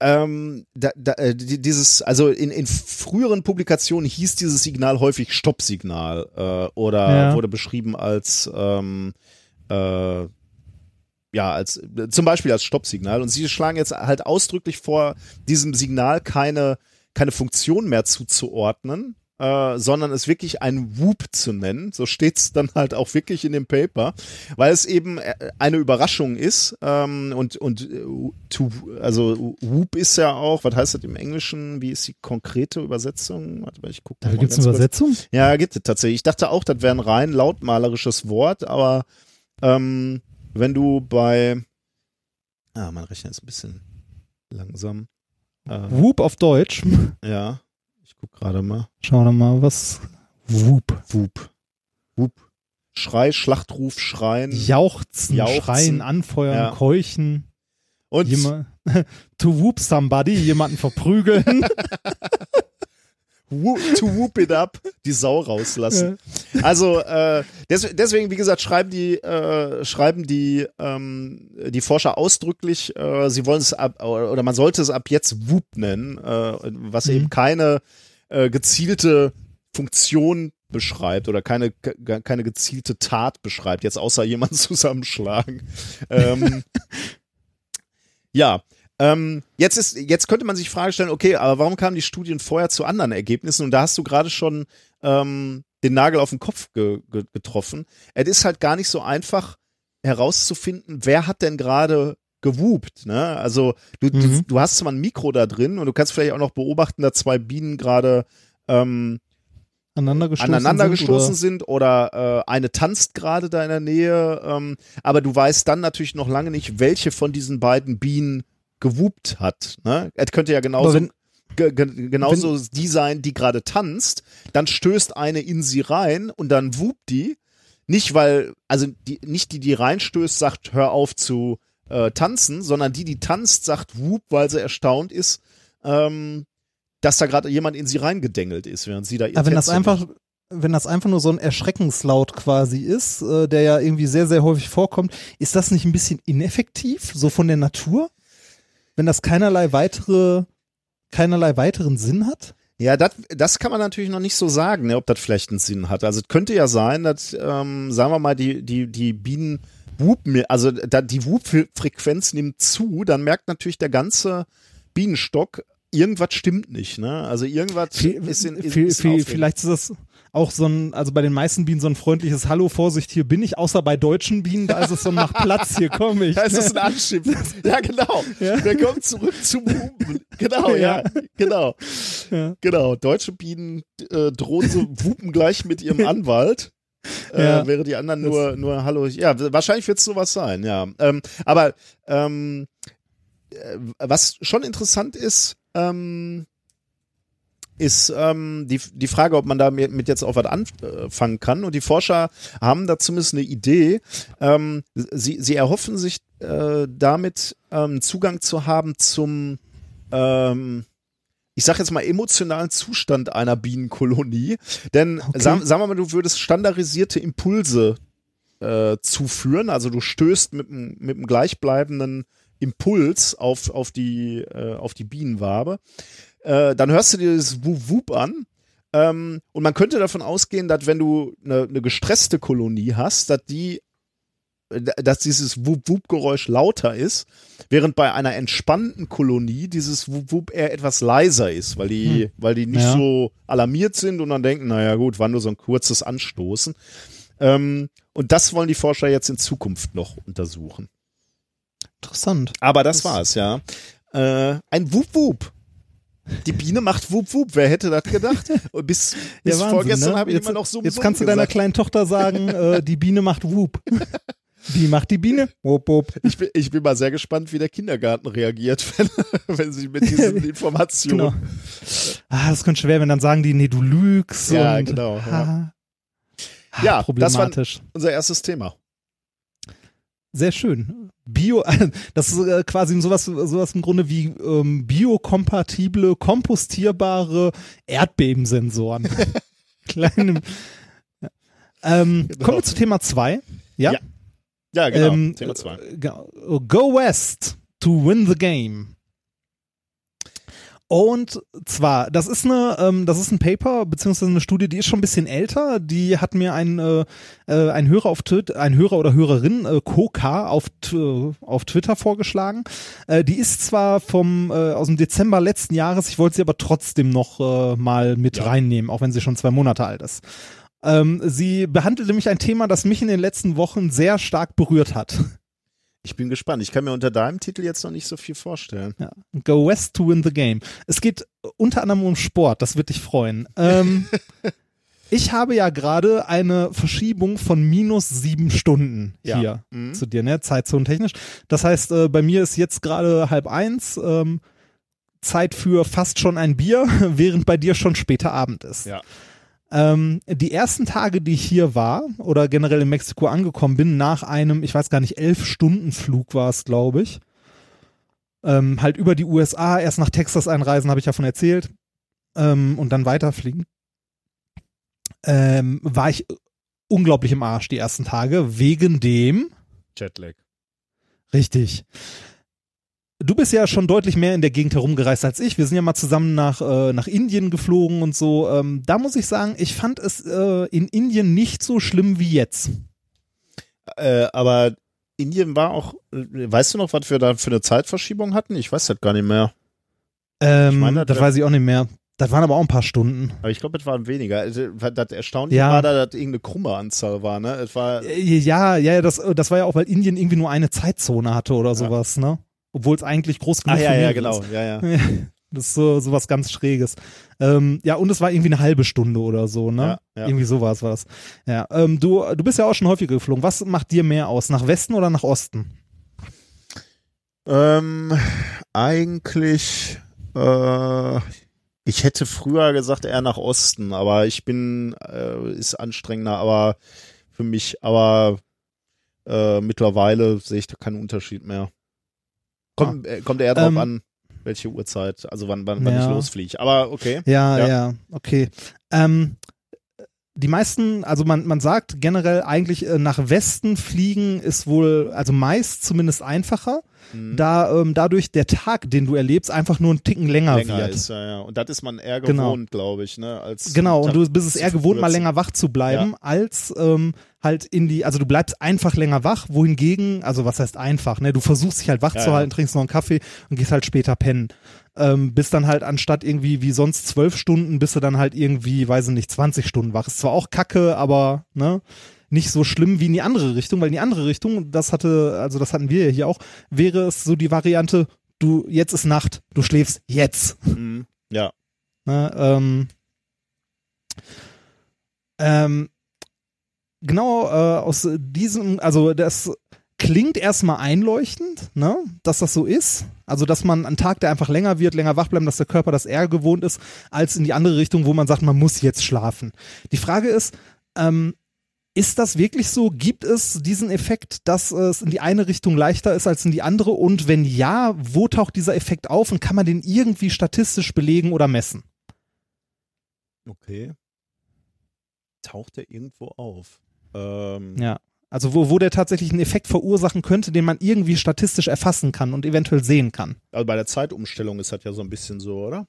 ähm, da, da, äh, die- dieses, also in, in früheren Publikationen hieß dieses Signal häufig Stoppsignal äh, oder Ja. wurde beschrieben als ähm, äh, ja, als äh, zum Beispiel als Stoppsignal. Und sie schlagen jetzt halt ausdrücklich vor, diesem Signal keine, keine Funktion mehr zuzuordnen, äh, sondern es wirklich ein Whoop zu nennen. So steht's dann halt auch wirklich in dem Paper, weil es eben äh, eine Überraschung ist. Ähm, und und äh, to, also Whoop ist ja auch, was heißt das im Englischen? Wie ist die konkrete Übersetzung? Warte mal, ich gucke Da gibt's eine Übersetzung? Ja, gibt es tatsächlich. Ich dachte auch, das wäre ein rein lautmalerisches Wort, aber ähm, wenn du bei Ah, mein Rechner ist ein bisschen langsam. Äh, Whoop auf Deutsch. ja, ich guck gerade mal. Schauen wir mal, was. Whoop. Whoop. Whoop. Schrei, Schlachtruf, Schreien. Jauchzen, Jauchzen. schreien, anfeuern, Ja. keuchen. Und Jema (laughs) to whoop somebody, jemanden verprügeln. (laughs) whoop, to whoop it up, die Sau rauslassen. Also äh, des, deswegen, wie gesagt, schreiben die äh, schreiben die ähm, die Forscher ausdrücklich, äh, sie wollen es ab oder man sollte es ab jetzt Whoop nennen, äh, was Mhm. eben keine äh, gezielte Funktion beschreibt oder keine ke- keine gezielte Tat beschreibt, jetzt außer jemand (laughs) zusammenschlagen. ähm, (laughs) ja, ähm, jetzt ist, jetzt könnte man sich Frage stellen, okay, aber warum kamen die Studien vorher zu anderen Ergebnissen? Und da hast du gerade schon ähm, den Nagel auf den Kopf ge ge getroffen. Es ist halt gar nicht so einfach herauszufinden, wer hat denn gerade gewupt, ne? Also du, du, Mhm. du hast zwar ein Mikro da drin und du kannst vielleicht auch noch beobachten, dass zwei Bienen gerade ähm, Aneinander gestoßen aneinander sind, gestoßen oder? sind oder äh, eine tanzt gerade da in der Nähe, ähm, aber du weißt dann natürlich noch lange nicht, welche von diesen beiden Bienen gewupt hat. Ne? Es könnte ja genauso, wenn- ge ge genauso die sein, die gerade tanzt, dann stößt eine in sie rein und dann wupt die. Nicht weil, also die, nicht die, die reinstößt, sagt, hör auf zu äh, tanzen, sondern die, die tanzt, sagt wup, weil sie erstaunt ist, ähm, dass da gerade jemand in sie reingedengelt ist, während sie da ihr Aber wenn das einfach, wenn das einfach nur so ein Erschreckenslaut quasi ist, äh, der ja irgendwie sehr, sehr häufig vorkommt, ist das nicht ein bisschen ineffektiv, so von der Natur? Wenn das keinerlei weitere, keinerlei weiteren Sinn hat? Ja, das, das kann man natürlich noch nicht so sagen, ne, ob das vielleicht einen Sinn hat. Also es könnte ja sein, dass, ähm, sagen wir mal, die, die, die Bienen wupen, also da, die Wupfrequenz nimmt zu, dann merkt natürlich der ganze Bienenstock, irgendwas stimmt nicht, ne? Also irgendwas ist in, ist, viel, ist in viel, Aufregung. vielleicht ist das auch so ein, also bei den meisten Bienen so ein freundliches Hallo, Vorsicht, hier bin ich, außer bei deutschen Bienen, da ist es so, mach Platz, hier komme ich. (laughs) Ja, es ist ein Anschimpfen. (laughs) Ja, genau. Wir kommen zurück zum Wupen. Genau, ja, Ja. genau. Ja. Genau. Deutsche Bienen äh, drohen so wupen gleich mit ihrem (laughs) Anwalt. Äh, Ja. während die anderen nur, nur Hallo. Ja, wahrscheinlich wird es sowas sein, ja. Ähm, aber ähm, äh, was schon interessant ist, ähm, ist ähm, die, die Frage, ob man damit mit jetzt auch was anfangen kann. Und die Forscher haben da zumindest eine Idee. Ähm, sie, sie erhoffen sich äh, damit ähm, Zugang zu haben zum, ähm, ich sag jetzt mal, emotionalen Zustand einer Bienenkolonie. Denn Okay. sagen, wir mal, du würdest standardisierte Impulse äh, zuführen. Also du stößt mit einem mit einem gleichbleibenden Impuls auf, auf, die, äh, auf die Bienenwabe. Äh, dann hörst du dir das Wup Wup an. Ähm, und man könnte davon ausgehen, dass wenn du eine, eine gestresste Kolonie hast, dass die dass dieses Wup-Wup-Geräusch lauter ist, während bei einer entspannten Kolonie dieses Wup-Wup eher etwas leiser ist, weil die, Hm. weil die nicht Ja. so alarmiert sind und dann denken, naja gut, war nur so ein kurzes Anstoßen. Ähm, und das wollen die Forscher jetzt in Zukunft noch untersuchen. Interessant. Aber das, Das- war's, ja. Äh, ein Wup-Wup. Die Biene macht Wup-Wup. Wer hätte das gedacht? Bis, (laughs) bis Wahnsinn, vorgestern ne? habe ich jetzt, immer noch so Jetzt kannst du deiner kleinen Tochter sagen, (laughs) äh, die Biene macht Whoop. Wie macht die Biene? Wup, wup. Ich bin, ich bin mal sehr gespannt, wie der Kindergarten reagiert, (laughs) wenn, wenn sie mit diesen Informationen. Genau. Ah, das könnte schwer, wenn dann sagen die, nee, du lügst. Ja, und, genau, ja. Ha, Ja, das war- problematisch. Unser erstes Thema. Sehr schön. Bio, (laughs) das ist äh, quasi sowas, sowas im Grunde wie ähm, biokompatible, kompostierbare Erdbebensensoren. (laughs) Kleine. Ja. Ähm, Genau. Kommen wir zu Thema zwei. Ja. Ja. Ja, genau. Ähm, Thema zwei. äh. Go West to win the game. Und zwar, das ist eine, ähm, das ist ein Paper beziehungsweise eine Studie, die ist schon ein bisschen älter. Die hat mir ein äh, äh, ein Hörer auf Twitter, ein Hörer oder Hörerin äh, Koka auf t- auf Twitter vorgeschlagen. Äh, die ist zwar vom äh, aus dem Dezember letzten Jahres, ich wollte sie aber trotzdem noch äh, mal mit reinnehmen, auch wenn sie schon zwei Monate alt ist. Ähm, sie behandelt nämlich ein Thema, das mich in den letzten Wochen sehr stark berührt hat. Ich bin gespannt. Ich kann mir unter deinem Titel jetzt noch nicht so viel vorstellen. Ja. Go West to win the game. Es geht unter anderem um Sport, das wird dich freuen. Ähm, (laughs) ich habe ja gerade eine Verschiebung von minus sieben Stunden Ja. hier Mhm. zu dir, ne? Zeitzonentechnisch. Das heißt, äh, bei mir ist jetzt gerade halb eins, ähm, Zeit für fast schon ein Bier, (laughs) während bei dir schon später Abend ist. Ja. Ähm, die ersten Tage, die ich hier war oder generell in Mexiko angekommen bin, nach einem, ich weiß gar nicht, elf Stunden Flug war es, glaube ich, ähm, halt über die USA, erst nach Texas einreisen, habe ich davon erzählt, ähm, und dann weiterfliegen, ähm, war ich unglaublich im Arsch die ersten Tage, wegen dem, Jetlag. richtig, Du bist ja schon deutlich mehr in der Gegend herumgereist als ich. Wir sind ja mal zusammen nach, äh, nach Indien geflogen und so. Ähm, da muss ich sagen, ich fand es äh, in Indien nicht so schlimm wie jetzt. Äh, aber Indien war auch, äh, weißt du noch, was wir da für eine Zeitverschiebung hatten? Ich weiß das gar nicht mehr. Ähm, Ich meine, das das- weiß ich auch nicht mehr. Das waren aber auch ein paar Stunden. Aber ich glaube, es waren weniger. Also, Das Erstaunliche Ja. war da, dass irgendeine krumme Anzahl war, ne? Es war, Äh, Ja, ja, ja, das, das war ja auch, weil Indien irgendwie nur eine Zeitzone hatte oder sowas, ne? Obwohl es eigentlich groß genug ah, ja, für ja, genau, ist. ja, ja. (laughs) Das ist so, so was ganz Schräges. Ähm, ja, und es war irgendwie eine halbe Stunde oder so, ne? Ja, ja. Irgendwie sowas war das. Ja, ähm, du, du bist ja auch schon häufiger geflogen. Was macht dir mehr aus? Nach Westen oder nach Osten? Ähm, eigentlich, äh, ich hätte früher gesagt eher nach Osten, aber ich bin, äh, ist anstrengender, aber für mich, aber äh, mittlerweile sehe ich da keinen Unterschied mehr. Kommt, äh, kommt eher drauf Ähm, an, welche Uhrzeit, also wann, wann, wann ich Ja. losfliege. Aber okay. Ja, Ja. ja, okay. Ähm, die meisten, also man, man sagt generell eigentlich äh, nach Westen fliegen ist wohl, also meist zumindest einfacher, Mhm. da ähm, dadurch der Tag, den du erlebst, einfach nur einen Ticken länger, länger wird. ist, ja, ja. Und das ist man eher Genau. gewohnt, glaube ich, ne? Als Genau, und du bist es eher gewohnt, mal länger wach zu bleiben, als ähm, halt in die, also du bleibst einfach länger wach, wohingegen, also was heißt einfach, ne? Du versuchst dich halt wach Ja, zu ja. halten, trinkst noch einen Kaffee und gehst halt später pennen. Ähm, bist dann halt anstatt irgendwie wie sonst zwölf Stunden, bist du dann halt irgendwie, weiß ich nicht, 20 Stunden wach. Ist zwar auch kacke, aber ne, nicht so schlimm wie in die andere Richtung, weil in die andere Richtung, das hatte, also das hatten wir ja hier auch, wäre es so die Variante, du, jetzt ist Nacht, du schläfst jetzt. Mhm. Ja. Ne, ähm, ähm, genau äh, aus diesem, also das klingt erstmal einleuchtend, ne, dass das so ist. Also, dass man einen Tag, der einfach länger wird, länger wach bleiben, dass der Körper das eher gewohnt ist, als in die andere Richtung, wo man sagt, man muss jetzt schlafen. Die Frage ist, ähm, ist das wirklich so? Gibt es diesen Effekt, dass es in die eine Richtung leichter ist als in die andere? Und wenn ja, wo taucht dieser Effekt auf und kann man den irgendwie statistisch belegen oder messen? Okay. Taucht der irgendwo auf? Ähm, Ja. Also wo, wo der tatsächlich einen Effekt verursachen könnte, den man irgendwie statistisch erfassen kann und eventuell sehen kann. Also bei der Zeitumstellung ist das ja so ein bisschen so, oder?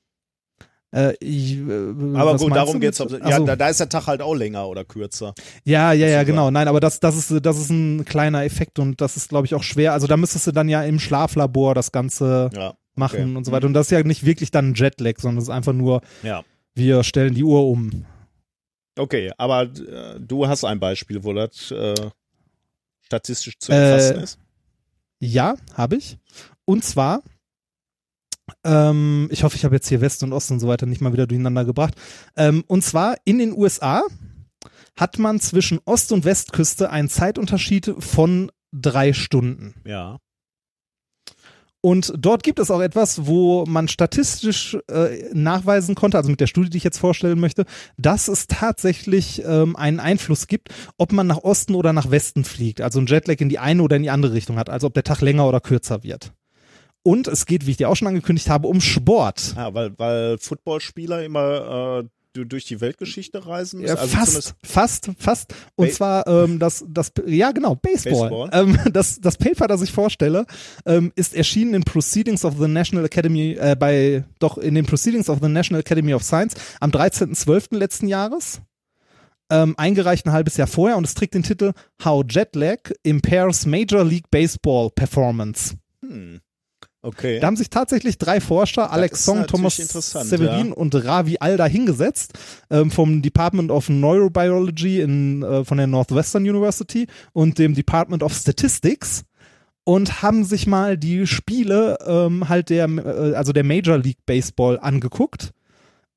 Äh, ich, äh, Aber gut, darum geht's. Ob, Ach ja, so. da, da ist der Tag halt auch länger oder kürzer. ja, ja, ja, genau. Nein, aber das, das ist, das ist ein kleiner Effekt und das ist, glaube ich, auch schwer. Also da müsstest du dann ja im Schlaflabor das Ganze Ja. machen okay. und so weiter. Und das ist ja nicht wirklich dann ein Jetlag, sondern es ist einfach nur, Ja. wir stellen die Uhr um. Okay, aber äh, du hast ein Beispiel, wo das äh, statistisch zu Äh, erfassen ist. Ja, habe ich. Und zwar, ähm, ich hoffe, ich habe jetzt hier West und Ost und so weiter nicht mal wieder durcheinander gebracht. Ähm, und zwar in den USA hat man zwischen Ost- und Westküste einen Zeitunterschied von drei Stunden. Ja. Und dort gibt es auch etwas, wo man statistisch äh, nachweisen konnte, also mit der Studie, die ich jetzt vorstellen möchte, dass es tatsächlich ähm, einen Einfluss gibt, ob man nach Osten oder nach Westen fliegt, also ein Jetlag in die eine oder in die andere Richtung hat, also ob der Tag länger oder kürzer wird. Und es geht, wie ich dir auch schon angekündigt habe, um Sport. Ah, weil, weil Footballspieler immer äh, du durch die Weltgeschichte reisen müssen? Ja, Also fast, fast, fast. Und Ba- zwar ähm, das, das, ja genau, Baseball. Baseball. Ähm, das, das Paper, das ich vorstelle, ähm, ist erschienen in Proceedings of the National Academy, äh, bei, doch in den Proceedings of the National Academy of Science am 13.12. letzten Jahres. Ähm, eingereicht ein halbes Jahr vorher und es trägt den Titel How Jetlag Impairs Major League Baseball Performance. Hm. Okay. Da haben sich tatsächlich drei Forscher, Alex Song, Thomas Severin ja. und Ravi Alda hingesetzt ähm, vom Department of Neurobiology in, äh, von der Northwestern University und dem Department of Statistics und haben sich mal die Spiele ähm, halt der, äh, also der Major League Baseball angeguckt.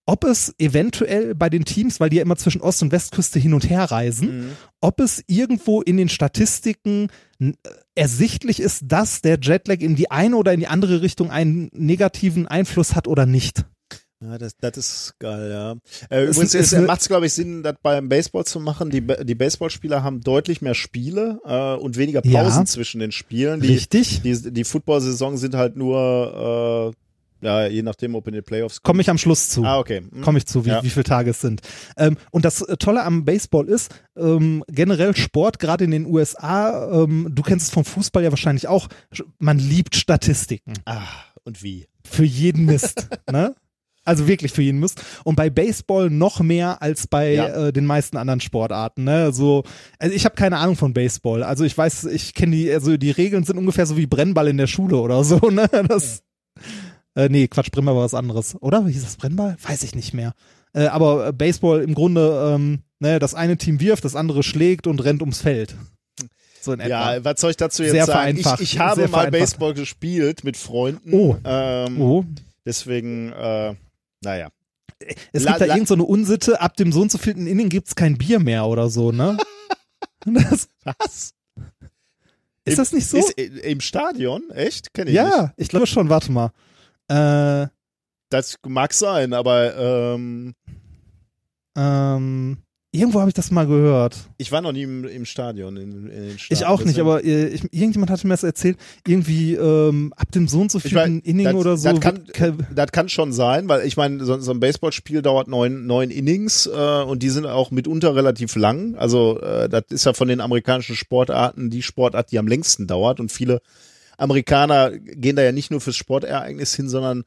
Ob es eventuell bei den Teams, weil die ja immer zwischen Ost- und Westküste hin und her reisen, Mhm. ob es irgendwo in den Statistiken äh, ersichtlich ist, dass der Jetlag in die eine oder in die andere Richtung einen negativen Einfluss hat oder nicht. Ja, das, das ist geil, ja. Äh, Es übrigens ist ist, eine- macht es, glaube ich, Sinn, das beim Baseball zu machen. Die, die Baseballspieler haben deutlich mehr Spiele äh, und weniger Pausen Ja. zwischen den Spielen. Die, Richtig. die, die Football-Saison sind halt nur, äh, ja, je nachdem, ob in den Playoffs Komme ich am Schluss zu. Ah, okay. Hm. Komme ich zu, wie, Ja. wie viele Tage es sind. Ähm, und das äh, Tolle am Baseball ist, ähm, generell Sport, gerade in den USA, ähm, du kennst es vom Fußball ja wahrscheinlich auch, man liebt Statistiken. Ah, und wie? Für jeden Mist. (laughs) ne? Also wirklich für jeden Mist. Und bei Baseball noch mehr als bei Ja. äh, den meisten anderen Sportarten. Ne? So, also ich habe keine Ahnung von Baseball. Also ich weiß, ich kenne die, also die Regeln sind ungefähr so wie Brennball in der Schule oder so. (laughs) Ne? Das, äh, nee, Quatsch, Brennball war was anderes. Oder? Hieß das Brennball? Weiß ich nicht mehr. Äh, aber äh, Baseball im Grunde, ähm, ne, das eine Team wirft, das andere schlägt und rennt ums Feld. So in etwa. Ja, was soll ich dazu jetzt Sehr sagen? Ich, vereinfacht. ich habe Sehr mal. Baseball gespielt mit Freunden. Oh. Ähm, oh. Deswegen, äh, naja. Es La- gibt da la- irgend so eine Unsitte, ab dem so und so vielten Inning gibt's kein Bier mehr oder so, ne? (laughs) das, Was? ist das nicht so? Ist i- im Stadion? Echt? Kenn ich nicht. ja, ich glaube schon, warte mal. Äh, Das mag sein, aber ähm, ähm, irgendwo habe ich das mal gehört. ich war noch nie im, im Stadion. In, in den Ich auch nicht, aber äh, ich, irgendjemand hatte mir das erzählt, irgendwie ähm, ab dem so und so mein, Inning das- oder so. Das kann, das kann schon sein, weil ich meine, so, so ein Baseballspiel dauert neun, neun Innings äh, und die sind auch mitunter relativ lang. Also äh, das ist ja von den amerikanischen Sportarten die Sportart, die am längsten dauert. Und viele Amerikaner gehen da ja nicht nur fürs Sportereignis hin, sondern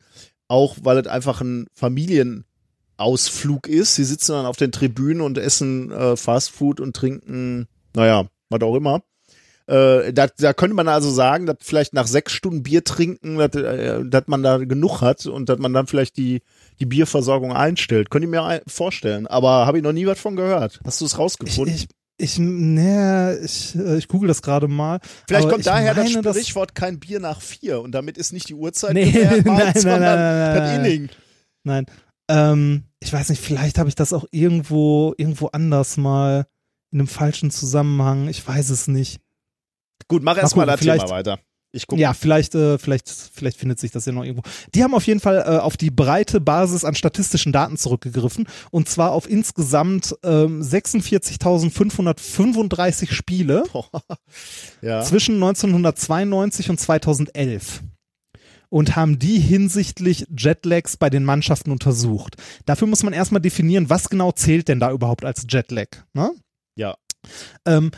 auch, weil es einfach ein Familienausflug ist. Sie sitzen dann auf den Tribünen und essen äh, Fastfood und trinken, naja, was auch immer. Äh, da, da könnte man also sagen, dass vielleicht nach sechs Stunden Bier trinken, dass, äh, man da genug hat und dass man dann vielleicht die, die Bierversorgung einstellt. Könnte ich mir vorstellen. Aber habe ich noch nie was von gehört. Hast du es rausgefunden? ich, ich, ne, ich, äh, ich google das gerade mal. vielleicht kommt ich daher das meine, dass- Sprichwort kein Bier nach vier und damit ist nicht die Uhrzeit Nee, (laughs) nein, nein, sondern nein, nein, das nein. Inning. Nein. Ähm, ich weiß nicht, vielleicht habe ich das auch irgendwo, irgendwo anders mal in einem falschen Zusammenhang. Ich weiß es nicht. Gut, mach erst mal gucken, das Thema weiter. Ich gucke. Ja, vielleicht, äh, vielleicht, vielleicht findet sich das ja noch irgendwo. Die haben auf jeden Fall äh, auf die breite Basis an statistischen Daten zurückgegriffen und zwar auf insgesamt ähm, 46.535 Spiele (laughs) ja. zwischen 1992 und 2011 und haben die hinsichtlich Jetlags bei den Mannschaften untersucht. Dafür muss man erstmal definieren, was genau zählt denn da überhaupt als Jetlag. Ne? Ja. Ähm,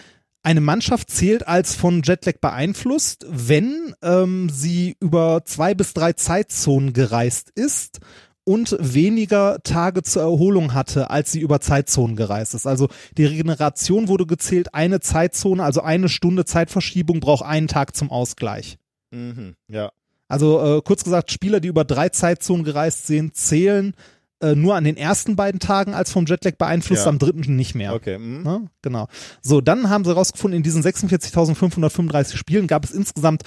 eine Mannschaft zählt als von Jetlag beeinflusst, wenn ähm, sie über zwei bis drei Zeitzonen gereist ist und weniger Tage zur Erholung hatte, als sie über Zeitzonen gereist ist. Also die Regeneration wurde gezählt, eine Zeitzone, also eine Stunde Zeitverschiebung braucht einen Tag zum Ausgleich. Mhm. Ja. Also äh, kurz gesagt, Spieler, die über drei Zeitzonen gereist sind, zählen äh, nur an den ersten beiden Tagen als vom Jetlag beeinflusst, Ja. am dritten nicht mehr. Okay. Mhm. Ne? Genau. So, dann haben sie rausgefunden, in diesen 46.535 Spielen gab es insgesamt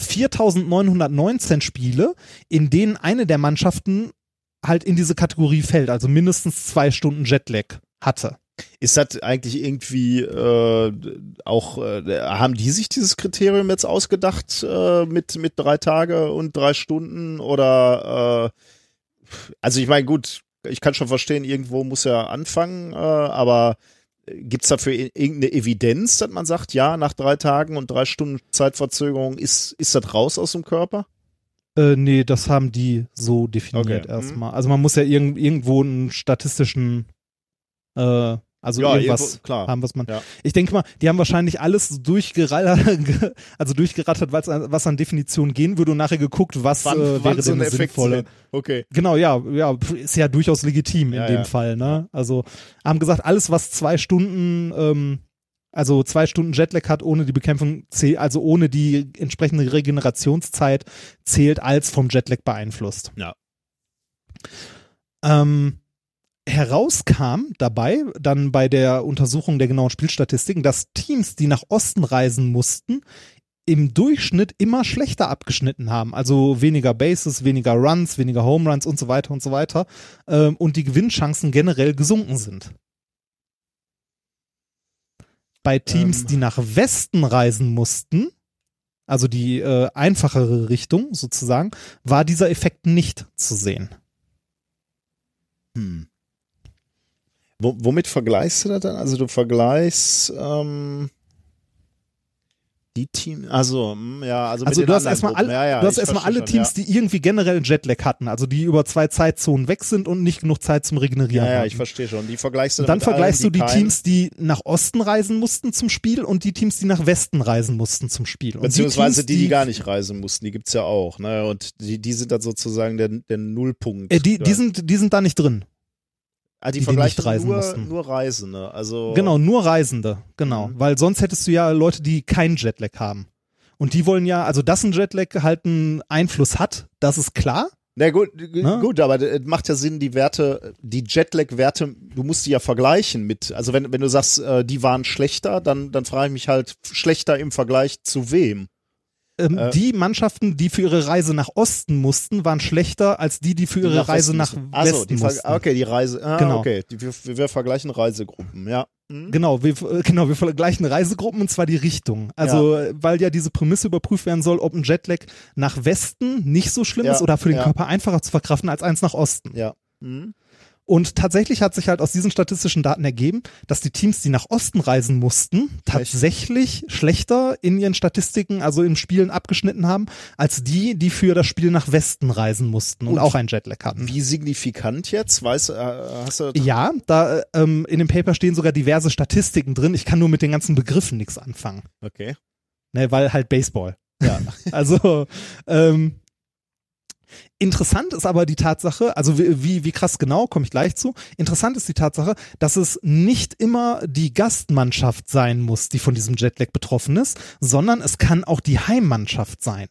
4.919 Spiele, in denen eine der Mannschaften halt in diese Kategorie fällt, also mindestens zwei Stunden Jetlag hatte. Ist das eigentlich irgendwie äh, auch, äh, haben die sich dieses Kriterium jetzt ausgedacht äh, mit, mit drei Tage und drei Stunden oder äh, also ich meine, gut, ich kann schon verstehen, irgendwo muss er anfangen, äh, aber gibt's dafür i- irgendeine Evidenz, dass man sagt, ja, nach drei Tagen und drei Stunden Zeitverzögerung ist, ist das raus aus dem Körper? Äh, nee, das haben die so definiert Okay. erstmal. Also man muss ja irgend, irgendwo einen statistischen, äh, also Ja, irgendwas irgendwo- klar. haben, was man. Ja. Ich denke mal, die haben wahrscheinlich alles durchgerattert, also durchgerattert, an- was an Definition gehen würde und nachher geguckt, was Wann, äh, wäre denn ein eine sinnvolle. Okay. Genau, ja, ja, ist ja durchaus legitim in Ja, dem ja. Fall, ne? Also haben gesagt, alles, was zwei Stunden, ähm, also zwei Stunden Jetlag hat, ohne die Bekämpfung, also ohne die entsprechende Regenerationszeit, zählt als vom Jetlag beeinflusst. Ja. Ähm, herauskam dabei dann bei der Untersuchung der genauen Spielstatistiken, dass Teams, die nach Osten reisen mussten, im Durchschnitt immer schlechter abgeschnitten haben. Also weniger Bases, weniger Runs, weniger Home Runs und so weiter und so weiter. Ähm, und die Gewinnchancen generell gesunken sind. Bei Teams, Ähm. die nach Westen reisen mussten, also die äh, einfachere Richtung sozusagen, war dieser Effekt nicht zu sehen. Hm. Wo, womit vergleichst du das dann? Also du vergleichst ähm, die Team, also hm, ja, also, Also du hast erstmal alle, ja, ja, du hast erstmal alle schon, Teams, die irgendwie generell einen Jetlag hatten, also die über zwei Zeitzonen weg sind und nicht genug Zeit zum Regenerieren Ja, ja, hatten. ich verstehe schon. Die vergleichst du Und dann mit allen, vergleichst du die Teams, die nach Osten reisen mussten zum Spiel und die Teams, die nach Westen reisen mussten zum Spiel. Und Beziehungsweise die, Teams, die, gar nicht reisen mussten, die gibt's ja auch, ne? Und die, die sind dann sozusagen der, der Nullpunkt. Äh, die, die, Ja. sind, die sind da nicht drin. Ah, die, die vergleichen nicht reisen nur, mussten. nur Reisende. Also Genau, nur Reisende, genau. Mhm. Weil sonst hättest du ja Leute, die keinen Jetlag haben. Und die wollen ja, also dass ein Jetlag halt einen Einfluss hat, das ist klar. Na gut, g- Ne? gut, aber es macht ja Sinn, die Werte, die Jetlag-Werte, du musst die ja vergleichen mit, also wenn, wenn du sagst, äh, die waren schlechter, dann, dann frage ich mich halt, schlechter im Vergleich zu wem? Ähm, Äh. die Mannschaften, die für ihre Reise nach Osten mussten, waren schlechter als die, die für ihre Die Reise Westen nach so, Westen Ver- mussten. Okay, die Reise, ah, Genau. okay, die, wir, wir vergleichen Reisegruppen, ja. Mhm. Genau, wir, äh, genau, wir vergleichen Reisegruppen und zwar die Richtung. Also, äh, weil ja diese Prämisse überprüft werden soll, ob ein Jetlag nach Westen nicht so schlimm Ja, ist oder für den ja. Körper einfacher zu verkraften als eins nach Osten. Ja. Mhm. Und tatsächlich hat sich halt aus diesen statistischen Daten ergeben, dass die Teams, die nach Osten reisen mussten, tatsächlich schlechter in ihren Statistiken, also in Spielen abgeschnitten haben, als die, die für das Spiel nach Westen reisen mussten und, Und auch einen Jetlag hatten. Wie signifikant jetzt? Weißt, äh, hast du Ja, da äh, ähm, in dem Paper stehen sogar diverse Statistiken drin. Ich kann nur mit den ganzen Begriffen nichts anfangen. Okay. Ne, weil halt Baseball. Ja. (laughs) also, ähm, interessant ist aber die Tatsache, also wie, wie, krass genau, komme ich gleich zu. Interessant ist die Tatsache, dass es nicht immer die Gastmannschaft sein muss, die von diesem Jetlag betroffen ist, sondern es kann auch die Heimmannschaft sein.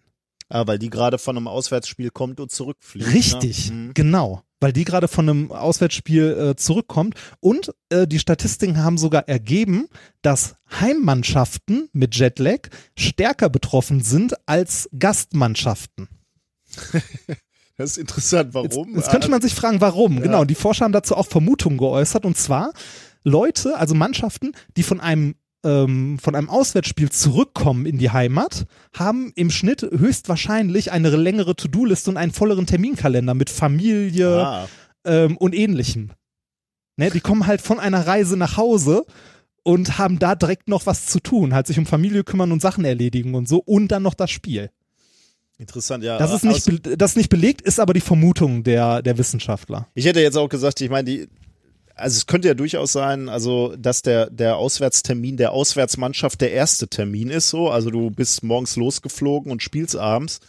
Ah, weil die gerade von einem Auswärtsspiel kommt und zurückfliegt. Richtig, Ne? Mhm. genau. Weil die gerade von einem Auswärtsspiel äh, zurückkommt. Und äh, die Statistiken haben sogar ergeben, dass Heimmannschaften mit Jetlag stärker betroffen sind als Gastmannschaften. (laughs) Das ist interessant. Warum? Jetzt, jetzt könnte man sich fragen, warum. Ja. Genau, die Forscher haben dazu auch Vermutungen geäußert. Und zwar Leute, also Mannschaften, die von einem ähm, von einem Auswärtsspiel zurückkommen in die Heimat, haben im Schnitt höchstwahrscheinlich eine längere To-Do-Liste und einen volleren Terminkalender mit Familie ah, ähm, und ähnlichem. Ne, die kommen halt von einer Reise nach Hause und haben da direkt noch was zu tun, halt sich um Familie kümmern und Sachen erledigen und so und dann noch das Spiel. Interessant, ja. Das ist nicht, das ist nicht belegt, ist aber die Vermutung der, der Wissenschaftler. Ich hätte jetzt auch gesagt, ich meine, die, also es könnte ja durchaus sein, also dass der, der Auswärtstermin der Auswärtsmannschaft der erste Termin ist so. Also du bist morgens losgeflogen und spielst abends.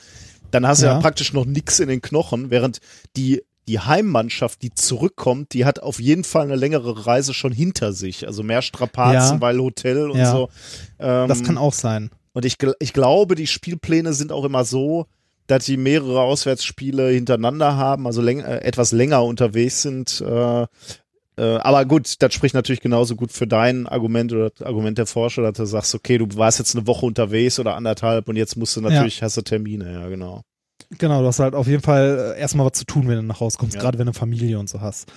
Dann hast du ja, Ja. praktisch noch nix in den Knochen, während die, die Heimmannschaft, die zurückkommt, die hat auf jeden Fall eine längere Reise schon hinter sich. Also mehr Strapazen, Ja. weil Hotel und Ja. so. Ähm, Das kann auch sein. Und ich, ich glaube, die Spielpläne sind auch immer so, dass die mehrere Auswärtsspiele hintereinander haben, also läng äh, etwas länger unterwegs sind. Äh, äh, aber gut, das spricht natürlich genauso gut für dein Argument oder das Argument der Forscher, dass du sagst, okay, du warst jetzt eine Woche unterwegs oder anderthalb und jetzt musst du natürlich, hast du Termine, ja, genau. Genau, du hast halt auf jeden Fall äh, erstmal was zu tun, wenn du nach Hause kommst, Ja. gerade wenn du Familie und so hast.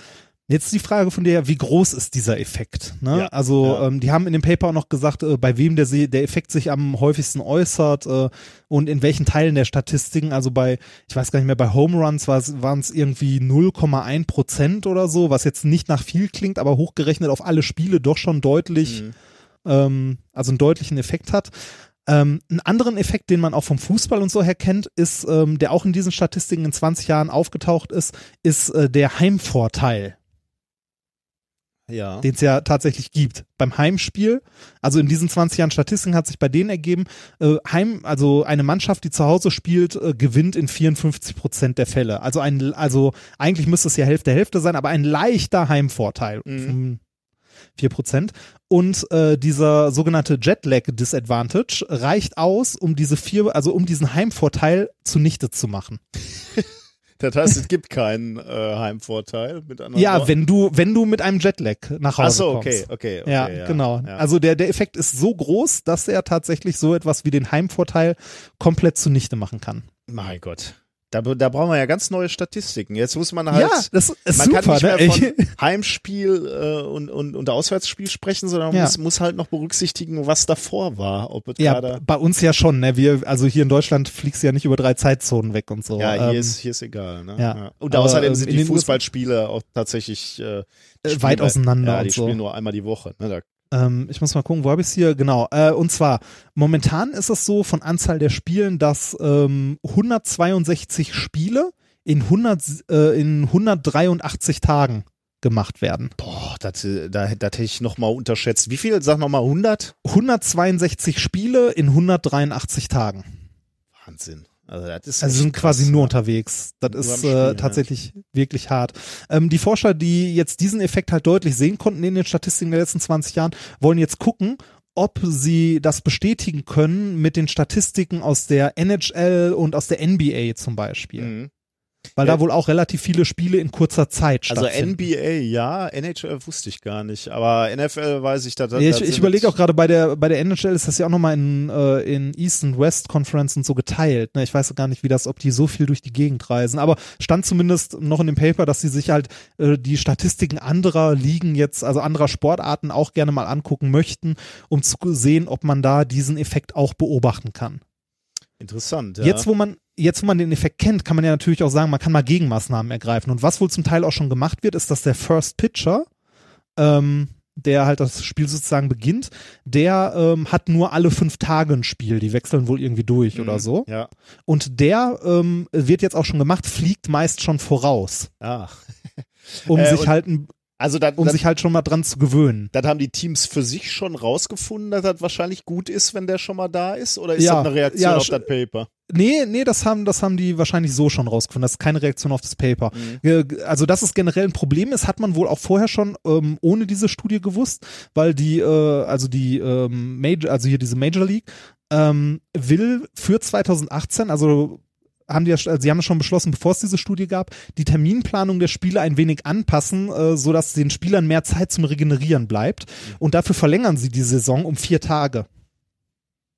Jetzt die Frage von dir, wie groß ist dieser Effekt? Ne? Ja, Also ja. Ähm, die haben in dem Paper auch noch gesagt, äh, bei wem der, der Effekt sich am häufigsten äußert äh, und in welchen Teilen der Statistiken. Also bei, ich weiß gar nicht mehr, bei Home Runs waren es irgendwie 0,1 Prozent oder so, was jetzt nicht nach viel klingt, aber hochgerechnet auf alle Spiele doch schon deutlich, Mhm. ähm, also einen deutlichen Effekt hat. Ähm, einen anderen Effekt, den man auch vom Fußball und so her kennt, ist, ähm, der auch in diesen Statistiken in 20 Jahren aufgetaucht ist, ist äh, der Heimvorteil Ja. den es ja tatsächlich gibt. Beim Heimspiel, also in diesen 20 Jahren Statistiken hat sich bei denen ergeben, äh, Heim, also eine Mannschaft, die zu Hause spielt, äh, gewinnt in 54 Prozent der Fälle. Also ein, also eigentlich müsste es ja Hälfte Hälfte sein, aber ein leichter Heimvorteil. Mhm. 4 Prozent. Und äh, dieser sogenannte Jetlag Disadvantage reicht aus, um diese vier, also um diesen Heimvorteil zunichte zu machen. (laughs) Das heißt, es gibt keinen äh, Heimvorteil mit anderen Ja, Worten? wenn du, wenn du mit einem Jetlag nach Hause Ach so, kommst. okay, okay, okay. ja, genau. Ja. Also der, der Effekt ist so groß, dass er tatsächlich so etwas wie den Heimvorteil komplett zunichte machen kann. mein Gott. Da, da brauchen wir ja ganz neue Statistiken. Jetzt muss man halt. ja, das ist man super. kann nicht mehr ne? von (laughs) Heimspiel äh, und, und, und Auswärtsspiel sprechen, sondern man Ja. muss, muss halt noch berücksichtigen, was davor war. Ob ja, bei uns ja schon. Ne? Wir, also hier in Deutschland fliegst du ja nicht über drei Zeitzonen weg und so. Ja, hier, Ähm, ist, hier ist egal. Ne? ja. Und Aber, außerdem ähm, sind in die Fußballspiele auch tatsächlich äh, Äh, weit auseinander Ja, die so. spielen nur einmal die Woche. Ne? Da, Ähm, ich muss mal gucken, wo habe ich es hier? Genau. Äh, und zwar, momentan ist es so von Anzahl der Spielen, dass ähm, 162 Spiele in, 100, äh, in 183 Tagen gemacht werden. boah, das, äh, da, das hätte ich nochmal unterschätzt. Wie viel? Sag nochmal 100? 162 Spiele in 183 Tagen. Wahnsinn. Also, das ist Also sind quasi krass, nur unterwegs. Das Nur ist am Spielen, äh, ja. tatsächlich wirklich hart. Ähm, die Forscher, die jetzt diesen Effekt halt deutlich sehen konnten in den Statistiken der letzten 20 Jahren, wollen jetzt gucken, ob sie das bestätigen können mit den Statistiken aus der NHL und aus der NBA zum Beispiel. Mhm. Weil Ja. da wohl auch relativ viele Spiele in kurzer Zeit Also stattfinden. NBA, ja, NHL wusste ich gar nicht, aber NFL weiß ich, dass Ja, ich ich überlege auch gerade bei der bei der NHL ist das ja auch nochmal in, äh, in East und West Conference und so geteilt. Ne? Ich weiß gar nicht, wie das, ob die so viel durch die Gegend reisen. Aber stand zumindest noch in dem Paper, dass sie sich halt äh, die Statistiken anderer Ligen jetzt, also anderer Sportarten auch gerne mal angucken möchten, um zu sehen, ob man da diesen Effekt auch beobachten kann. Interessant, ja. Jetzt, wo man, jetzt, wo man den Effekt kennt, kann man ja natürlich auch sagen, man kann mal Gegenmaßnahmen ergreifen. Und was wohl zum Teil auch schon gemacht wird, ist, dass der First Pitcher, ähm, der halt das Spiel sozusagen beginnt, der ähm, hat nur alle fünf Tage ein Spiel. Die wechseln wohl irgendwie durch oder so. Mhm. Ja. Und der ähm, wird jetzt auch schon gemacht, fliegt meist schon voraus, Ah. um Äh, sich halt, ein- Also dann, um dann, sich halt schon mal dran zu gewöhnen. dann haben die Teams für sich schon rausgefunden, dass das wahrscheinlich gut ist, wenn der schon mal da ist? Oder ist Ja, das eine Reaktion ja, auf das Paper? Nee, nee, das haben, das haben die wahrscheinlich so schon rausgefunden. Das ist keine Reaktion auf das Paper. Mhm. Äh, Also, dass es generell ein Problem ist, hat man wohl auch vorher schon ähm, ohne diese Studie gewusst, weil die, äh, also die ähm, Major, also hier diese Major League, ähm, will für 2018, also haben die ja, also sie haben schon beschlossen, bevor es diese Studie gab, die Terminplanung der Spiele ein wenig anpassen, äh, so dass den Spielern mehr Zeit zum Regenerieren bleibt. Und dafür verlängern sie die Saison um vier Tage.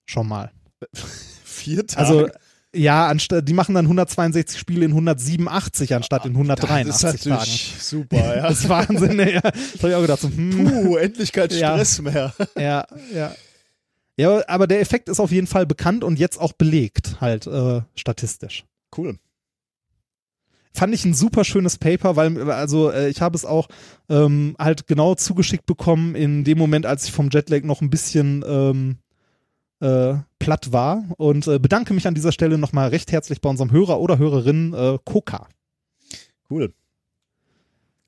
Schon mal. (laughs) Vier Tage? Also ja, anstatt die machen dann 162 Spiele in 187 anstatt in das 183 ist Tagen. natürlich super, ja. (laughs) Das ist Wahnsinn, ja. (laughs) Das habe ich auch gedacht. So, hm, Puh, endlich kein Ja. Stress mehr. ja, ja. Ja, aber der Effekt ist auf jeden Fall bekannt und jetzt auch belegt, halt äh, statistisch. Cool. Fand ich ein super schönes Paper, weil also äh, ich habe es auch ähm, halt genau zugeschickt bekommen in dem Moment, als ich vom Jetlag noch ein bisschen ähm, äh, platt war und äh, bedanke mich an dieser Stelle nochmal recht herzlich bei unserem Hörer oder Hörerin äh, Koka. Cool.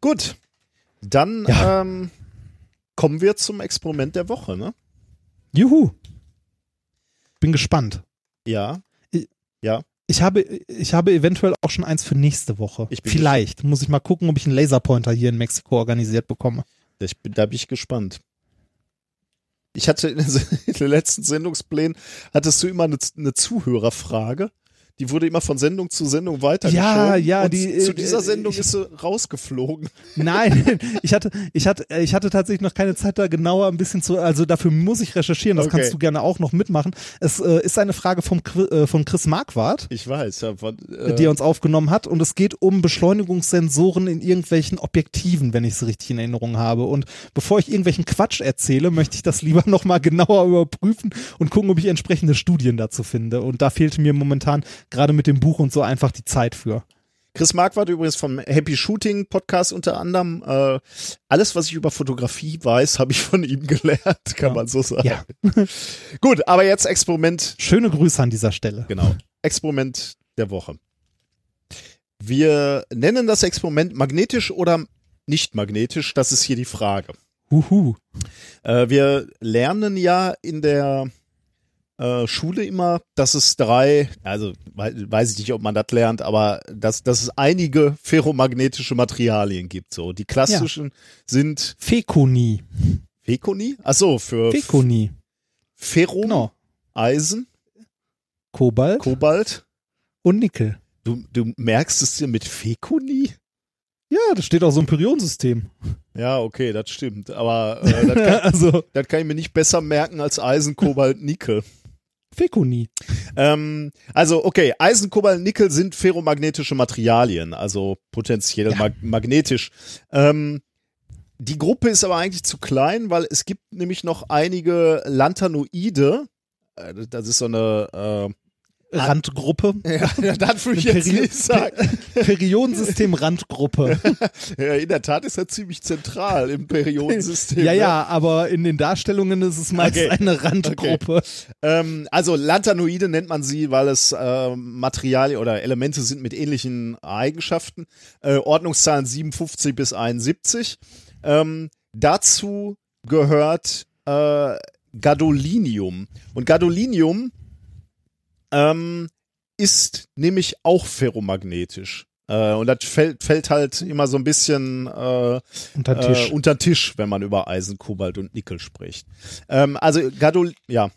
Gut. Dann Ja. ähm, kommen wir zum Experiment der Woche, ne? Juhu. Bin gespannt. Ja. Ich habe, ich habe eventuell auch schon eins für nächste Woche. Ich bin Vielleicht. Muss ich mal gucken, ob ich einen Laserpointer hier in Mexiko organisiert bekomme. Ich bin, da bin ich gespannt. Ich hatte in den (laughs) letzten Sendungsplänen, hattest du immer eine, eine Zuhörerfrage. Die wurde immer von Sendung zu Sendung weitergeschoben. Ja, ja, und die, zu äh, dieser äh, Sendung ich- ist sie rausgeflogen. (laughs) Nein, ich hatte, ich hatte, ich hatte tatsächlich noch keine Zeit, da genauer ein bisschen zu, also dafür muss ich recherchieren, das Okay. kannst du gerne auch noch mitmachen. Es äh, ist eine Frage vom, äh, von Chris Marquardt. Ich weiß, ja, von, äh, die er uns aufgenommen hat und es geht um Beschleunigungssensoren in irgendwelchen Objektiven, wenn ich es richtig in Erinnerung habe. Und bevor ich irgendwelchen Quatsch erzähle, möchte ich das lieber (laughs) nochmal genauer überprüfen und gucken, ob ich entsprechende Studien dazu finde. Und da fehlte mir momentan gerade mit dem Buch und so einfach die Zeit für. Chris Marquardt übrigens vom Happy Shooting Podcast unter anderem. Äh, alles, was ich über Fotografie weiß, habe ich von ihm gelernt, (laughs) kann Ja. man so sagen. Ja. (laughs) Gut, aber jetzt Experiment Schöne Grüße an dieser Stelle. Genau. Experiment der Woche. Wir nennen das Experiment magnetisch oder nicht magnetisch, das ist hier die Frage. Huhu. Äh, wir lernen ja in der Schule immer, dass es drei, also wei- weiß ich nicht, ob man das lernt, aber dass, dass es einige ferromagnetische Materialien gibt. So, die klassischen sind Fekoni. Fekoni, achso, für Fekoni. Ferrum, Genau. Eisen, Kobalt Kobalt. und Nickel. Du, du merkst es dir mit Fekoni? Ja, das steht auch so im Periodensystem. Ja, okay, das stimmt. Aber äh, das, (laughs) kann, also, das kann ich mir nicht besser merken als Eisen, Kobalt, Nickel. Fekoni. Ähm, also, okay, Eisen, Kobalt, Nickel sind ferromagnetische Materialien, also potenziell mag magnetisch. Ähm, die Gruppe ist aber eigentlich zu klein, weil es gibt nämlich noch einige Lanthanoide. Äh, Das ist so eine, Randgruppe. (laughs) äh, ja, das würde ich jetzt Peri- nicht sagen. Periodensystem Randgruppe. (laughs) Ja, in der Tat ist er ziemlich zentral im Periodensystem. ja, ne? ja, aber in den Darstellungen ist es meist Okay. eine Randgruppe. Ähm, also Lanthanoide nennt man sie, weil es äh, Materialien oder Elemente sind mit ähnlichen Eigenschaften. Äh, Ordnungszahlen 57 bis 71. Ähm, dazu gehört äh, Gadolinium. Und Gadolinium ähm, ist nämlich auch ferromagnetisch. Äh, und das fällt, fällt halt immer so ein bisschen äh, Unter den Tisch. äh, unter den Tisch, wenn man über Eisen, Kobalt und Nickel spricht. Ähm, also Gadol, ja.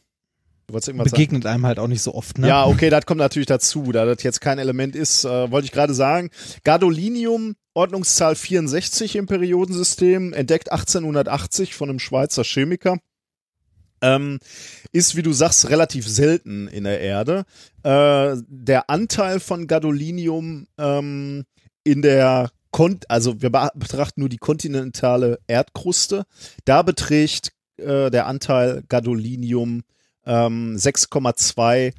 Irgendwas sagen? Begegnet einem halt auch nicht so oft, ne? Ja, okay, das kommt natürlich dazu, da das jetzt kein Element ist, äh, wollte ich gerade sagen. Gadolinium, Ordnungszahl 64 im Periodensystem, entdeckt 1880 von einem Schweizer Chemiker. Ähm, ist, wie du sagst, relativ selten in der Erde. Äh, der Anteil von Gadolinium ähm, in der Kon also wir be- betrachten nur die kontinentale Erdkruste. Da beträgt äh, der Anteil Gadolinium ähm, 6,2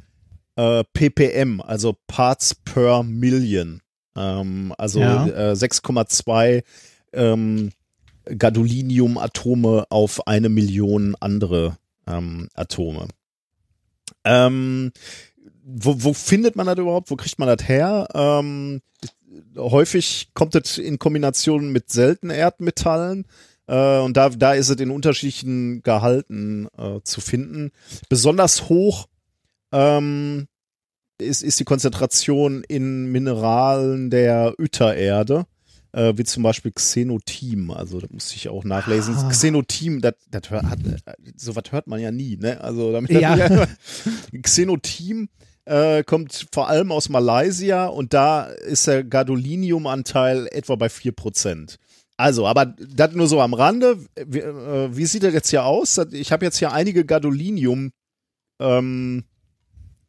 äh, ppm, also Parts per Million. Ähm, also Ja. äh, 6,2 ähm, Gadolinium-Atome auf eine Million andere ähm, Atome. Ähm, wo, wo findet man das überhaupt? Wo kriegt man das her? Ähm, häufig kommt es in Kombination mit seltenen Erdmetallen. Äh, und da, da ist es in unterschiedlichen Gehalten äh, zu finden. Besonders hoch ähm, ist, ist die Konzentration in Mineralen der Yttererde, äh, wie zum Beispiel Xenotim. Also da musste ich auch nachlesen. Ah. Xenotim, das, das hört, hat, sowas hört man ja nie. Ne? Also damit Ja. (laughs) Xenotim äh, kommt vor allem aus Malaysia und da ist der Gadolinium-Anteil etwa bei 4%. Also, aber das nur so am Rande. Wie, äh, wie sieht das jetzt hier aus? Ich habe jetzt hier einige Gadolinium ähm,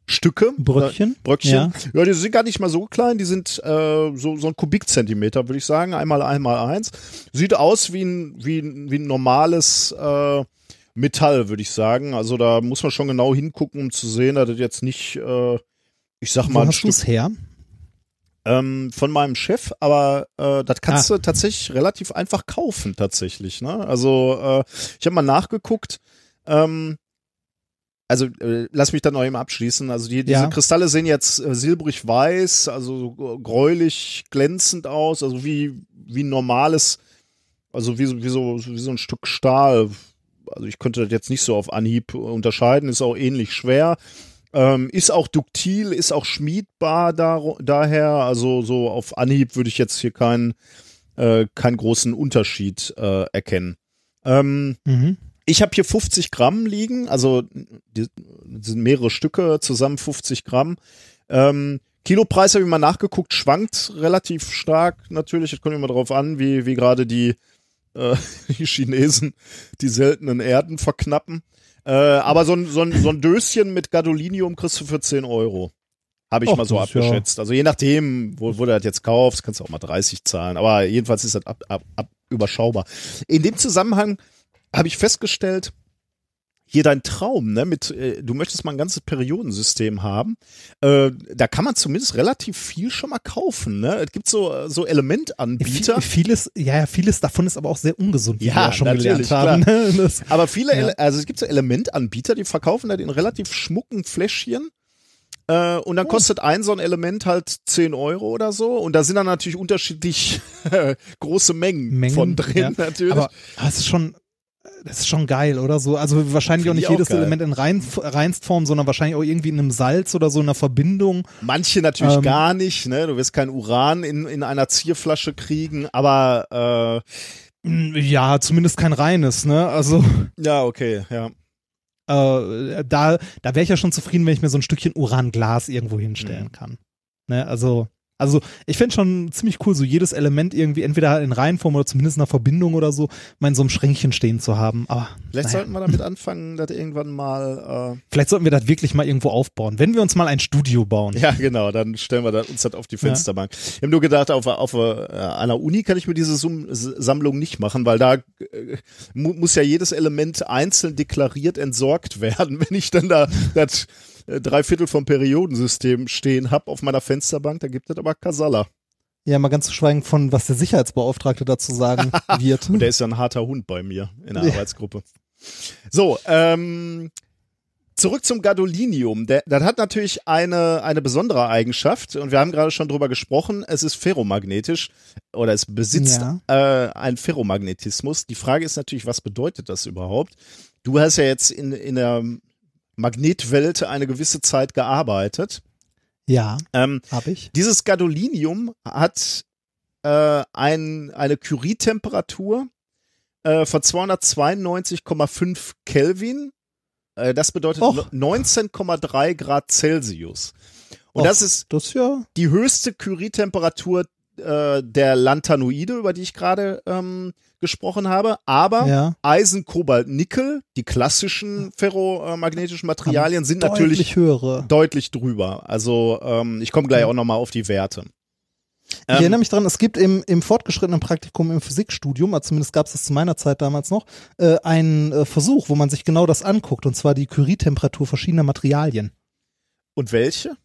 Stücke. Bröckchen? Äh, Bröckchen. Ja. Ja. die sind gar nicht mal so klein. Die sind äh, so, so ein Kubikzentimeter, würde ich sagen. Einmal einmal eins. Sieht aus wie ein, wie ein, wie ein normales äh, Metall, würde ich sagen. Also da muss man schon genau hingucken, um zu sehen, dass das jetzt nicht, äh, ich sag Wo mal, ein hast Stück her? ähm, von meinem Chef, aber äh, das kannst Ah. du tatsächlich relativ einfach kaufen, tatsächlich. Ne? Also äh, ich habe mal nachgeguckt. Ähm, also äh, lass mich dann noch eben abschließen. Also die, diese Ja. Kristalle sehen jetzt äh, silbrig weiß, also so gräulich glänzend aus, also wie wie ein normales, also wie so wie so wie so ein Stück Stahl. Also ich könnte das jetzt nicht so auf Anhieb unterscheiden, ist auch ähnlich schwer. Ähm, ist auch duktil, ist auch schmiedbar da, daher. Also so auf Anhieb würde ich jetzt hier keinen äh, keinen großen Unterschied äh, erkennen. Ähm, Mhm. Ich habe hier 50 Gramm liegen, also die, sind mehrere Stücke, zusammen 50 Gramm. Ähm, Kilopreis habe ich mal nachgeguckt, schwankt relativ stark natürlich. Das kommt immer darauf an, wie, wie gerade die, äh, (laughs) die Chinesen die seltenen Erden verknappen. Äh, aber so ein, so, ein, so ein Döschen mit Gadolinium kriegst du für 10 Euro. Habe ich Och, mal so ist ja- abgeschätzt. Also je nachdem, wo, wo du das jetzt kaufst, kannst du auch mal 30 zahlen. Aber jedenfalls ist das ab, ab, ab überschaubar. In dem Zusammenhang habe ich festgestellt, hier dein Traum, ne, mit, äh, du möchtest mal ein ganzes Periodensystem haben, äh, da kann man zumindest relativ viel schon mal kaufen, ne? Es gibt so, so Elementanbieter. Viel, vieles, ja, ja, vieles davon ist aber auch sehr ungesund, wie Ja, wir ja schon gelernt haben. ne? Aber viele, Ja. Also es gibt so Elementanbieter, die verkaufen das in relativ schmucken Fläschchen. Äh, und Oh. dann kostet ein so ein Element halt 10 Euro oder so. Und da sind dann natürlich unterschiedlich (laughs) große Mengen, Mengen, von drin ja. natürlich. Aber aber es ist schon, das ist schon geil, oder so. Also wahrscheinlich auch nicht ich auch jedes geil. Element in Rein, Reinstform, sondern wahrscheinlich auch irgendwie in einem Salz oder so in einer Verbindung. Manche natürlich Ähm, gar nicht, ne? Du wirst kein Uran in, in einer Zierflasche kriegen, aber Mm, Ja, zumindest kein reines, ne? Also äh, ja, okay, ja. äh, da, da wäre ich ja schon zufrieden, wenn ich mir so ein Stückchen Uranglas irgendwo hinstellen Mhm. kann. Ne? Also, also ich finde schon ziemlich cool, so jedes Element irgendwie entweder in Reihenform oder zumindest in einer Verbindung oder so, mal in so einem Schränkchen stehen zu haben. Aber Vielleicht naja. sollten wir damit anfangen, das irgendwann mal vielleicht sollten wir das wirklich mal irgendwo aufbauen. Wenn wir uns mal ein Studio bauen. äh, ja genau, dann stellen wir das, uns das auf die Fensterbank. Ich habe nur gedacht, auf, auf äh, einer Uni kann ich mir diese Sum Sammlung nicht machen, weil da äh, mu muss ja jedes Element einzeln deklariert entsorgt (laughs) werden. Wenn ich dann da das äh, drei Viertel vom Periodensystem stehen hab auf meiner Fensterbank, da gibt es aber Kasala. Ja, mal ganz zu schweigen von, was der Sicherheitsbeauftragte dazu sagen (laughs) wird. Und der ist ja ein harter Hund bei mir in der Ja. Arbeitsgruppe. So, ähm, zurück zum Gadolinium. Der, das hat natürlich eine, eine besondere Eigenschaft und wir haben gerade schon drüber gesprochen. Es ist ferromagnetisch oder es besitzt Ja. äh, einen Ferromagnetismus. Die Frage ist natürlich, was bedeutet das überhaupt? Du hast ja jetzt in, in der Magnetwelt eine gewisse Zeit gearbeitet. Ja, Ähm, habe ich. dieses Gadolinium hat äh, ein, eine Curie-Temperatur äh, von 292,5 Kelvin. Äh, das bedeutet Och. 19,3 Grad Celsius. Und Och. das ist Das ja. die höchste Curie-Temperatur äh, der Lantanoide, über die ich gerade ähm, gesprochen habe. Aber Ja. Eisen, Kobalt, Nickel, die klassischen ferromagnetischen Materialien sind natürlich Deutlich höhere. deutlich drüber. Also ähm, ich komme gleich auch nochmal auf die Werte. Ich Ähm, erinnere mich dran, es gibt im, im fortgeschrittenen Praktikum im Physikstudium, also zumindest gab es das zu meiner Zeit damals noch, äh, einen äh, Versuch, wo man sich genau das anguckt, und zwar die Curie-Temperatur verschiedener Materialien. Und welche?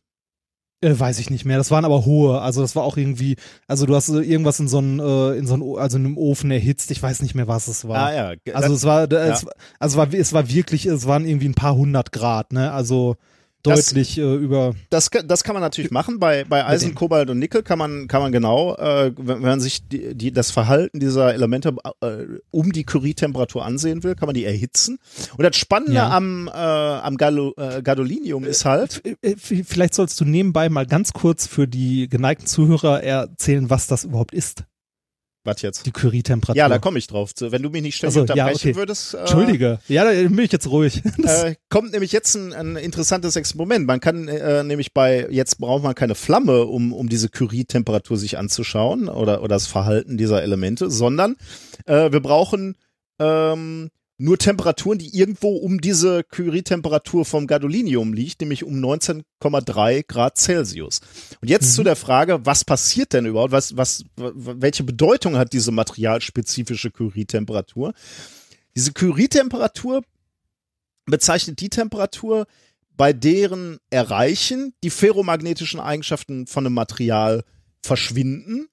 Äh, weiß ich nicht mehr. Das waren aber hohe. Also das war auch irgendwie, also du hast äh, irgendwas in so einen, äh, in so einen, O- also in einem Ofen erhitzt. Ich weiß nicht mehr, was es war. Ah ja, Also das, es war, ja. es, also es war, es war wirklich, es waren irgendwie ein paar hundert Grad, ne? Also Das- deutlich äh, über. das, das kann man natürlich machen. Bei, bei Eisen. Kobalt und Nickel kann man, kann man genau, äh, wenn, man sich die, die, das Verhalten dieser Elemente äh, um die Curie-Temperatur ansehen will, kann man die erhitzen. Und das Spannende Ja. am, äh, am Galo, äh, Gadolinium ist halt, Äh, äh, Vielleicht sollst du nebenbei mal ganz kurz für die geneigten Zuhörer erzählen, was das überhaupt ist, was jetzt? die Curie-Temperatur. Ja, da komme ich drauf. Wenn du mich nicht ständig Ach so, ja, unterbrechen okay. würdest. Äh, Entschuldige. Ja, da bin ich jetzt ruhig. (laughs) Äh, kommt nämlich jetzt ein, ein interessantes Experiment. Man kann äh, nämlich bei, jetzt braucht man keine Flamme, um, um diese Curie-Temperatur sich anzuschauen oder, oder das Verhalten dieser Elemente, sondern äh, wir brauchen ähm, nur Temperaturen, die irgendwo um diese Curie-Temperatur vom Gadolinium liegt, nämlich um 19,3 Grad Celsius. Und jetzt zu der Frage, was passiert denn überhaupt? Was, was, welche Bedeutung hat diese materialspezifische Curie-Temperatur? Diese Curie-Temperatur bezeichnet die Temperatur, bei deren Erreichen die ferromagnetischen Eigenschaften von einem Material verschwinden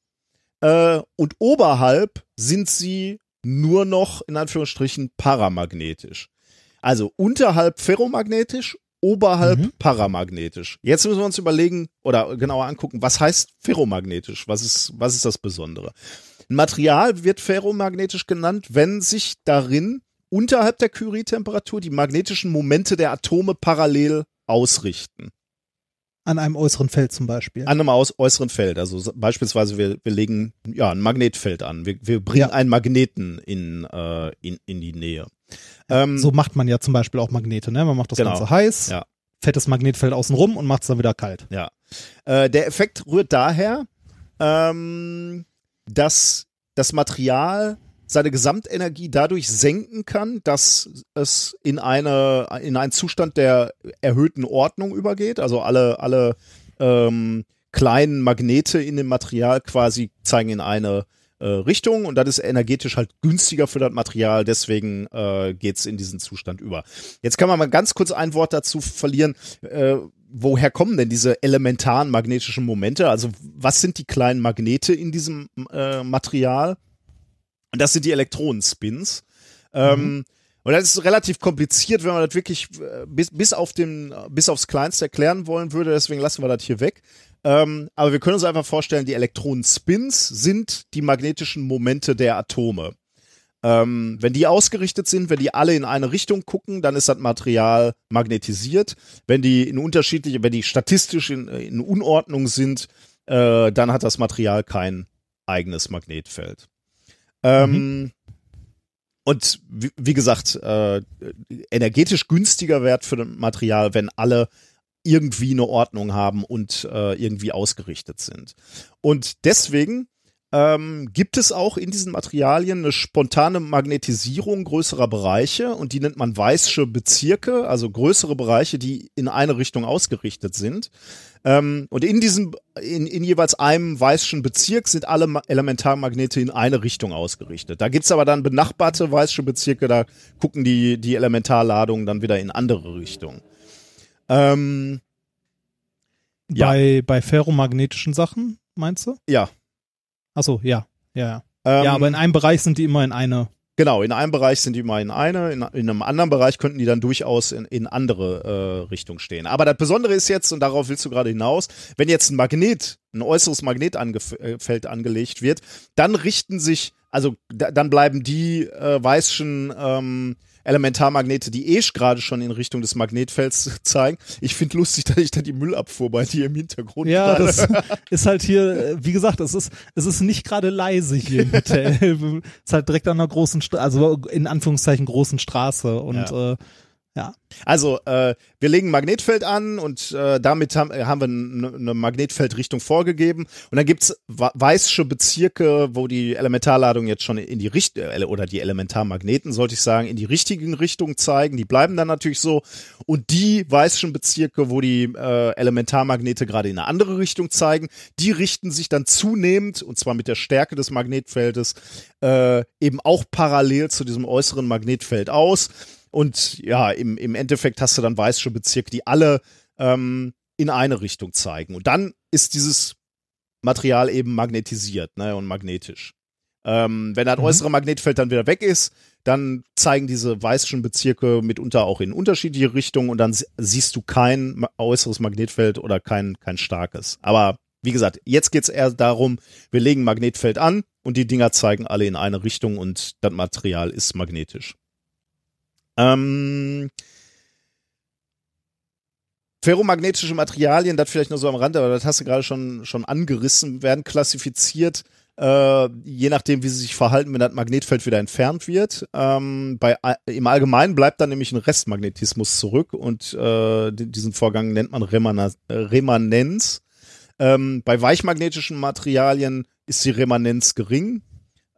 äh, und oberhalb sind sie nur noch in Anführungsstrichen paramagnetisch. Also unterhalb ferromagnetisch, oberhalb Mhm. paramagnetisch. Jetzt müssen wir uns überlegen oder genauer angucken, was heißt ferromagnetisch? Was ist, was ist das Besondere? Ein Material wird ferromagnetisch genannt, wenn sich darin unterhalb der Curie-Temperatur die magnetischen Momente der Atome parallel ausrichten. An einem äußeren Feld zum Beispiel. An einem aus äußeren Feld. Also so- beispielsweise wir, wir legen ja ein Magnetfeld an. Wir, wir bringen Ja. einen Magneten in, äh, in, in die Nähe. Ähm, so macht man ja zum Beispiel auch Magnete, ne? Man macht das Genau. Ganze heiß, Ja. fettes Magnetfeld außenrum und macht es dann wieder kalt. Ja. Äh, der Effekt rührt daher, ähm, dass das Material seine Gesamtenergie dadurch senken kann, dass es in eine in einen Zustand der erhöhten Ordnung übergeht. Also alle alle ähm, kleinen Magnete in dem Material quasi zeigen in eine äh, Richtung und das ist energetisch halt günstiger für das Material, deswegen äh, geht's in diesen Zustand über. Jetzt kann man mal ganz kurz ein Wort dazu verlieren. Äh, woher kommen denn diese elementaren magnetischen Momente? Also was sind die kleinen Magnete in diesem äh, Material? Und das sind die Elektronenspins. Ähm, und das ist relativ kompliziert, wenn man das wirklich äh, bis, bis, auf den, bis aufs Kleinste erklären wollen würde. Deswegen lassen wir das hier weg. Ähm, aber wir können uns einfach vorstellen, die Elektronenspins sind die magnetischen Momente der Atome. Ähm, wenn die ausgerichtet sind, wenn die alle in eine Richtung gucken, dann ist das Material magnetisiert. Wenn die in unterschiedliche, wenn die statistisch in, in Unordnung sind, äh, dann hat das Material kein eigenes Magnetfeld. Ähm, Und wie, wie gesagt, äh, energetisch günstiger Wert für das Material, wenn alle irgendwie eine Ordnung haben und äh, irgendwie ausgerichtet sind. Und deswegen ähm, gibt es auch in diesen Materialien eine spontane Magnetisierung größerer Bereiche und die nennt man Weissche Bezirke, also größere Bereiche, die in eine Richtung ausgerichtet sind. Ähm, und in diesem, in, in jeweils einem Weisschen Bezirk sind alle Ma Elementarmagnete in eine Richtung ausgerichtet. Da gibt's aber dann benachbarte Weissche Bezirke, da gucken die, die Elementarladungen dann wieder in andere Richtungen. Ähm, Ja. Bei, bei ferromagnetischen Sachen, meinst du? ja. Achso, ja. Ja, ja. Ähm, ja, aber in einem Bereich sind die immer in eine. Genau, in einem Bereich sind die mal in eine, in, in einem anderen Bereich könnten die dann durchaus in, in andere äh, Richtung stehen. Aber das Besondere ist jetzt, und darauf willst du gerade hinaus, wenn jetzt ein Magnet, ein äußeres Magnetfeld angelegt wird, dann richten sich, also da, dann bleiben die äh, weißen ähm, Elementarmagnete, die eh gerade schon in Richtung des Magnetfelds zeigen. Ich finde lustig, dass ich da die Müllabfuhr bei dir im Hintergrund Ja, gerade- das (laughs) ist halt hier, äh, wie gesagt, es ist, es ist nicht gerade leise hier im Hotel. (laughs) es ist halt direkt an einer großen, Stra also in Anführungszeichen großen Straße und Ja. äh, ja. Also, äh, wir legen ein Magnetfeld an und äh, damit haben, äh, haben wir eine, Magnetfeldrichtung vorgegeben. Und dann gibt's wa- weißsche Bezirke, wo die Elementarladung jetzt schon in die Richtung, oder die Elementarmagneten, sollte ich sagen, in die richtigen Richtungen zeigen. Die bleiben dann natürlich so. Und die weißschen Bezirke, wo die äh, Elementarmagnete gerade in eine andere Richtung zeigen, die richten sich dann zunehmend, und zwar mit der Stärke des Magnetfeldes, äh, eben auch parallel zu diesem äußeren Magnetfeld aus. Und ja, im, im Endeffekt hast du dann weiße Bezirke, die alle ähm, in eine Richtung zeigen. Und dann ist dieses Material eben magnetisiert ne, und magnetisch. Ähm, wenn das äußere Magnetfeld dann wieder weg ist, dann zeigen diese weißen Bezirke mitunter auch in unterschiedliche Richtungen und dann si- siehst du kein äußeres Magnetfeld oder kein, kein starkes. Aber wie gesagt, jetzt geht's eher darum, wir legen ein Magnetfeld an und die Dinger zeigen alle in eine Richtung und das Material ist magnetisch. Ähm, ferromagnetische Materialien, das vielleicht nur so am Rande, aber das hast du gerade schon, schon angerissen, werden klassifiziert, äh, je nachdem, wie sie sich verhalten, wenn das Magnetfeld wieder entfernt wird. Ähm, bei, Im Allgemeinen bleibt dann nämlich ein Restmagnetismus zurück und äh, di- diesen Vorgang nennt man Remana äh, Remanenz. Ähm, bei weichmagnetischen Materialien ist die Remanenz gering.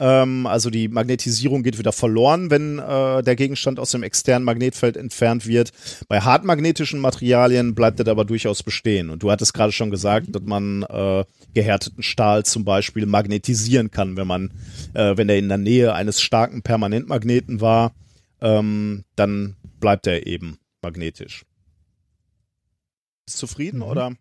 Ähm, also die Magnetisierung geht wieder verloren, wenn äh, der Gegenstand aus dem externen Magnetfeld entfernt wird. Bei hartmagnetischen Materialien bleibt das aber durchaus bestehen. Und du hattest gerade schon gesagt, dass man äh, gehärteten Stahl zum Beispiel magnetisieren kann, wenn man, äh, wenn er in der Nähe eines starken Permanentmagneten war, ähm, dann bleibt er eben magnetisch. Bist du zufrieden Mhm. oder?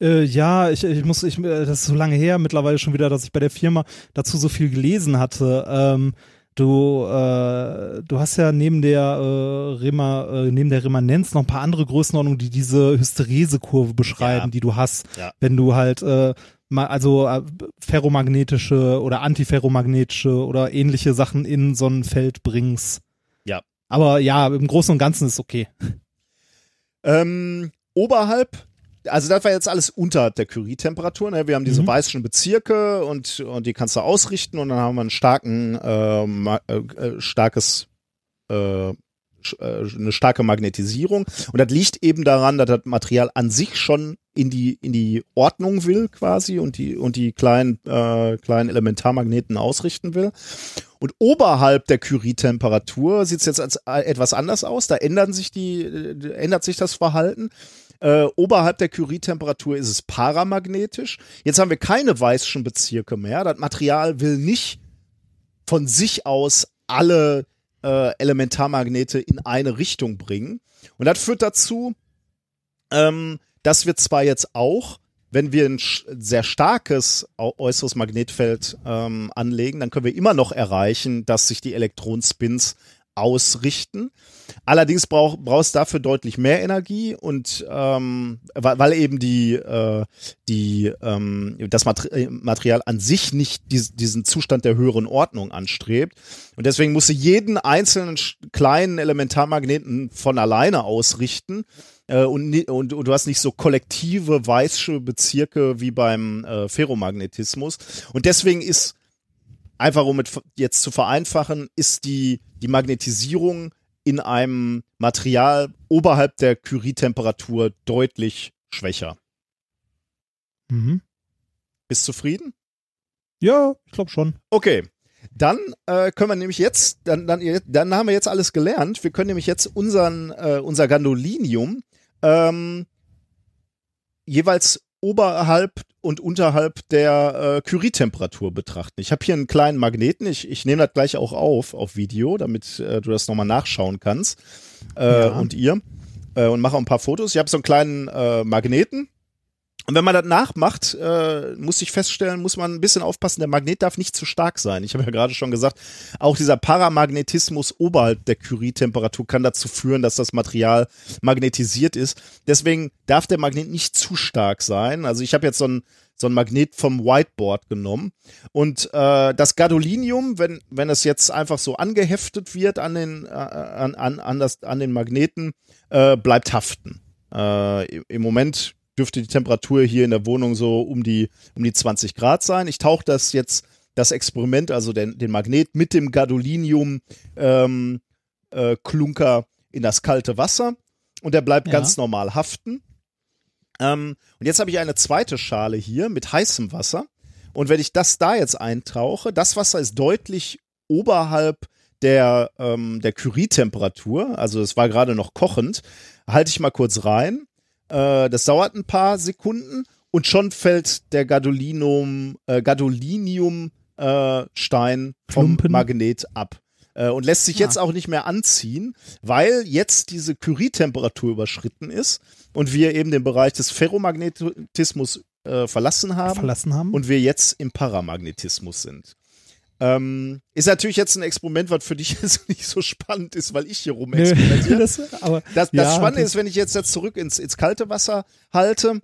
Äh, ja, ich, ich muss, ich, äh, das ist so lange her mittlerweile schon wieder, dass ich bei der Firma dazu so viel gelesen hatte. Ähm, du, äh, du hast ja neben der äh, Rema, äh, neben der Remanenz noch ein paar andere Größenordnungen, die diese Hysteresekurve beschreiben, Ja. die du hast, Ja. wenn du halt äh, also äh, ferromagnetische oder antiferromagnetische oder ähnliche Sachen in so ein Feld bringst. Ja. Aber ja, im Großen und Ganzen ist okay. Ähm, oberhalb, also das war jetzt alles unterhalb der Curie-Temperatur. Ne? Wir haben diese Mhm. weißen Bezirke und, und die kannst du ausrichten und dann haben wir einen starken, äh, ma- äh, äh, starkes, äh, äh, eine starke Magnetisierung. Und das liegt eben daran, dass das Material an sich schon in die, in die Ordnung will quasi und die, und die kleinen, äh, kleinen Elementarmagneten ausrichten will. Und oberhalb der Curie-Temperatur sieht es jetzt als, äh, etwas anders aus. Da ändern sich die, äh, ändert sich das Verhalten. Äh, oberhalb der Curie-Temperatur ist es paramagnetisch. Jetzt haben wir keine weißschen Bezirke mehr. Das Material will nicht von sich aus alle äh, Elementarmagnete in eine Richtung bringen. Und das führt dazu, ähm, dass wir zwar jetzt auch, wenn wir ein sehr starkes äußeres Magnetfeld ähm, anlegen, dann können wir immer noch erreichen, dass sich die Elektronenspins ausrichten. Allerdings brauch, brauchst dafür deutlich mehr Energie und ähm, weil, weil eben die, äh, die ähm, das Material an sich nicht dies, diesen Zustand der höheren Ordnung anstrebt. Und deswegen musst du jeden einzelnen kleinen Elementarmagneten von alleine ausrichten. Äh, und, und, und, du hast nicht so kollektive weiße Bezirke wie beim äh, Ferromagnetismus. Und deswegen ist einfach um es jetzt zu vereinfachen, ist die, die Magnetisierung in einem Material oberhalb der Curie-Temperatur deutlich schwächer. Mhm. Bist zufrieden? Ja, ich glaube schon. Okay. Dann äh, können wir nämlich jetzt, dann, dann, dann haben wir jetzt alles gelernt. Wir können nämlich jetzt unseren, äh, unser Gandolinium ähm, jeweils oberhalb und unterhalb der äh, Curie-Temperatur betrachten. Ich habe hier einen kleinen Magneten. Ich, ich nehme das gleich auch auf auf Video, damit äh, du das nochmal nachschauen kannst äh, ja. und ihr äh, und mache auch ein paar Fotos. Ich habe so einen kleinen äh, Magneten und wenn man das nachmacht, äh, muss ich feststellen, muss man ein bisschen aufpassen, der Magnet darf nicht zu stark sein. Ich habe ja gerade schon gesagt, auch dieser Paramagnetismus oberhalb der Curie-Temperatur kann dazu führen, dass das Material magnetisiert ist. Deswegen darf der Magnet nicht zu stark sein. Also ich habe jetzt so ein so ein Magnet vom Whiteboard genommen. Und äh, das Gadolinium, wenn, wenn es jetzt einfach so angeheftet wird an den, äh, an, an, an, das, an den Magneten, äh, bleibt haften. Äh, Im Moment dürfte die Temperatur hier in der Wohnung so um die, um die 20 Grad sein. Ich tauche das jetzt, das Experiment, also den, den Magnet mit dem Gadolinium ähm, äh, Klunker in das kalte Wasser und der bleibt ja. ganz normal haften. Ähm, und jetzt habe ich eine zweite Schale hier mit heißem Wasser. Und wenn ich das da jetzt eintauche, das Wasser ist deutlich oberhalb der, ähm, der Curie-Temperatur, also es war gerade noch kochend, halte ich mal kurz rein äh, das dauert ein paar Sekunden und schon fällt der Gadolinum, äh, Gadolinium äh, Stein vom Klumpen. Magnet ab. Äh, und lässt sich ja. jetzt auch nicht mehr anziehen, weil jetzt diese Curie-Temperatur überschritten ist und wir eben den Bereich des Ferromagnetismus äh, verlassen haben, verlassen haben und wir jetzt im Paramagnetismus sind. Ähm, ist natürlich jetzt ein Experiment, was für dich (laughs) jetzt nicht so spannend ist, weil ich hier rum experimentiere. (laughs) das, aber, das, das ja, Spannende das ist, wenn ich jetzt, jetzt zurück ins, ins kalte Wasser halte und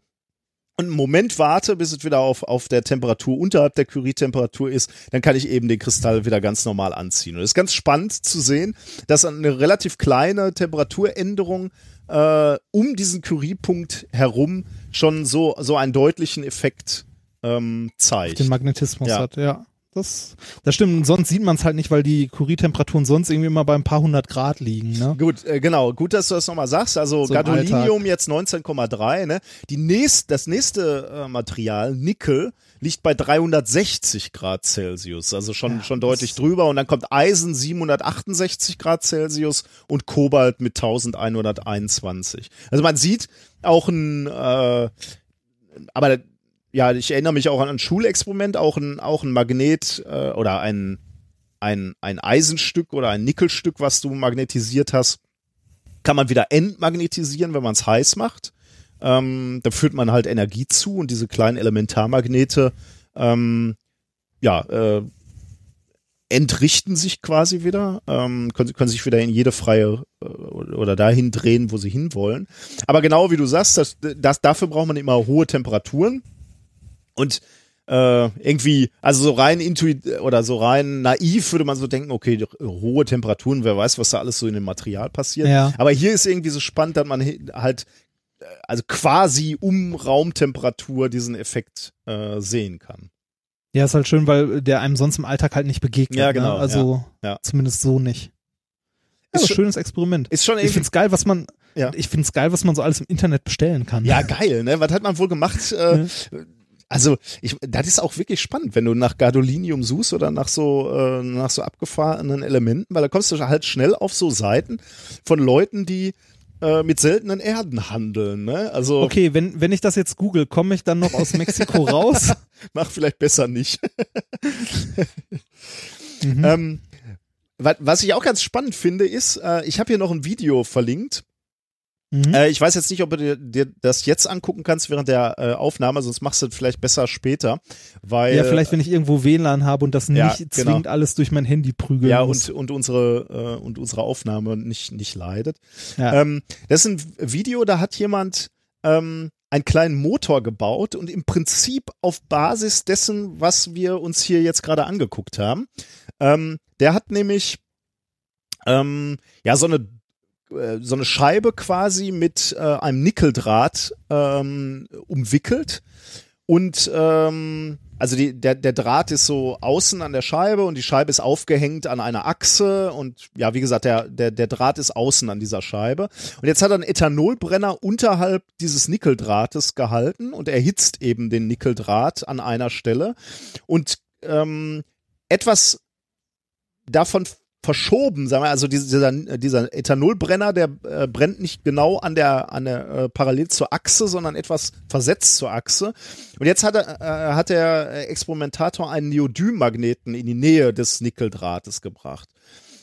einen Moment warte, bis es wieder auf, auf der Temperatur unterhalb der Curie-Temperatur ist, dann kann ich eben den Kristall wieder ganz normal anziehen. Und es ist ganz spannend zu sehen, dass eine relativ kleine Temperaturänderung äh, um diesen Curie-Punkt herum schon so, so einen deutlichen Effekt ähm, zeigt. Den Magnetismus ja. hat, ja. Das, das stimmt. Sonst sieht man es halt nicht, weil die Curie-Temperaturen sonst irgendwie immer bei ein paar hundert Grad liegen. Ne? Gut, äh, genau. Gut, dass du das nochmal sagst. Also so Gadolinium jetzt 19,3. Ne? Die nächst, das nächste äh, Material, Nickel, liegt bei 360 Grad Celsius. Also schon, ja, schon deutlich drüber. Und dann kommt Eisen 768 Grad Celsius und Kobalt mit 1121. Also man sieht auch ein, äh, aber ja, ich erinnere mich auch an ein Schulexperiment, auch ein, auch ein Magnet äh, oder ein, ein, ein Eisenstück oder ein Nickelstück, was du magnetisiert hast, kann man wieder entmagnetisieren, wenn man es heiß macht. Ähm, da führt man halt Energie zu und diese kleinen Elementarmagnete, ähm, ja, äh, entrichten sich quasi wieder, ähm, können, können sich wieder in jede freie äh, oder dahin drehen, wo sie hinwollen. Aber genau wie du sagst, das, das, dafür braucht man immer hohe Temperaturen. Und äh, irgendwie, also so rein intuit oder so rein naiv würde man so denken, okay, hohe Temperaturen, wer weiß, was da alles so in dem Material passiert. Ja. Aber hier ist irgendwie so spannend, dass man halt äh, also quasi um Raumtemperatur diesen Effekt äh, sehen kann. Ja, ist halt schön, weil der einem sonst im Alltag halt nicht begegnet. Ja, genau. Ne? Also ja, ja. zumindest so nicht. Ja, ist schon, schönes Experiment. Ist schon ich find's geil, was man, ja. ich find's geil, was man so alles im Internet bestellen kann. Ja, (laughs) geil, ne? Was hat man wohl gemacht? Äh, also, ich, das ist auch wirklich spannend, wenn du nach Gadolinium suchst oder nach so, äh, nach so abgefahrenen Elementen, weil da kommst du halt schnell auf so Seiten von Leuten, die äh, mit seltenen Erden handeln. Ne? Also Okay, wenn, wenn ich das jetzt google, komme ich dann noch aus Mexiko (laughs) raus? mach vielleicht besser nicht. (laughs) Mhm. ähm, wa- was ich auch ganz spannend finde, ist, äh, ich habe hier noch ein Video verlinkt. Mhm. Äh, ich weiß jetzt nicht, ob du dir, dir das jetzt angucken kannst während der äh, Aufnahme, sonst machst du es vielleicht besser später. Weil, ja, vielleicht, wenn ich irgendwo WLAN habe und das Ja, nicht genau. zwingend alles durch mein Handy prügeln ja, muss. und, und unsere äh, und unsere Aufnahme nicht, nicht leidet. Ja. Ähm, das ist ein Video, da hat jemand ähm, einen kleinen Motor gebaut und im Prinzip auf Basis dessen, was wir uns hier jetzt gerade angeguckt haben. Ähm, der hat nämlich ähm, ja so eine so eine Scheibe quasi mit äh, einem Nickeldraht ähm, umwickelt und ähm, also die, der, der Draht ist so außen an der Scheibe und die Scheibe ist aufgehängt an einer Achse und ja, wie gesagt, der, der, der Draht ist außen an dieser Scheibe. Und jetzt hat er einen Ethanolbrenner unterhalb dieses Nickeldrahtes gehalten und erhitzt eben den Nickeldraht an einer Stelle. Und ähm, etwas davon verschoben, sagen wir, also dieser, dieser Ethanolbrenner, der äh, brennt nicht genau an der, an der äh, parallel zur Achse, sondern etwas versetzt zur Achse. Und jetzt hat, er, äh, hat der Experimentator einen Neodym-Magneten in die Nähe des Nickeldrahtes gebracht.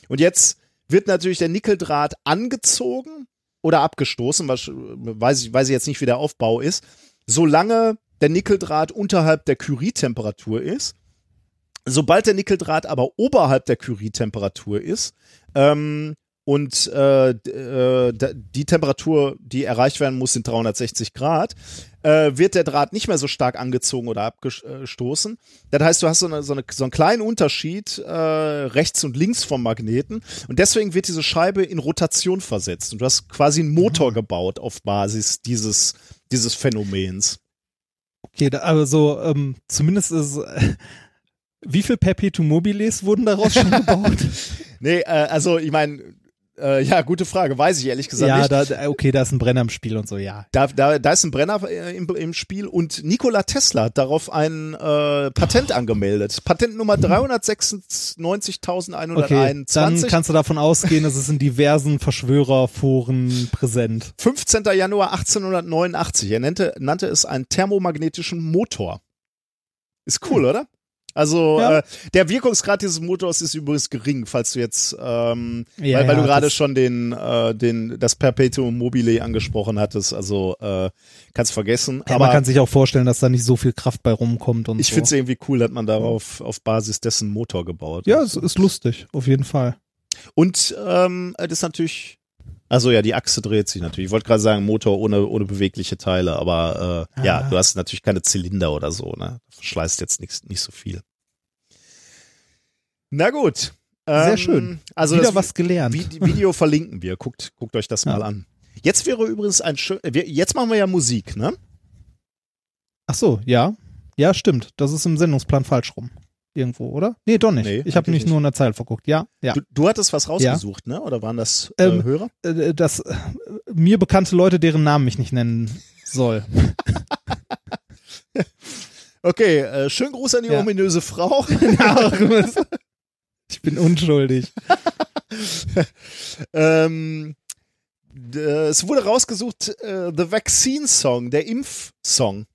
Und jetzt wird natürlich der Nickeldraht angezogen oder abgestoßen, was, weiß, ich, weiß ich jetzt nicht, wie der Aufbau ist, solange der Nickeldraht unterhalb der Curie-Temperatur ist. Sobald der Nickeldraht aber oberhalb der Curie-Temperatur ist ähm, und äh, äh, die Temperatur, die erreicht werden muss, sind 360 Grad, äh, wird der Draht nicht mehr so stark angezogen oder abgestoßen. Das heißt, du hast so, eine, so, eine, so einen kleinen Unterschied äh, rechts und links vom Magneten und deswegen wird diese Scheibe in Rotation versetzt und du hast quasi einen Motor gebaut auf Basis dieses, dieses Phänomens. Okay, da, aber so, ähm, zumindest ist, äh, wie viel Perpetuum mobiles wurden daraus schon (laughs) gebaut? Nee, äh, also ich meine, äh, ja, gute Frage, weiß ich ehrlich gesagt ja, nicht. da, da- okay, da ist ein Brenner im Spiel und so, ja. Da, da, da ist ein Brenner äh, im, im Spiel und Nikola Tesla hat darauf ein äh, Patent angemeldet. Patent Nummer (laughs) 396.121. Okay, dann kannst du davon ausgehen, es ist in diversen (laughs) Verschwörerforen präsent. 15. Januar 1889. Er nannte, nannte es einen thermomagnetischen Motor. Ist cool, oder? Also Ja. äh, der Wirkungsgrad dieses Motors ist übrigens gering, falls du jetzt, ähm, Ja, weil, weil ja, du gerade schon den, äh, den, das Perpetuum mobile angesprochen hattest. Also äh, kannst vergessen. Ja, aber man kann sich auch vorstellen, dass da nicht so viel Kraft bei rumkommt und ich so. finde es irgendwie cool, dass man darauf auf Basis dessen Motor gebaut Ja, es ist lustig, auf jeden Fall. Und ähm, das ist natürlich, also ja, die Achse dreht sich natürlich. Ich wollte gerade sagen, Motor ohne, ohne bewegliche Teile, aber äh, ja, Ah. du hast natürlich keine Zylinder oder so, ne? Verschleißt jetzt nichts, nicht so viel. Na gut. Sehr Ähm, schön. Also Wieder was gelernt. Vi- Video verlinken wir. Guckt, guckt euch das Ja. mal an. Jetzt wäre übrigens ein schön, jetzt machen wir ja Musik, ne? Ach so, ja. Ja, stimmt. Das ist im Sendungsplan falsch rum. Irgendwo, oder? Nee, doch nicht. Nee, ich habe mich nur in der Zeile verguckt. Ja, ja. Du, du hattest was rausgesucht, ne? Oder waren das äh, Ähm, Hörer? Äh, Das äh, mir bekannte Leute, deren Namen ich nicht nennen soll. (laughs) Okay, äh, schönen Gruß an die Ja. ominöse Frau. (laughs) (laughs) ich bin unschuldig. (laughs) ähm, d- es wurde rausgesucht, äh, The Vaccine Song, der Impfsong.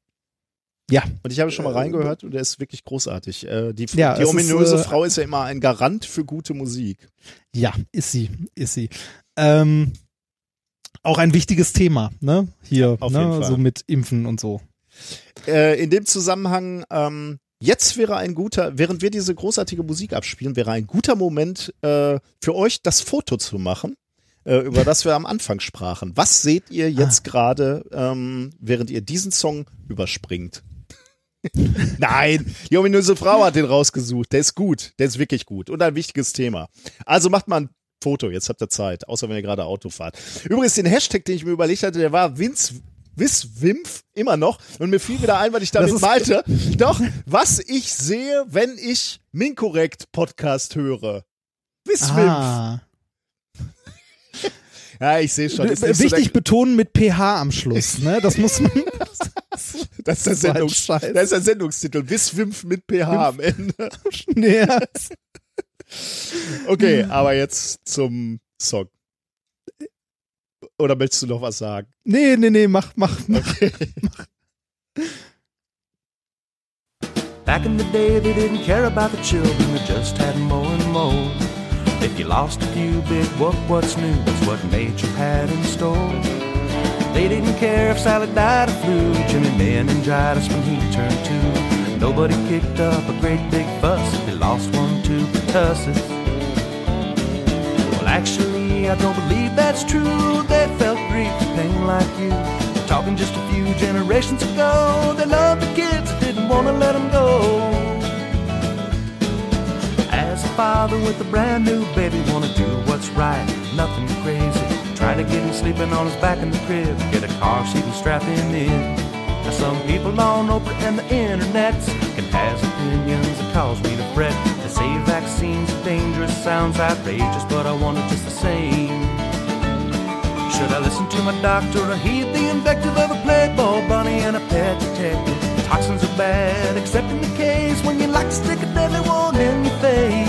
Ja. Und ich habe schon mal reingehört und der ist wirklich großartig. Äh, die Ja, die ominöse ist, äh, Frau ist ja immer ein Garant für gute Musik. Ja, ist sie, ist sie. Ähm, auch ein wichtiges Thema, ne? Hier, Auf ne? jeden Fall. so mit Impfen und so. Äh, in dem Zusammenhang, ähm, jetzt wäre ein guter, während wir diese großartige Musik abspielen, wäre ein guter Moment äh, für euch, das Foto zu machen, äh, über das wir am Anfang sprachen. Was seht ihr jetzt gerade, ähm, während ihr diesen Song überspringt? (laughs) Nein, die ominöse Frau hat den rausgesucht. Der ist gut. Der ist wirklich gut. Und ein wichtiges Thema. Also macht mal ein Foto. Jetzt habt ihr Zeit. Außer wenn ihr gerade Auto fahrt. Übrigens, den Hashtag, den ich mir überlegt hatte, der war Vince. Wiswimpf, immer noch. Und mir fiel wieder ein, was ich damit meinte. (laughs) Doch, was ich sehe, wenn ich Minkorrekt Podcast höre. Wiswimpf. Ah. Ja, ich sehe schon. So Wichtig der, betonen mit pH am Schluss, ne? Das muss man. (laughs) das, ist der so Sendungs, das ist der Sendungstitel. Wiswimpf mit PH am Ende. (laughs) nee. Okay, aber jetzt zum Song. Oder möchtest du noch was sagen? Nee, nee, nee, mach, mach, mach. (laughs) Back in the day, they didn't care about the children, they just had more and more. If you lost a few big whoop, what's new was what nature had in store. They didn't care if Sally died of flu, Jimmy meningitis when he turned two. Nobody kicked up a great big fuss if they lost one to pertussis. Well, actually, I don't believe that's true. They felt grief and pain like you. Talking just a few generations ago, they loved the kids didn't want to let them go. As a father with a brand new baby, wanna do what's right, nothing crazy. Try to get him sleeping on his back in the crib, get a car seat and strap him in. Now some people on Oprah and the internets can has opinions that cause me to fret. Say vaccines are dangerous, sounds outrageous, but I want it just the same. Should I listen to my doctor or heed the invective of a playboy bunny and a pet detective? Toxins are bad, except in the case when you like to stick a deadly one in your face.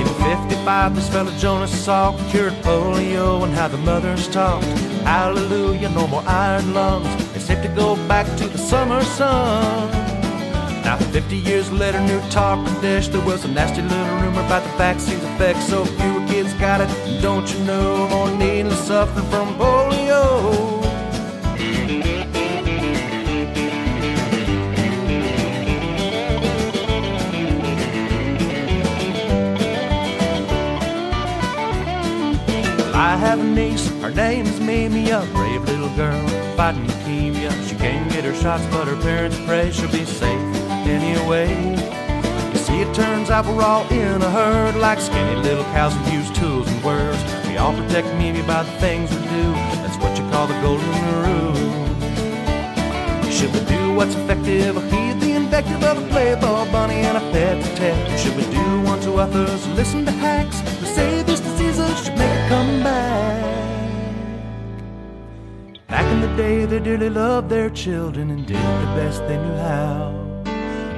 In 55, this fella Jonas Salk cured polio and how the mothers talked. Hallelujah, no more iron lungs. Safe to go back to the summer sun. Now, 50 years later, new talking dish. There was a nasty little rumor about the vaccine's effects. So fewer kids got it. Don't you know, more needless suffering from polio. I have a niece, her name is Mimi, a brave little girl fighting leukemia. She can't get her shots, but her parents pray she'll be safe anyway. You see, it turns out we're all in a herd, like skinny little cows who use tools and words. We all protect Mimi by the things we do. That's what you call the golden rule. Should we do what's effective or heed the invective of a playboy bunny and a pet detective? Should we do unto others, listen to hacks who say these diseases should make a comeback? Back in the day, they dearly loved their children and did the best they knew how.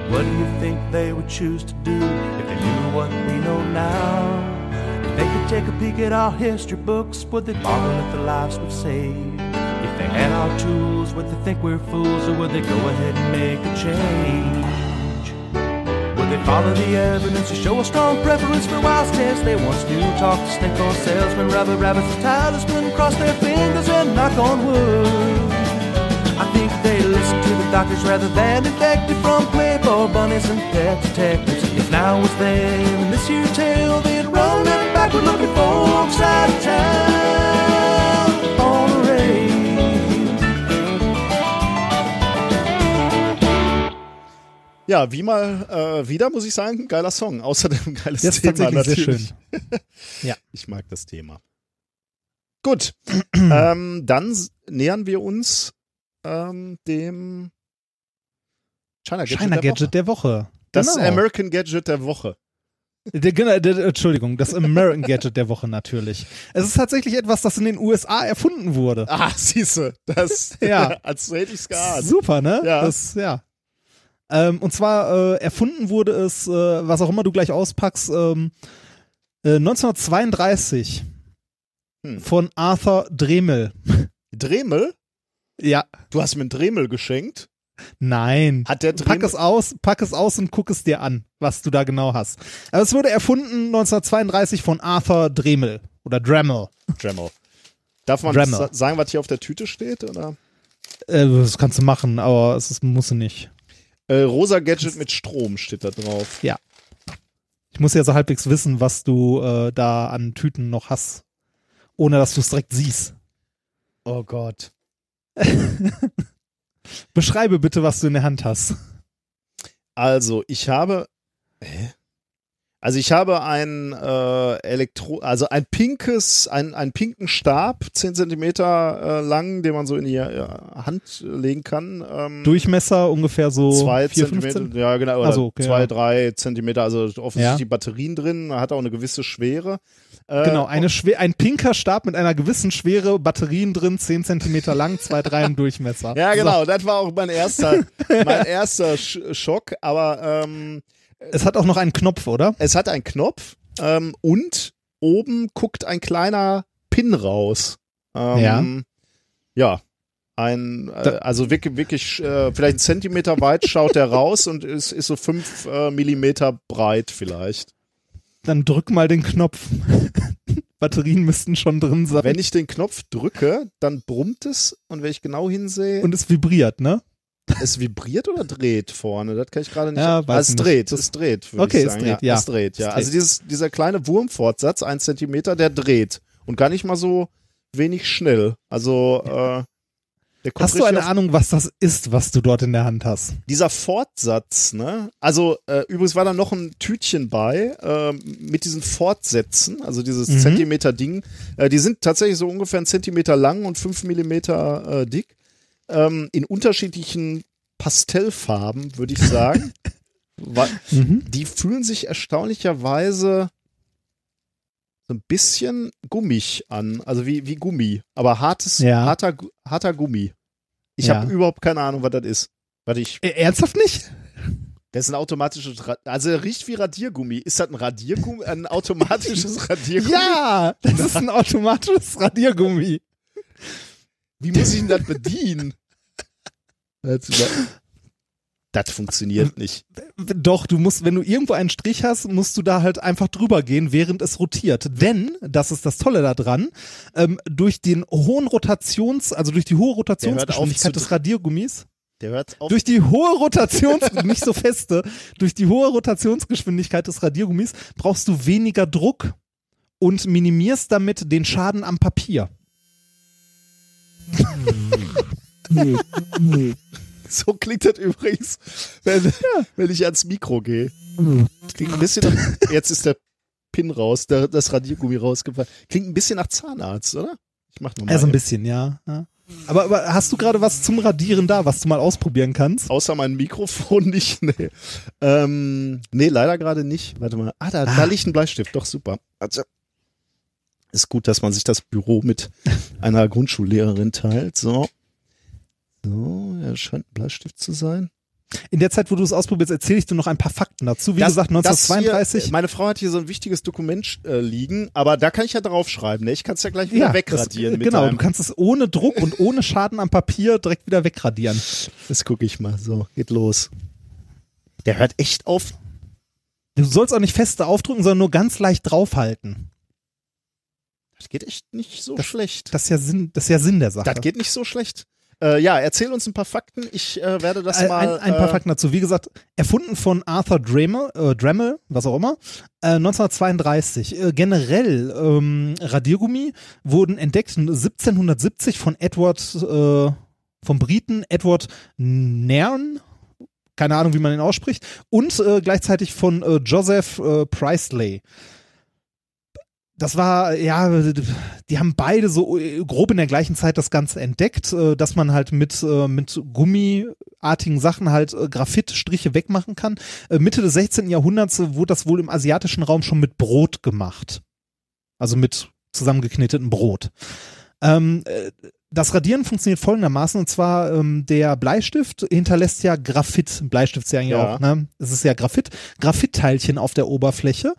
What do you think they would choose to do if they knew what we know now? If they could take a peek at our history books, would they marvel at the lives we've saved? If they had our tools, would they think we're fools, or would they go ahead and make a change? Would they follow the evidence or show a strong preference for wild tests they once knew? Talk to snake oil salesmen, rabbit rabbits, and talisman, cross their fingers and knock on wood. Think they listen to the doctors rather than infected from Playboy bunnies and pet detectives. If now was then, in this here tale, they'd run them backward looking folks out of town on a raid. Ja, wie mal äh, wieder, muss ich sagen, geiler Song. Außerdem (laughs) geiles Das Thema tatsächlich sehr natürlich. schön. Ja. (laughs) Ich mag das Thema. Gut, (clears throat) ähm, dann nähern wir uns ähm, dem China Gadget, China der, Gadget Woche. der Woche. Das Genau. American Gadget der Woche. Der, genau, der, Entschuldigung, das American Gadget der Woche natürlich. Es ist tatsächlich etwas, das in den USA erfunden wurde. Ah, siehste, das, (laughs) Ja. (laughs) als hätte ich's geahnt. Super, ne? Ja. Das, ja. Ähm, und zwar äh, erfunden wurde es, äh, was auch immer du gleich auspackst, ähm, äh, 1932 Hm. von Arthur Dremel. Dremel? Ja, Du hast mir einen Dremel geschenkt. nein. Hat der Pack Dremel, es aus, pack es aus und guck es dir an, was du da genau hast. Also es wurde erfunden 1932 von Arthur Dremel oder Dremel. Dremel. Darf man Dremel. sa sagen, was hier auf der Tüte steht? Oder? Äh, das kannst du machen, aber es ist, musst du nicht. Äh, rosa Gadget mit Strom steht da drauf. Ich muss ja so halbwegs wissen, was du äh, da an Tüten noch hast, ohne dass du es direkt siehst. Oh Gott. (laughs) Beschreibe bitte, was du in der Hand hast. Also, ich habe. Hä? Also ich habe ein äh, Elektro, also ein pinkes, ein, einen pinken Stab, 10 Zentimeter äh, lang, den man so in die äh, Hand legen kann. Ähm, Durchmesser ungefähr so zwei 4, Zentimeter, 15? ja genau, oder Ach so, okay, zwei, ja. drei Zentimeter, also offensichtlich Ja. die Batterien drin, hat auch eine gewisse Schwere. Äh, Genau, eine schwer, ein pinker Stab mit einer gewissen Schwere, Batterien drin, 10 Zentimeter lang, 2, 3 im Durchmesser. (laughs) Ja, genau, das war auch mein erster, mein erster Sch Schock, aber ähm, So. Es hat auch noch einen Knopf, oder? es hat einen Knopf ähm, und oben guckt ein kleiner Pin raus. Ähm, Ja. Ja. Ein, äh, also wirklich, wirklich äh, vielleicht einen Zentimeter weit schaut der raus und ist, ist so fünf äh, Millimeter breit vielleicht. Dann drück mal den Knopf. (laughs) Batterien müssten schon drin sein. Wenn ich den Knopf drücke, dann brummt es und wenn ich genau hinsehe, und es vibriert, ne? Es vibriert oder dreht vorne, das kann ich gerade nicht. Ja, weiß es nicht. dreht, es dreht. würde Okay, ich es sagen. dreht, ja. Es dreht, ja. Es Also dieses, dieser kleine Wurmfortsatz, ein Zentimeter, der dreht und gar nicht mal so wenig schnell. Also äh, der kommt Hast du eine Ahnung, was das ist, was du dort in der Hand hast? dieser Fortsatz, ne? Also äh, übrigens war da noch ein Tütchen bei ähm, mit diesen Fortsätzen, also dieses Mhm. Zentimeter-Ding. Äh, die sind tatsächlich so ungefähr einen Zentimeter lang und fünf Millimeter äh, dick. Ähm, in unterschiedlichen Pastellfarben, würde ich sagen. (laughs) Mhm. die fühlen sich erstaunlicherweise so ein bisschen gummig an, also wie, wie Gummi, aber hartes, Ja. harter, harter Gummi. Ich Ja. habe überhaupt keine Ahnung, was das ist. Warte, ich Äh, ernsthaft nicht? das ist ein automatisches, also riecht wie Radiergummi. Ist das ein Radiergummi, ein automatisches (laughs) Radiergummi? Ja, das ist ein automatisches Radiergummi. Wie muss ich denn das bedienen? Das, das funktioniert nicht. Doch, du musst, wenn du irgendwo einen Strich hast, musst du da halt einfach drüber gehen, während es rotiert. Denn, das ist das Tolle daran, ähm, durch den hohen Rotations, also durch die hohe Rotationsgeschwindigkeit des Radiergummis, Der hört auf. durch die hohe Rotations, (laughs) nicht so feste, durch die hohe Rotationsgeschwindigkeit des Radiergummis brauchst du weniger Druck und minimierst damit den Schaden am Papier. (laughs) so klingt das übrigens, wenn, wenn ich ans Mikro gehe. Klingt ein bisschen nach, jetzt ist der Pin raus, der, das Radiergummi rausgefallen. Klingt ein bisschen nach Zahnarzt, oder? Ich mach nochmal. Also ein bisschen, ja. ja. Aber, aber hast du gerade was zum Radieren da, was du mal ausprobieren kannst? Außer mein Mikrofon (laughs) nicht. Nee, ähm, nee leider gerade nicht. Warte mal. Ah, da, da liegt ein Bleistift. Doch, super. Also, ist gut, dass man sich das Büro mit (laughs) einer Grundschullehrerin teilt. So. So, er scheint ein Bleistift zu sein. In der Zeit, wo du es ausprobierst, erzähle ich dir noch ein paar Fakten dazu. Wie Das- gesagt, das 1932. Hier, meine Frau hat hier so ein wichtiges Dokument äh, liegen, aber da kann ich ja draufschreiben. Ne? Ich kann es ja gleich wieder wegradieren. Das, genau, du kannst es ohne Druck und ohne Schaden am Papier direkt wieder wegradieren. Das gucke ich mal. So, geht los. Der hört echt auf. Du sollst auch nicht feste aufdrücken, sondern nur ganz leicht draufhalten. Das geht echt nicht so schlecht. Das ist ja Sinn, das ist ja Sinn der Sache. Das geht nicht so schlecht. Äh, ja, erzähl uns ein paar Fakten. Ich äh, werde das ein, mal. ein, ein paar äh, Fakten dazu. Wie gesagt, erfunden von Arthur Dremel, äh, Dremel was auch immer, äh, 1932. Äh, generell ähm, Radiergummi wurden entdeckt 1770 von Edward, äh, vom Briten Edward Nairn, keine Ahnung, wie man ihn ausspricht, und äh, gleichzeitig von äh, Joseph äh, Priestley. Das war, ja, die haben beide so äh, grob in der gleichen Zeit das Ganze entdeckt, äh, dass man halt mit, äh, mit gummiartigen Sachen halt Graphitstriche wegmachen kann. Mitte des 16. Jahrhunderts wurde das wohl im asiatischen Raum schon mit Brot gemacht. Also mit zusammengeknetetem Brot. Ähm, äh, das Radieren funktioniert folgendermaßen, und zwar ähm, der Bleistift hinterlässt ja Graphit, Bleistift ist ja eigentlich Ja. auch, ne? Es ist ja Graphit, Graphitteilchen auf der Oberfläche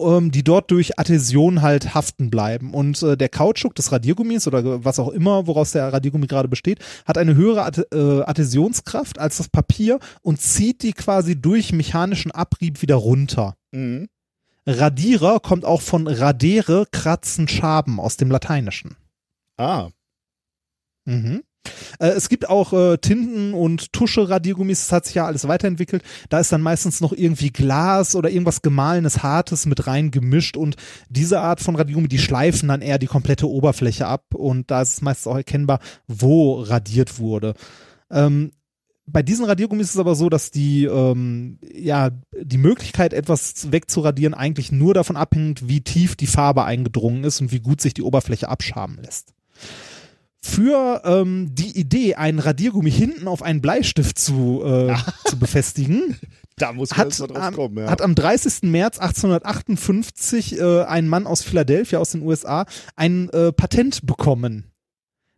ähm, die dort durch Adhäsion halt haften bleiben. Und äh, der Kautschuk des Radiergummis oder was auch immer, woraus der Radiergummi gerade besteht, hat eine höhere Ad äh, Adhäsionskraft als das Papier und zieht die quasi durch mechanischen Abrieb wieder runter. mhm. Radierer kommt auch von radere, kratzen, schaben aus dem Lateinischen. Ah, Mhm. Äh, es gibt auch äh, Tinten- und Tusche-Radiergummis, das hat sich ja alles weiterentwickelt. Da ist dann meistens noch irgendwie Glas oder irgendwas gemahlenes, hartes mit rein gemischt und diese Art von Radiergummi, die schleifen dann eher die komplette Oberfläche ab und da ist es meistens auch erkennbar, wo radiert wurde. Ähm, bei diesen Radiergummis ist es aber so, dass die, ähm, ja, die Möglichkeit, etwas wegzuradieren, eigentlich nur davon abhängt, wie tief die Farbe eingedrungen ist und wie gut sich die Oberfläche abschaben lässt für ähm, die Idee, einen Radiergummi hinten auf einen Bleistift zu, äh, (laughs) zu befestigen, (laughs) da muss man hat, drauf am, kommen. Ja. hat am 30. März 1858 äh, ein Mann aus Philadelphia aus den USA ein äh, Patent bekommen.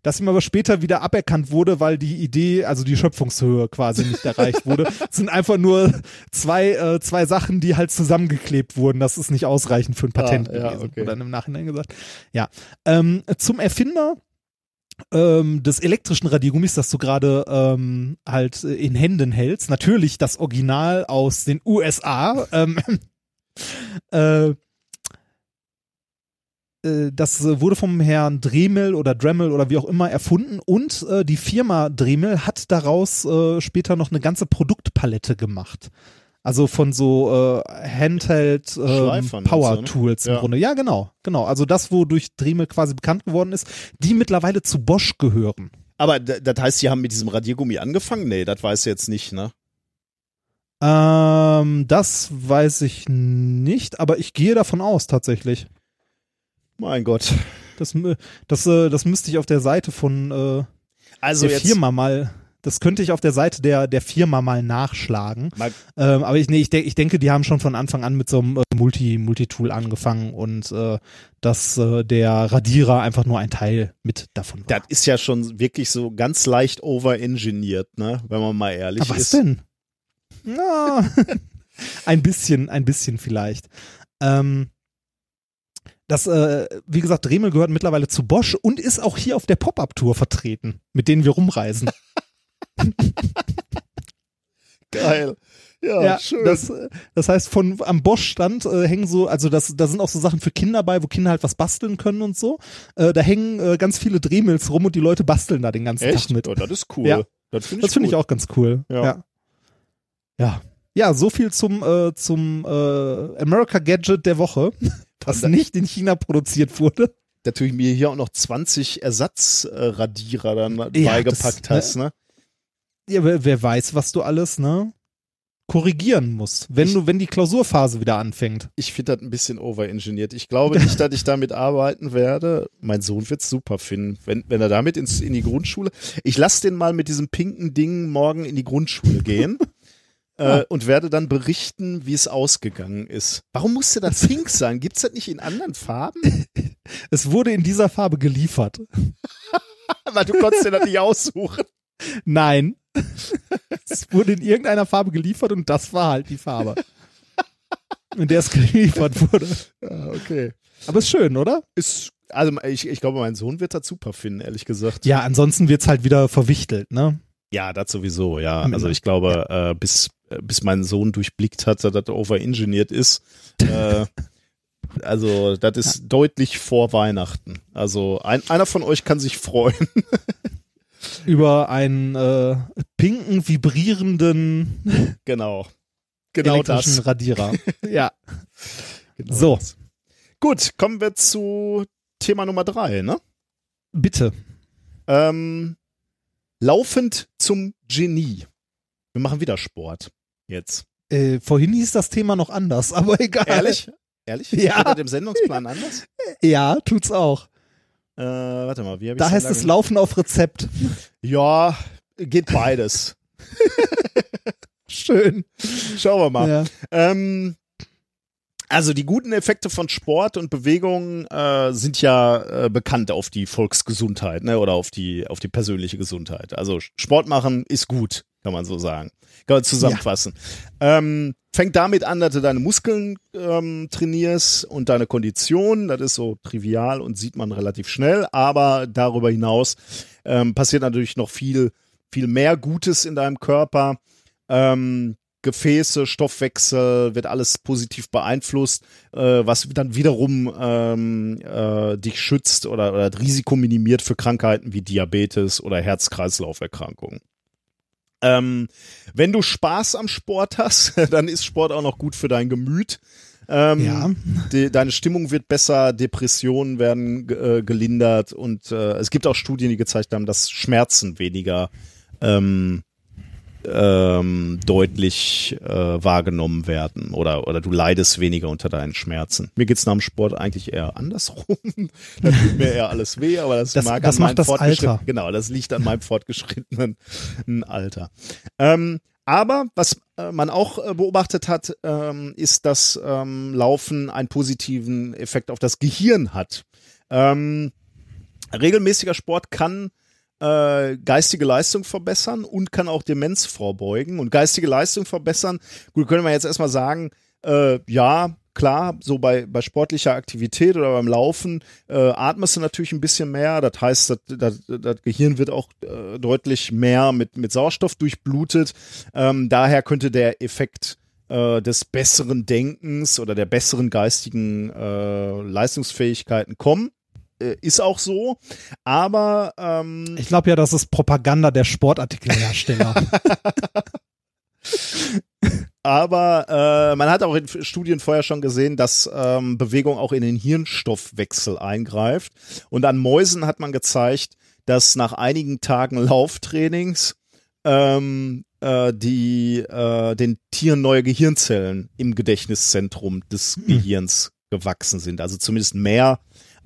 das ihm aber später wieder aberkannt wurde, weil die Idee, also die Schöpfungshöhe quasi nicht erreicht wurde. (laughs) Es sind einfach nur zwei, äh, zwei Sachen, die halt zusammengeklebt wurden. Das ist nicht ausreichend für ein Patent Ah, ja, gewesen, okay. wurde dann im Nachhinein gesagt. Ja. Ähm, zum Erfinder ähm, des elektrischen Radiergummis, das du gerade ähm, halt in Händen hältst. Natürlich das Original aus den USA. Ähm, (laughs) äh, äh, das wurde vom Herrn Dremel oder Dremel oder wie auch immer erfunden und äh, die Firma Dremel hat daraus äh, später noch eine ganze Produktpalette gemacht. Also von so äh, Handheld und Power so, ne? Tools im Ja. Grunde. Ja, genau, genau. Also das, wodurch Dremel quasi bekannt geworden ist, die mittlerweile zu Bosch gehören. Aber das heißt, sie haben mit diesem Radiergummi angefangen? Nee, das weiß ich jetzt nicht, ne? Ähm, das weiß ich nicht, aber ich gehe davon aus tatsächlich. Mein Gott. Das, das, äh, das müsste ich auf der Seite von äh, Also der jetzt Firma mal, das könnte ich auf der Seite der, der Firma mal nachschlagen. mal, Ähm, aber ich, nee, ich, denk, ich denke, die haben schon von Anfang an mit so einem äh, Multi, Multitool angefangen und äh, dass äh, der Radierer einfach nur ein Teil mit davon war. das ist ja schon wirklich so ganz leicht overengineert, ne? Wenn man mal ehrlich Aber was ist. denn? Ja, (laughs) ein bisschen, ein bisschen vielleicht. Ähm, das, äh, wie gesagt, Dremel gehört mittlerweile zu Bosch und ist auch hier auf der Pop-Up-Tour vertreten, mit denen wir rumreisen. (laughs) (laughs) Geil. Ja, schön. Das, das heißt, von am Bosch-Stand äh, hängen so, also das, da sind auch so Sachen für Kinder bei, wo Kinder halt was basteln können und so. Äh, da hängen äh, ganz viele Dremels rum und die Leute basteln da den ganzen Echt? Tag mit. Oh, das ist cool. Ja. Das finde ich, Das finde ich auch ganz cool. Ja. Ja. Ja, ja so viel zum, äh, zum äh, America Gadget der Woche, (laughs) das da- nicht in China produziert wurde. Natürlich mir hier auch noch 20 Ersatzradierer dann Ja, beigepackt das, hast, ne? Ja, wer, weiß, was du alles, ne? Korrigieren musst, wenn Ich- du, wenn die Klausurphase wieder anfängt. Ich finde das ein bisschen overengineert. Ich glaube nicht, (laughs) dass ich damit arbeiten werde. Mein Sohn wird super finden, wenn, wenn er damit ins, in die Grundschule. Ich lasse den mal mit diesem pinken Ding morgen in die Grundschule gehen. (laughs) Äh, und werde dann berichten, wie es ausgegangen ist. Warum musste das pink sein? Gibt's das nicht in anderen Farben? (laughs) Es wurde in dieser Farbe geliefert. Aber du konntest dir das nicht aussuchen. Nein. Es wurde in irgendeiner Farbe geliefert und das war halt die Farbe. In der es geliefert wurde. Ja, okay. Aber ist schön, oder? Ist, also ich, ich glaube, mein Sohn wird das super finden, ehrlich gesagt. Ja, ansonsten wird's halt wieder verwichtelt, ne? Ja, das sowieso, ja. Also ich glaube, äh, bis, äh, bis mein Sohn durchblickt hat, dass das overengineert ist, äh, (laughs) also das ist deutlich vor Weihnachten. Also ein, einer von euch kann sich freuen. (laughs) Über einen äh, pinken, vibrierenden (laughs) genau. Genau elektrischen das. Radierer. (laughs) ja. Genau So. das. Gut, kommen wir zu Thema Nummer drei, ne? Bitte. Ähm, laufend zum Genie. Wir machen wieder Sport. Jetzt. Äh, vorhin hieß das Thema noch anders, aber (laughs) egal. Ehrlich? Ehrlich? Ja. Steht im Sendungsplan anders? Ja, tut's auch. Äh, warte mal, wie hab Da ich's heißt es Laufen auf Rezept. Ja, geht beides. Schön. Schauen wir mal. Ja. Ähm, also die guten Effekte von Sport und Bewegung äh, sind ja äh, bekannt auf die Volksgesundheit ne, oder auf die, auf die persönliche Gesundheit. Also Sport machen ist gut, kann man so sagen. Kann man zusammenfassen. Ähm, fängt damit an, dass du deine Muskeln ähm, trainierst und deine Kondition. Das ist so trivial und sieht man relativ schnell. Aber darüber hinaus ähm, passiert natürlich noch viel, viel mehr Gutes in deinem Körper. Ähm, Gefäße, Stoffwechsel, wird alles positiv beeinflusst, äh, was dann wiederum ähm, äh, dich schützt oder, oder das Risiko minimiert für Krankheiten wie Diabetes oder Herz-Kreislauf-Erkrankungen. Ähm, wenn du Spaß am Sport hast, (laughs) dann ist Sport auch noch gut für dein Gemüt. Ähm, Ja. die, deine Stimmung wird besser, Depressionen werden äh, gelindert und äh, es gibt auch Studien, die gezeigt haben, dass Schmerzen weniger ähm, ähm, deutlich äh, wahrgenommen werden oder, oder du leidest weniger unter deinen Schmerzen. Mir geht's nach dem Sport eigentlich eher andersrum. (laughs) da tut mir eher alles weh, aber das, Das- mag das an meinem macht das Alter. Genau, das liegt an meinem fortgeschrittenen (laughs) Alter. Ähm, aber was äh, man auch äh, beobachtet hat, ähm, ist, dass ähm, Laufen einen positiven Effekt auf das Gehirn hat. Ähm, regelmäßiger Sport kann äh, geistige Leistung verbessern und kann auch Demenz vorbeugen. Und geistige Leistung verbessern, gut, können wir jetzt erstmal sagen, ja, klar, so bei, bei sportlicher Aktivität oder beim Laufen äh, atmest du natürlich ein bisschen mehr. Das heißt, das, das, das Gehirn wird auch äh, deutlich mehr mit, mit Sauerstoff durchblutet. Ähm, daher könnte der Effekt äh, des besseren Denkens oder der besseren geistigen äh, Leistungsfähigkeiten kommen. Äh, ist auch so, aber ähm, Ich glaube ja, das ist Propaganda der Sportartikelhersteller. (laughs) Aber äh, man hat auch in Studien vorher schon gesehen, dass ähm, Bewegung auch in den Hirnstoffwechsel eingreift. Und an Mäusen hat man gezeigt, dass nach einigen Tagen Lauftrainings ähm, äh, die äh, den Tieren neue Gehirnzellen im Gedächtniszentrum des Gehirns gewachsen sind. Also zumindest mehr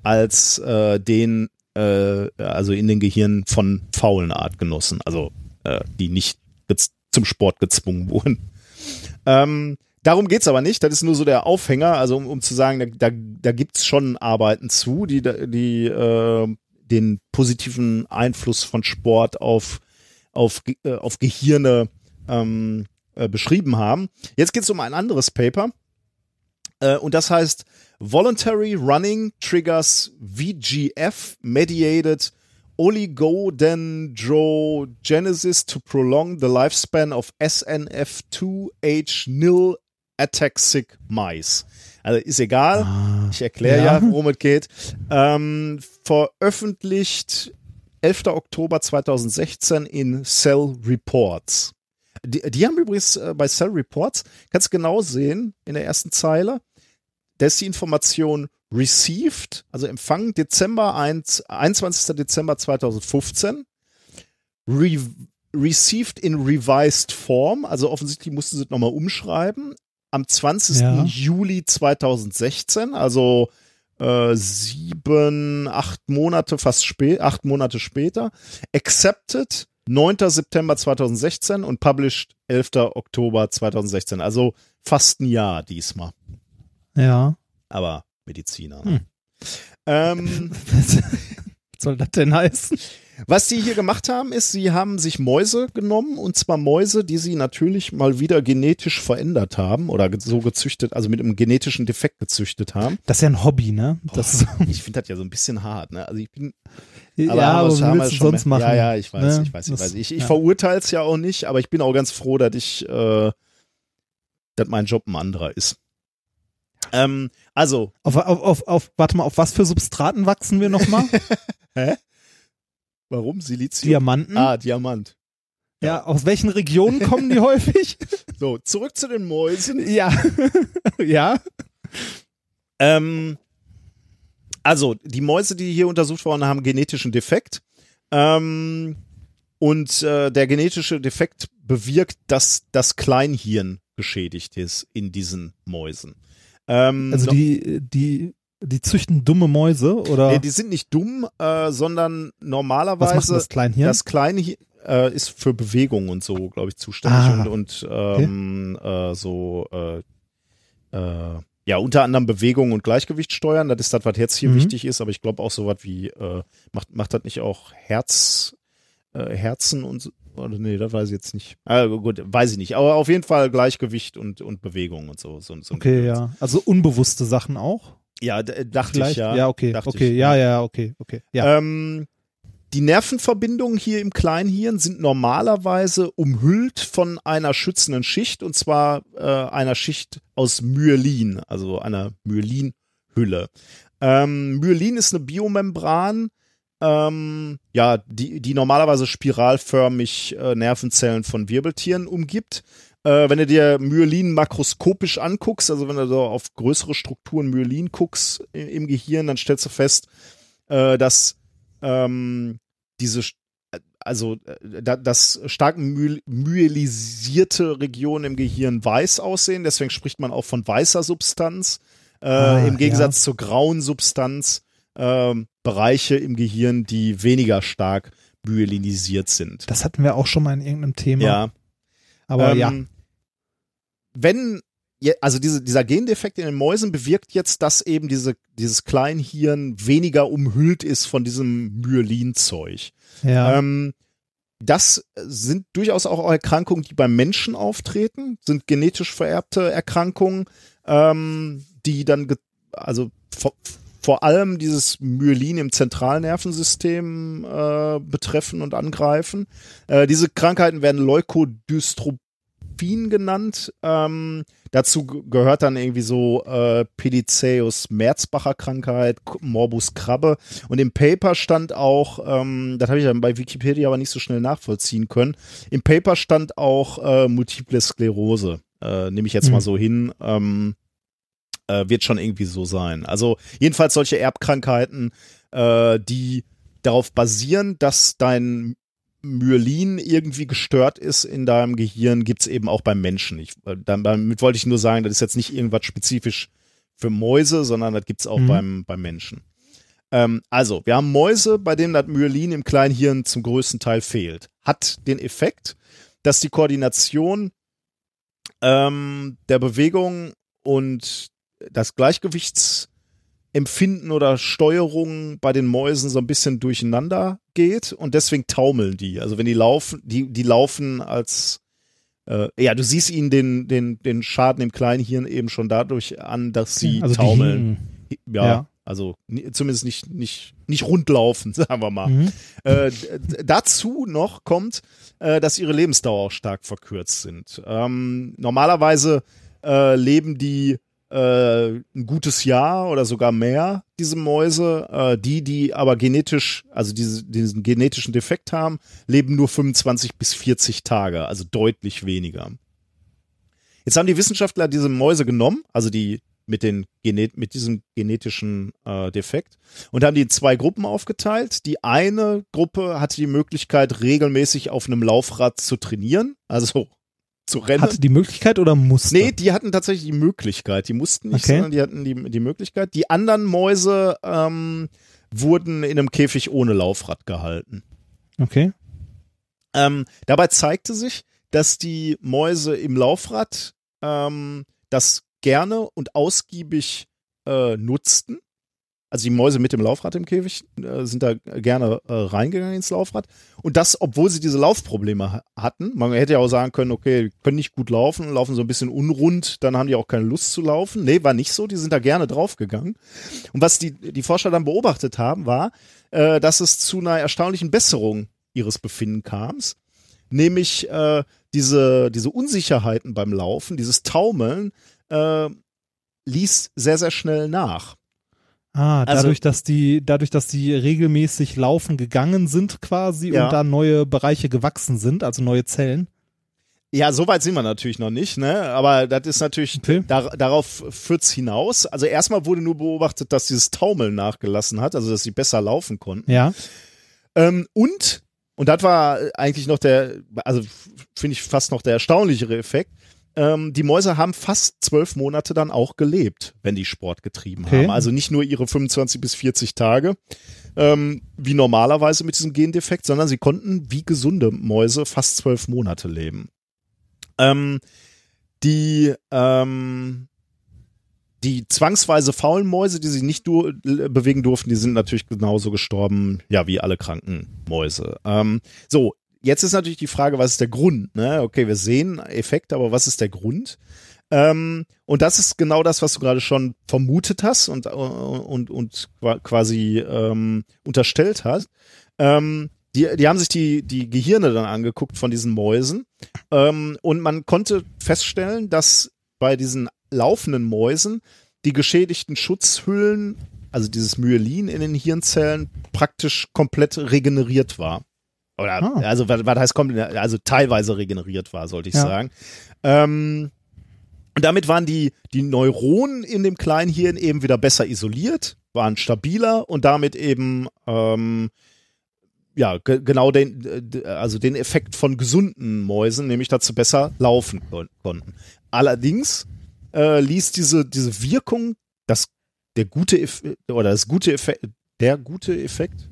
als äh, den, äh, also in den Gehirnen von faulen Artgenossen, also äh, die nicht zum Sport gezwungen wurden. Ähm, darum geht's aber nicht. Das ist nur so der Aufhänger, also um, um zu sagen, da, da, da gibt's schon Arbeiten zu, die, die äh, den positiven Einfluss von Sport auf, auf, äh, auf Gehirne ähm, äh, beschrieben haben. Jetzt geht's um ein anderes Paper. Äh, und das heißt Voluntary Running Triggers VGF Mediated Oligodendrogenesis to prolong the lifespan of SNF2H nil ataxic mice. Also ist egal. ich erkläre ja. ja. worum es geht. Ähm, veröffentlicht 11. Oktober 2016 in Cell Reports. Die, die haben übrigens äh, bei Cell Reports, kannst du genau sehen in der ersten Zeile, da ist die Information received, also empfangen Dezember 1, 21. Dezember 2015, re received in revised form, also offensichtlich mussten sie es nochmal umschreiben, am 20. Ja. Juli 2016, also äh, sieben, acht Monate, fast spät, acht Monate später, accepted 9. September 2016 und published 11. Oktober 2016, also fast ein Jahr diesmal ja. aber Mediziner. Hm. Ne? Ähm, (laughs) Was soll das denn heißen? was die hier gemacht haben, ist, sie haben sich Mäuse genommen und zwar Mäuse, die sie natürlich mal wieder genetisch verändert haben oder so gezüchtet, also mit einem genetischen Defekt gezüchtet haben. Das ist ja ein Hobby, ne? Ist, Ich (laughs) finde das ja so ein bisschen hart, ne? Also ich bin, ja, aber, aber haben willst du schon sonst mehr- machen? Ja, ja, ich weiß, ne? ich weiß, ich Das- weiß. Ich, ich ja. verurteile es ja auch nicht, aber ich bin auch ganz froh, dass ich, äh, dass mein Job ein anderer ist. Ähm, also, Auf, auf, auf, auf, warte mal, auf was für Substraten wachsen wir nochmal? (laughs) warum Silizium? Diamanten? Ah, Diamant. ja, aus welchen Regionen kommen die (laughs) häufig? So, zurück zu den Mäusen. ja. (laughs) ja. Ähm, also, die Mäuse, die hier untersucht wurden, haben genetischen Defekt. Ähm, und äh, der genetische Defekt bewirkt, dass das Kleinhirn geschädigt ist in diesen Mäusen. Ähm, Also die, die, die züchten dumme Mäuse oder nee, die sind nicht dumm, äh, sondern was normalerweise macht das Kleinhirn? das Kleinhirn äh, ist für Bewegung und so, glaube ich, zuständig Ah, und, und ähm, äh, so äh, äh, ja, unter anderem Bewegung und Gleichgewicht steuern. Das ist das, was jetzt hier Mhm. wichtig ist, aber ich glaube auch so was wie, äh, macht, macht das nicht auch Herz, äh, Herzen und so? Oder nee, das weiß ich jetzt nicht. Ah, gut, weiß ich nicht. Aber auf jeden Fall Gleichgewicht und, und Bewegung und so. so, so okay, ja. Also unbewusste Sachen auch? Ja, d- dachte Vielleicht? ich ja. Ja, okay, Dachte okay, ich, ja, ja, okay, okay. Ja. Ähm, die Nervenverbindungen hier im Kleinhirn sind normalerweise umhüllt von einer schützenden Schicht und zwar äh, einer Schicht aus Myelin, also einer Myelinhülle. Ähm, Myelin ist eine Biomembran, ähm, ja, die, die normalerweise spiralförmig äh, Nervenzellen von Wirbeltieren umgibt. Äh, wenn du dir Myelin makroskopisch anguckst, also wenn du so auf größere Strukturen Myelin guckst i- im Gehirn, dann stellst du fest, äh, dass ähm, diese, also äh, da, dass stark my myelisierte Regionen im Gehirn weiß aussehen, deswegen spricht man auch von weißer Substanz, äh, Ah, im Gegensatz zur grauen Substanz, ähm, Bereiche im Gehirn, die weniger stark myelinisiert sind. Das hatten wir auch schon mal in irgendeinem Thema. ja, Aber ähm, ja. Wenn also diese, dieser Gendefekt in den Mäusen bewirkt jetzt, dass eben diese, dieses Kleinhirn weniger umhüllt ist von diesem Myelinzeug. Ja. Ähm, das sind durchaus auch Erkrankungen, die beim Menschen auftreten, sind genetisch vererbte Erkrankungen, ähm, die dann, also vor, allem dieses Myelin im Zentralnervensystem äh, betreffen und angreifen. Äh, diese Krankheiten werden Leukodystrophin genannt. Ähm, dazu ge- gehört dann irgendwie so äh, Pediceus-Merzbacher Krankheit, K- Morbus Krabbe. Und im Paper stand auch, ähm, das habe ich dann bei Wikipedia aber nicht so schnell nachvollziehen können, im Paper stand auch äh, Multiple Sklerose. Äh, Nehme ich jetzt Mhm. mal so hin. Ähm, äh, wird schon irgendwie so sein. Also jedenfalls solche Erbkrankheiten, äh, die darauf basieren, dass dein Myelin irgendwie gestört ist in deinem Gehirn, gibt's eben auch beim Menschen. Ich, damit wollte ich nur sagen, das ist jetzt nicht irgendwas spezifisch für Mäuse, sondern das gibt's auch Mhm. beim, beim Menschen. Ähm, also, wir haben Mäuse, bei denen das Myelin im Kleinhirn zum größten Teil fehlt. Hat den Effekt, dass die Koordination ähm, der Bewegung und das Gleichgewichtsempfinden oder Steuerung bei den Mäusen so ein bisschen durcheinander geht und deswegen taumeln die. Also wenn die laufen, die, die laufen als äh, ja, du siehst ihnen den, den, den Schaden im Kleinhirn eben schon dadurch an, dass sie also taumeln. Ja, Ja. also zumindest nicht, nicht, nicht rundlaufen, (laughs) sagen wir mal. Mhm. Äh, dazu noch kommt, äh, dass ihre Lebensdauer auch stark verkürzt sind. Ähm, normalerweise äh, leben die äh, ein gutes Jahr oder sogar mehr, diese Mäuse. Äh, die, die aber genetisch, also diese, diesen genetischen Defekt haben, leben nur 25 bis 40 Tage, also deutlich weniger. Jetzt haben die Wissenschaftler diese Mäuse genommen, also die mit, den Genet mit diesem genetischen äh, Defekt und haben die in zwei Gruppen aufgeteilt. Die eine Gruppe hatte die Möglichkeit, regelmäßig auf einem Laufrad zu trainieren, also zu rennen. Hatte die Möglichkeit oder musste? Nee, die hatten tatsächlich die Möglichkeit. Die mussten nicht, Okay. sondern die hatten die, die Möglichkeit. Die anderen Mäuse ähm, wurden in einem Käfig ohne Laufrad gehalten. Okay. Ähm, dabei zeigte sich, dass die Mäuse im Laufrad ähm, das gerne und ausgiebig äh, nutzten. Also die Mäuse mit dem Laufrad im Käfig äh, sind da gerne äh, reingegangen ins Laufrad. Und das, obwohl sie diese Laufprobleme ha hatten. Man hätte ja auch sagen können, okay, können nicht gut laufen, laufen so ein bisschen unrund, dann haben die auch keine Lust zu laufen. Nee, war nicht so, die sind da gerne draufgegangen. Und was die, die Forscher dann beobachtet haben, war, äh, dass es zu einer erstaunlichen Besserung ihres Befinden kam. Nämlich äh, diese, diese Unsicherheiten beim Laufen, dieses Taumeln, äh, ließ sehr, sehr schnell nach. Ah, Also- dadurch, dass die, dadurch, dass die regelmäßig laufen gegangen sind quasi Ja. und da neue Bereiche gewachsen sind, also neue Zellen. Ja, so weit sind wir natürlich noch nicht, ne? Aber das ist natürlich, Okay. dar darauf führt's hinaus. Also erstmal wurde nur beobachtet, dass dieses Taumeln nachgelassen hat, also dass sie besser laufen konnten. Ja. Ähm, und, und das war eigentlich noch der, also finde ich fast noch der erstaunlichere Effekt, ähm, die Mäuse haben fast zwölf Monate dann auch gelebt, wenn die Sport getrieben Okay. haben. Also nicht nur ihre 25 bis 40 Tage, ähm, wie normalerweise mit diesem Gendefekt, sondern sie konnten wie gesunde Mäuse fast zwölf Monate leben. Ähm, die, ähm, die zwangsweise faulen Mäuse, die sich nicht dur bewegen durften, die sind natürlich genauso gestorben, ja, wie alle kranken Mäuse. Ähm, so, jetzt ist natürlich die Frage, was ist der Grund? Ne? Okay, wir sehen Effekt, aber was ist der Grund? Ähm, und das ist genau das, was du gerade schon vermutet hast und, und, und qua- quasi ähm, unterstellt hast. Ähm, die, die haben sich die, die Gehirne dann angeguckt von diesen Mäusen ähm, und man konnte feststellen, dass bei diesen laufenden Mäusen die geschädigten Schutzhüllen, also dieses Myelin in den Hirnzellen, praktisch komplett regeneriert war. Oder, Ah. also, was, was heißt komplett, also teilweise regeneriert war, sollte ich Ja. sagen. Ähm, und damit waren die, die Neuronen in dem Kleinhirn eben wieder besser isoliert, waren stabiler und damit eben ähm, ja, ge genau den, also den Effekt von gesunden Mäusen, nämlich dass sie besser laufen kon konnten. Allerdings äh, ließ diese, diese Wirkung, das, der gute Eff oder das gute Effekt, der gute Effekt,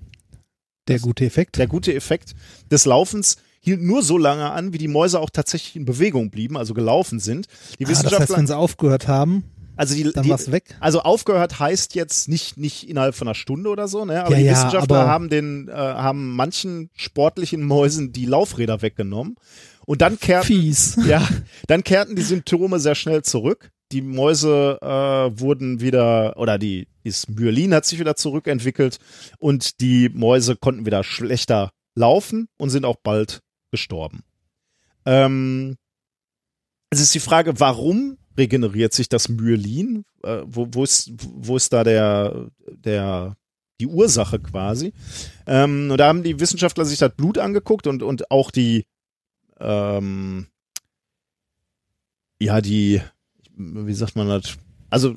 Der gute Effekt. der gute Effekt des Laufens hielt nur so lange an, wie die Mäuse auch tatsächlich in Bewegung blieben, also gelaufen sind. Die Ah, das Wissenschaftler, heißt, wenn sie aufgehört haben, also die, dann die, war's weg. Also aufgehört heißt jetzt nicht nicht innerhalb von einer Stunde oder so, ne? Aber Ja, die ja, Wissenschaftler aber- haben den äh, haben manchen sportlichen Mäusen die Laufräder weggenommen und dann kehrten fies. ja, dann kehrten die Symptome sehr schnell zurück. Die Mäuse äh, wurden wieder oder die das Myelin hat sich wieder zurückentwickelt und die Mäuse konnten wieder schlechter laufen und sind auch bald gestorben. Ähm, es ist die Frage, warum regeneriert sich das Myelin? Äh, wo, wo, ist, wo ist da der, der, die Ursache quasi? Ähm, und da haben die Wissenschaftler sich das Blut angeguckt und, und auch die, ähm, ja, die, wie sagt man das? Also,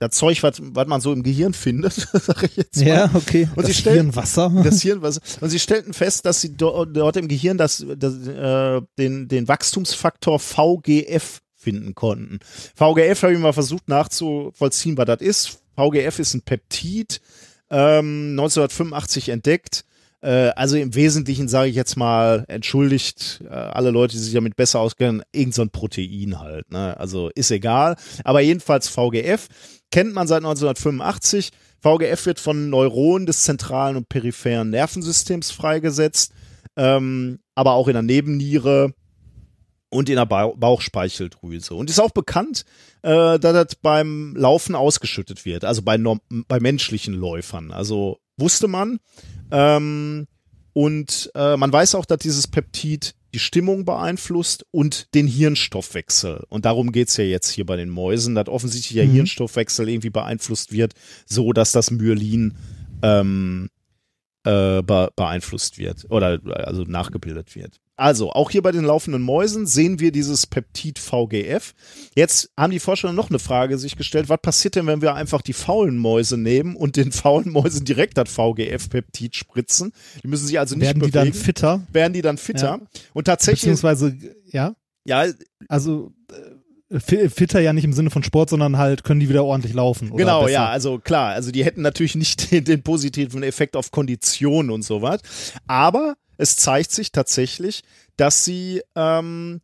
das Zeug, was, was man so im Gehirn findet, (laughs) sag ich jetzt mal. Ja, okay. Und sie das stellen- Hirn Wasser. (laughs) Das Hirn, was, und sie stellten fest, dass sie do, dort im Gehirn das, das, äh, den, den Wachstumsfaktor VGF finden konnten. VGF habe ich mal versucht nachzuvollziehen, was das ist. VGF ist ein Peptid, ähm, 1985 entdeckt. Äh, also im Wesentlichen sage ich jetzt mal, entschuldigt äh, alle Leute, die sich damit besser auskennen, irgend so ein Protein halt. Ne? Also ist egal. Aber jedenfalls VGF kennt man seit 1985. VGF wird von Neuronen des zentralen und peripheren Nervensystems freigesetzt, ähm, aber auch in der Nebenniere und in der Bauch Bauchspeicheldrüse. Und ist auch bekannt, äh, dass das beim Laufen ausgeschüttet wird, also bei, bei menschlichen Läufern. Also wusste man. Ähm, und äh, man weiß auch, dass dieses Peptid die Stimmung beeinflusst und den Hirnstoffwechsel. Und darum geht's ja jetzt hier bei den Mäusen, dass offensichtlich der Mhm. Hirnstoffwechsel irgendwie beeinflusst wird, so dass das Myelin ähm, äh, be beeinflusst wird oder also nachgebildet wird. Also, auch hier bei den laufenden Mäusen sehen wir dieses Peptid VGF. Jetzt haben die Forscher noch eine Frage sich gestellt, was passiert denn, wenn wir einfach die faulen Mäuse nehmen und den (laughs) faulen Mäusen direkt das VGF-Peptid spritzen? Die müssen sich also nicht Werden die bewegen. dann fitter? werden die dann fitter? Und tatsächlich, Beziehungsweise, ja, ja, also äh, fi- fitter ja nicht im Sinne von Sport, sondern halt können die wieder ordentlich laufen. Oder Genau, besser. ja, also klar, also die hätten natürlich nicht (laughs) den, den positiven Effekt auf Kondition und sowas, aber es zeigt sich tatsächlich, dass sie ähm,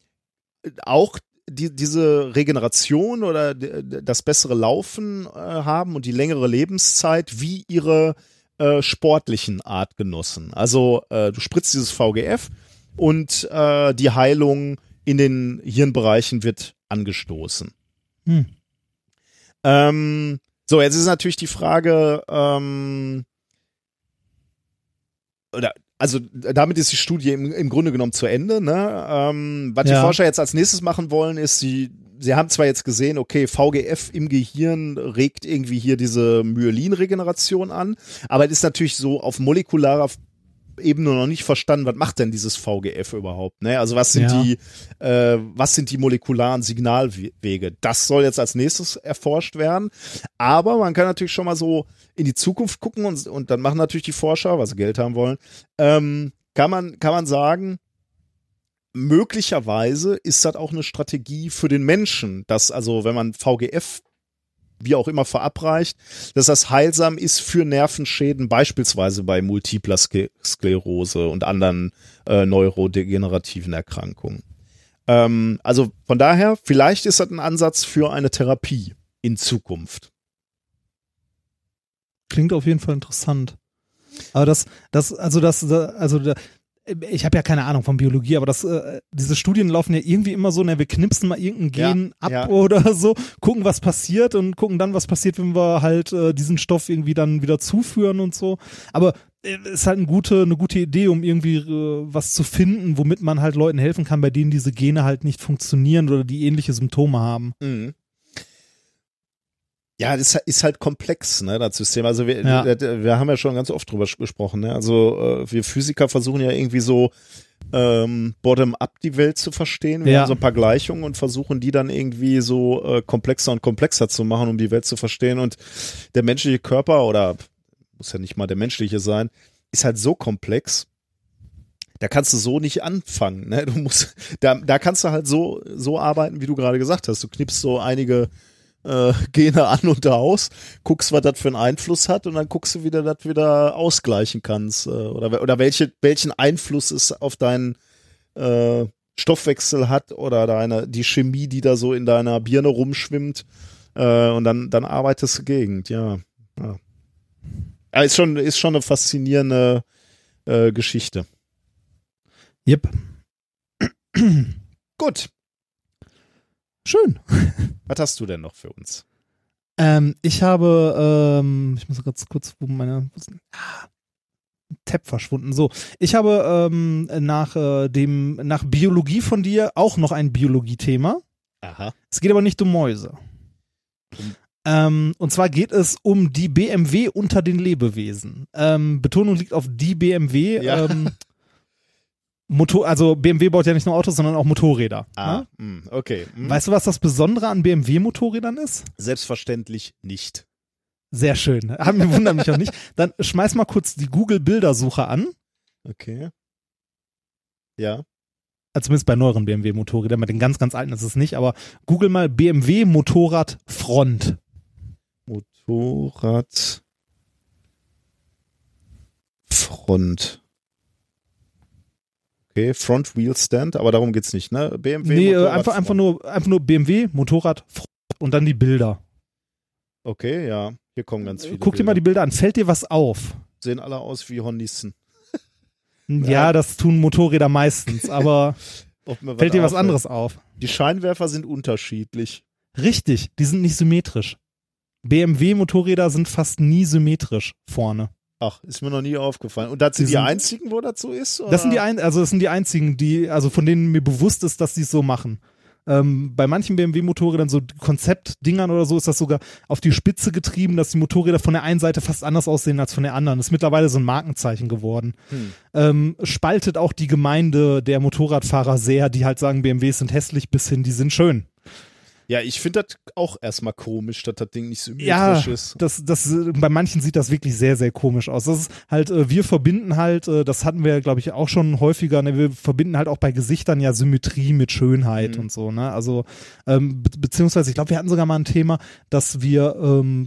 auch die, diese Regeneration oder das bessere Laufen äh, haben und die längere Lebenszeit wie ihre äh, sportlichen Artgenossen. Also äh, du spritzt dieses VGF und äh, die Heilung in den Hirnbereichen wird angestoßen. Hm. Ähm, so, jetzt ist natürlich die Frage, ähm, oder also damit ist die Studie im, im Grunde genommen zu Ende. Ne? Ähm, was die Ja. Forscher jetzt als nächstes machen wollen, ist, sie, sie haben zwar jetzt gesehen, okay, VGF im Gehirn regt irgendwie hier diese Myelinregeneration an, aber es ist natürlich so auf molekularer Ebene noch nicht verstanden, was macht denn dieses VGF überhaupt? Ne? Also was sind Ja. die, äh, was sind die molekularen Signalwege? Das soll jetzt als nächstes erforscht werden. Aber man kann natürlich schon mal so in die Zukunft gucken und, und dann machen natürlich die Forscher, was sie Geld haben wollen, ähm, kann man, kann man sagen, möglicherweise ist das auch eine Strategie für den Menschen, dass also, wenn man VGF wie auch immer verabreicht, dass das heilsam ist für Nervenschäden, beispielsweise bei multipler Sklerose und anderen äh, neurodegenerativen Erkrankungen. Ähm, also von daher, vielleicht ist das ein Ansatz für eine Therapie in Zukunft. Klingt auf jeden Fall interessant. Aber das, das, also das, also ich habe ja keine Ahnung von Biologie, aber das, äh, diese Studien laufen ja irgendwie immer so, ne, wir knipsen mal irgendein Ja, Gen ab ja. oder so, gucken, was passiert und gucken dann, was passiert, wenn wir halt äh, diesen Stoff irgendwie dann wieder zuführen und so. Aber äh, ist halt eine gute, eine gute Idee, um irgendwie äh, was zu finden, womit man halt Leuten helfen kann, bei denen diese Gene halt nicht funktionieren oder die ähnliche Symptome haben. Mhm. Ja, das ist halt komplex, ne, das System. Also wir, Ja. wir, wir haben ja schon ganz oft drüber gesprochen, ne? Also äh, wir Physiker versuchen ja irgendwie so ähm, bottom-up die Welt zu verstehen. Wir Ja. haben so ein paar Gleichungen und versuchen die dann irgendwie so äh, komplexer und komplexer zu machen, um die Welt zu verstehen. Und der menschliche Körper oder muss ja nicht mal der menschliche sein, ist halt so komplex. Da kannst du so nicht anfangen. Ne? Du musst, da, da kannst du halt so, so arbeiten, wie du gerade gesagt hast. Du knippst so einige äh, (laughs) Gene an und aus, guckst, was das für einen Einfluss hat und dann guckst du, wie du das wieder ausgleichen kannst äh, oder, oder welche, welchen Einfluss es auf dein äh, Stoffwechsel hat oder deine, die Chemie, die da so in deiner Birne rumschwimmt. Äh, und dann, dann arbeitest du Gegend, ja. ja. ja ist, schon, ist schon eine faszinierende äh, Geschichte. Yep. Gut. Schön. Was hast du denn noch für uns? Ähm, ich habe, ähm, ich muss ganz kurz, wo meine wo denn- ah, Tab verschwunden. So, ich habe ähm, nach äh, dem nach Biologie von dir auch noch ein Biologie-Thema. Aha. Es geht aber nicht um Mäuse. Ähm, und zwar geht es um die BMW unter den Lebewesen. Ähm, Betonung liegt auf die BMW. Ja. Ähm, (laughs) Motor, also BMW baut ja nicht nur Autos, sondern auch Motorräder. Ah, Ne? hm, okay. Hm. Weißt du, was das Besondere an BMW-Motorrädern ist? Selbstverständlich nicht. Sehr schön. Haben wir wundern mich auch nicht. Dann schmeiß mal kurz die Google-Bildersuche an. Okay. Ja. Also zumindest bei neueren BMW-Motorrädern. Bei den ganz, ganz alten ist es nicht. Aber google mal BMW Motorrad Front. Motorrad Front. Okay, Front Wheel Stand, aber darum geht's nicht, ne? BMW nee, äh, Motorrad einfach, einfach, nur, einfach nur BMW Motorrad Front und dann die Bilder. Okay, ja, hier kommen ganz viele. Guck dir mal die Bilder an. Fällt dir was auf? sehen alle aus wie Honnissen. Ja, das tun Motorräder meistens, (laughs) aber fällt dir was auffällt. anderes auf? Die Scheinwerfer sind unterschiedlich. Richtig, die sind nicht symmetrisch. BMW-Motorräder sind fast nie symmetrisch vorne. Ach, ist mir noch nie aufgefallen. Und das Die sind die sind- einzigen, wo das so ist? Oder? Das sind die ein, also das sind die einzigen, die, also von denen mir bewusst ist, dass sie es so machen. Ähm, bei manchen BMW-Motorrädern, so Konzeptdingern oder so, ist das sogar auf die Spitze getrieben, dass die Motorräder von der einen Seite fast anders aussehen als von der anderen. Das ist mittlerweile so ein Markenzeichen geworden. Hm. Ähm, spaltet auch die Gemeinde der Motorradfahrer sehr, die halt sagen, BMWs sind hässlich, bis hin, die sind schön. Ja, ich finde das auch erstmal komisch, dass das Ding nicht symmetrisch Ja, ist. das, das, äh, bei manchen sieht das wirklich sehr, sehr komisch aus. Das ist halt, äh, wir verbinden halt, äh, das hatten wir, glaube ich, auch schon häufiger, ne, wir verbinden halt auch bei Gesichtern ja Symmetrie mit Schönheit Mhm. und so, ne? Also, ähm, be beziehungsweise, ich glaube, wir hatten sogar mal ein Thema, dass wir ähm,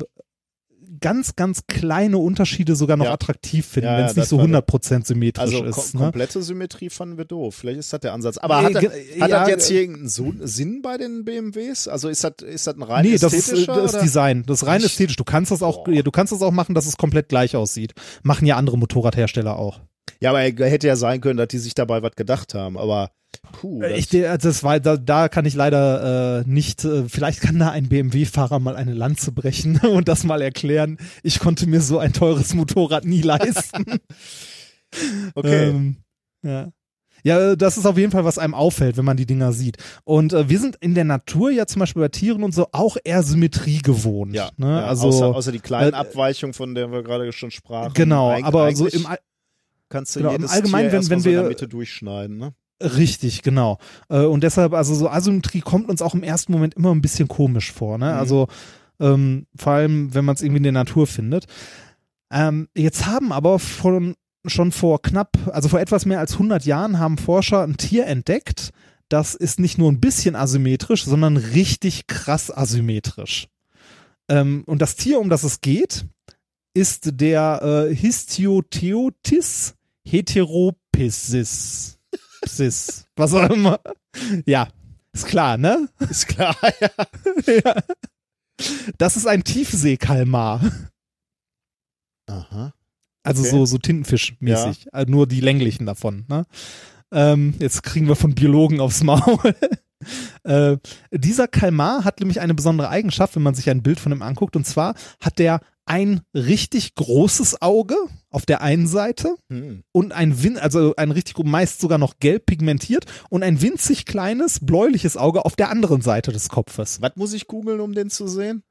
ganz, ganz kleine Unterschiede sogar noch Ja. attraktiv finden, Ja, wenn ja, es nicht das so war 100% symmetrisch Also ist. ko Ne? komplette Symmetrie fanden wir doof. Vielleicht ist das der Ansatz. Aber Nee, hat, das, hat ja, das jetzt äh, hier irgendeinen so Sinn bei den BMWs? Also ist das, ist das ein rein Nee, das ist, äh, ästhetischer? das ist? Design. Das ist rein Echt? ästhetisch. Du kannst das auch, ja, du kannst das auch machen, dass es komplett gleich aussieht. Machen ja andere Motorradhersteller auch. Ja, aber hätte ja sein können, dass die sich dabei was gedacht haben. Aber puh, das, Äh, Ich, der- das war, da, da kann ich leider äh, nicht, äh, vielleicht kann da ein BMW-Fahrer mal eine Lanze brechen (laughs) und das mal erklären. Ich konnte mir so ein teures Motorrad nie leisten. (laughs) okay. Ähm, ja. Ja, das ist auf jeden Fall, was einem auffällt, wenn man die Dinger sieht. Und äh, wir sind in der Natur ja zum Beispiel bei Tieren und so auch eher Symmetrie gewohnt. ja, ne? ja, also außer, außer die kleinen äh, Abweichungen, von der wir gerade schon sprachen. genau, Eig- aber so im All kannst du genau, im jedes Allgemeinen, Tier wenn- wenn so in der wir- Mitte durchschneiden. Ne? Richtig, genau. Äh, Und deshalb, also so Asymmetrie kommt uns auch im ersten Moment immer ein bisschen komisch vor. Ne? Mhm. Also ähm, vor allem, wenn man es irgendwie in der Natur findet. Ähm, jetzt haben aber von, schon vor knapp, also vor etwas mehr als 100 Jahren haben Forscher ein Tier entdeckt, das ist nicht nur ein bisschen asymmetrisch, sondern richtig krass asymmetrisch. Ähm, und das Tier, um das es geht, ist der äh, Histiotheotis heteropisis. Psis. Was auch immer. Ja, ist klar, ne? Ist klar, (laughs) ja. ja. Das ist ein Tiefseekalmar. Aha. Also Okay. so, so Tintenfisch-mäßig. Äh, Nur die länglichen davon, ne? Ähm, jetzt kriegen wir von Biologen aufs Maul. (laughs) äh, dieser Kalmar hat nämlich eine besondere Eigenschaft, wenn man sich ein Bild von ihm anguckt. Und zwar hat der ein richtig großes Auge auf der einen Seite Hm. und ein Win also ein richtig meist sogar noch gelb pigmentiert und ein winzig kleines bläuliches Auge auf der anderen Seite des Kopfes. Was muss ich googeln, um den zu sehen?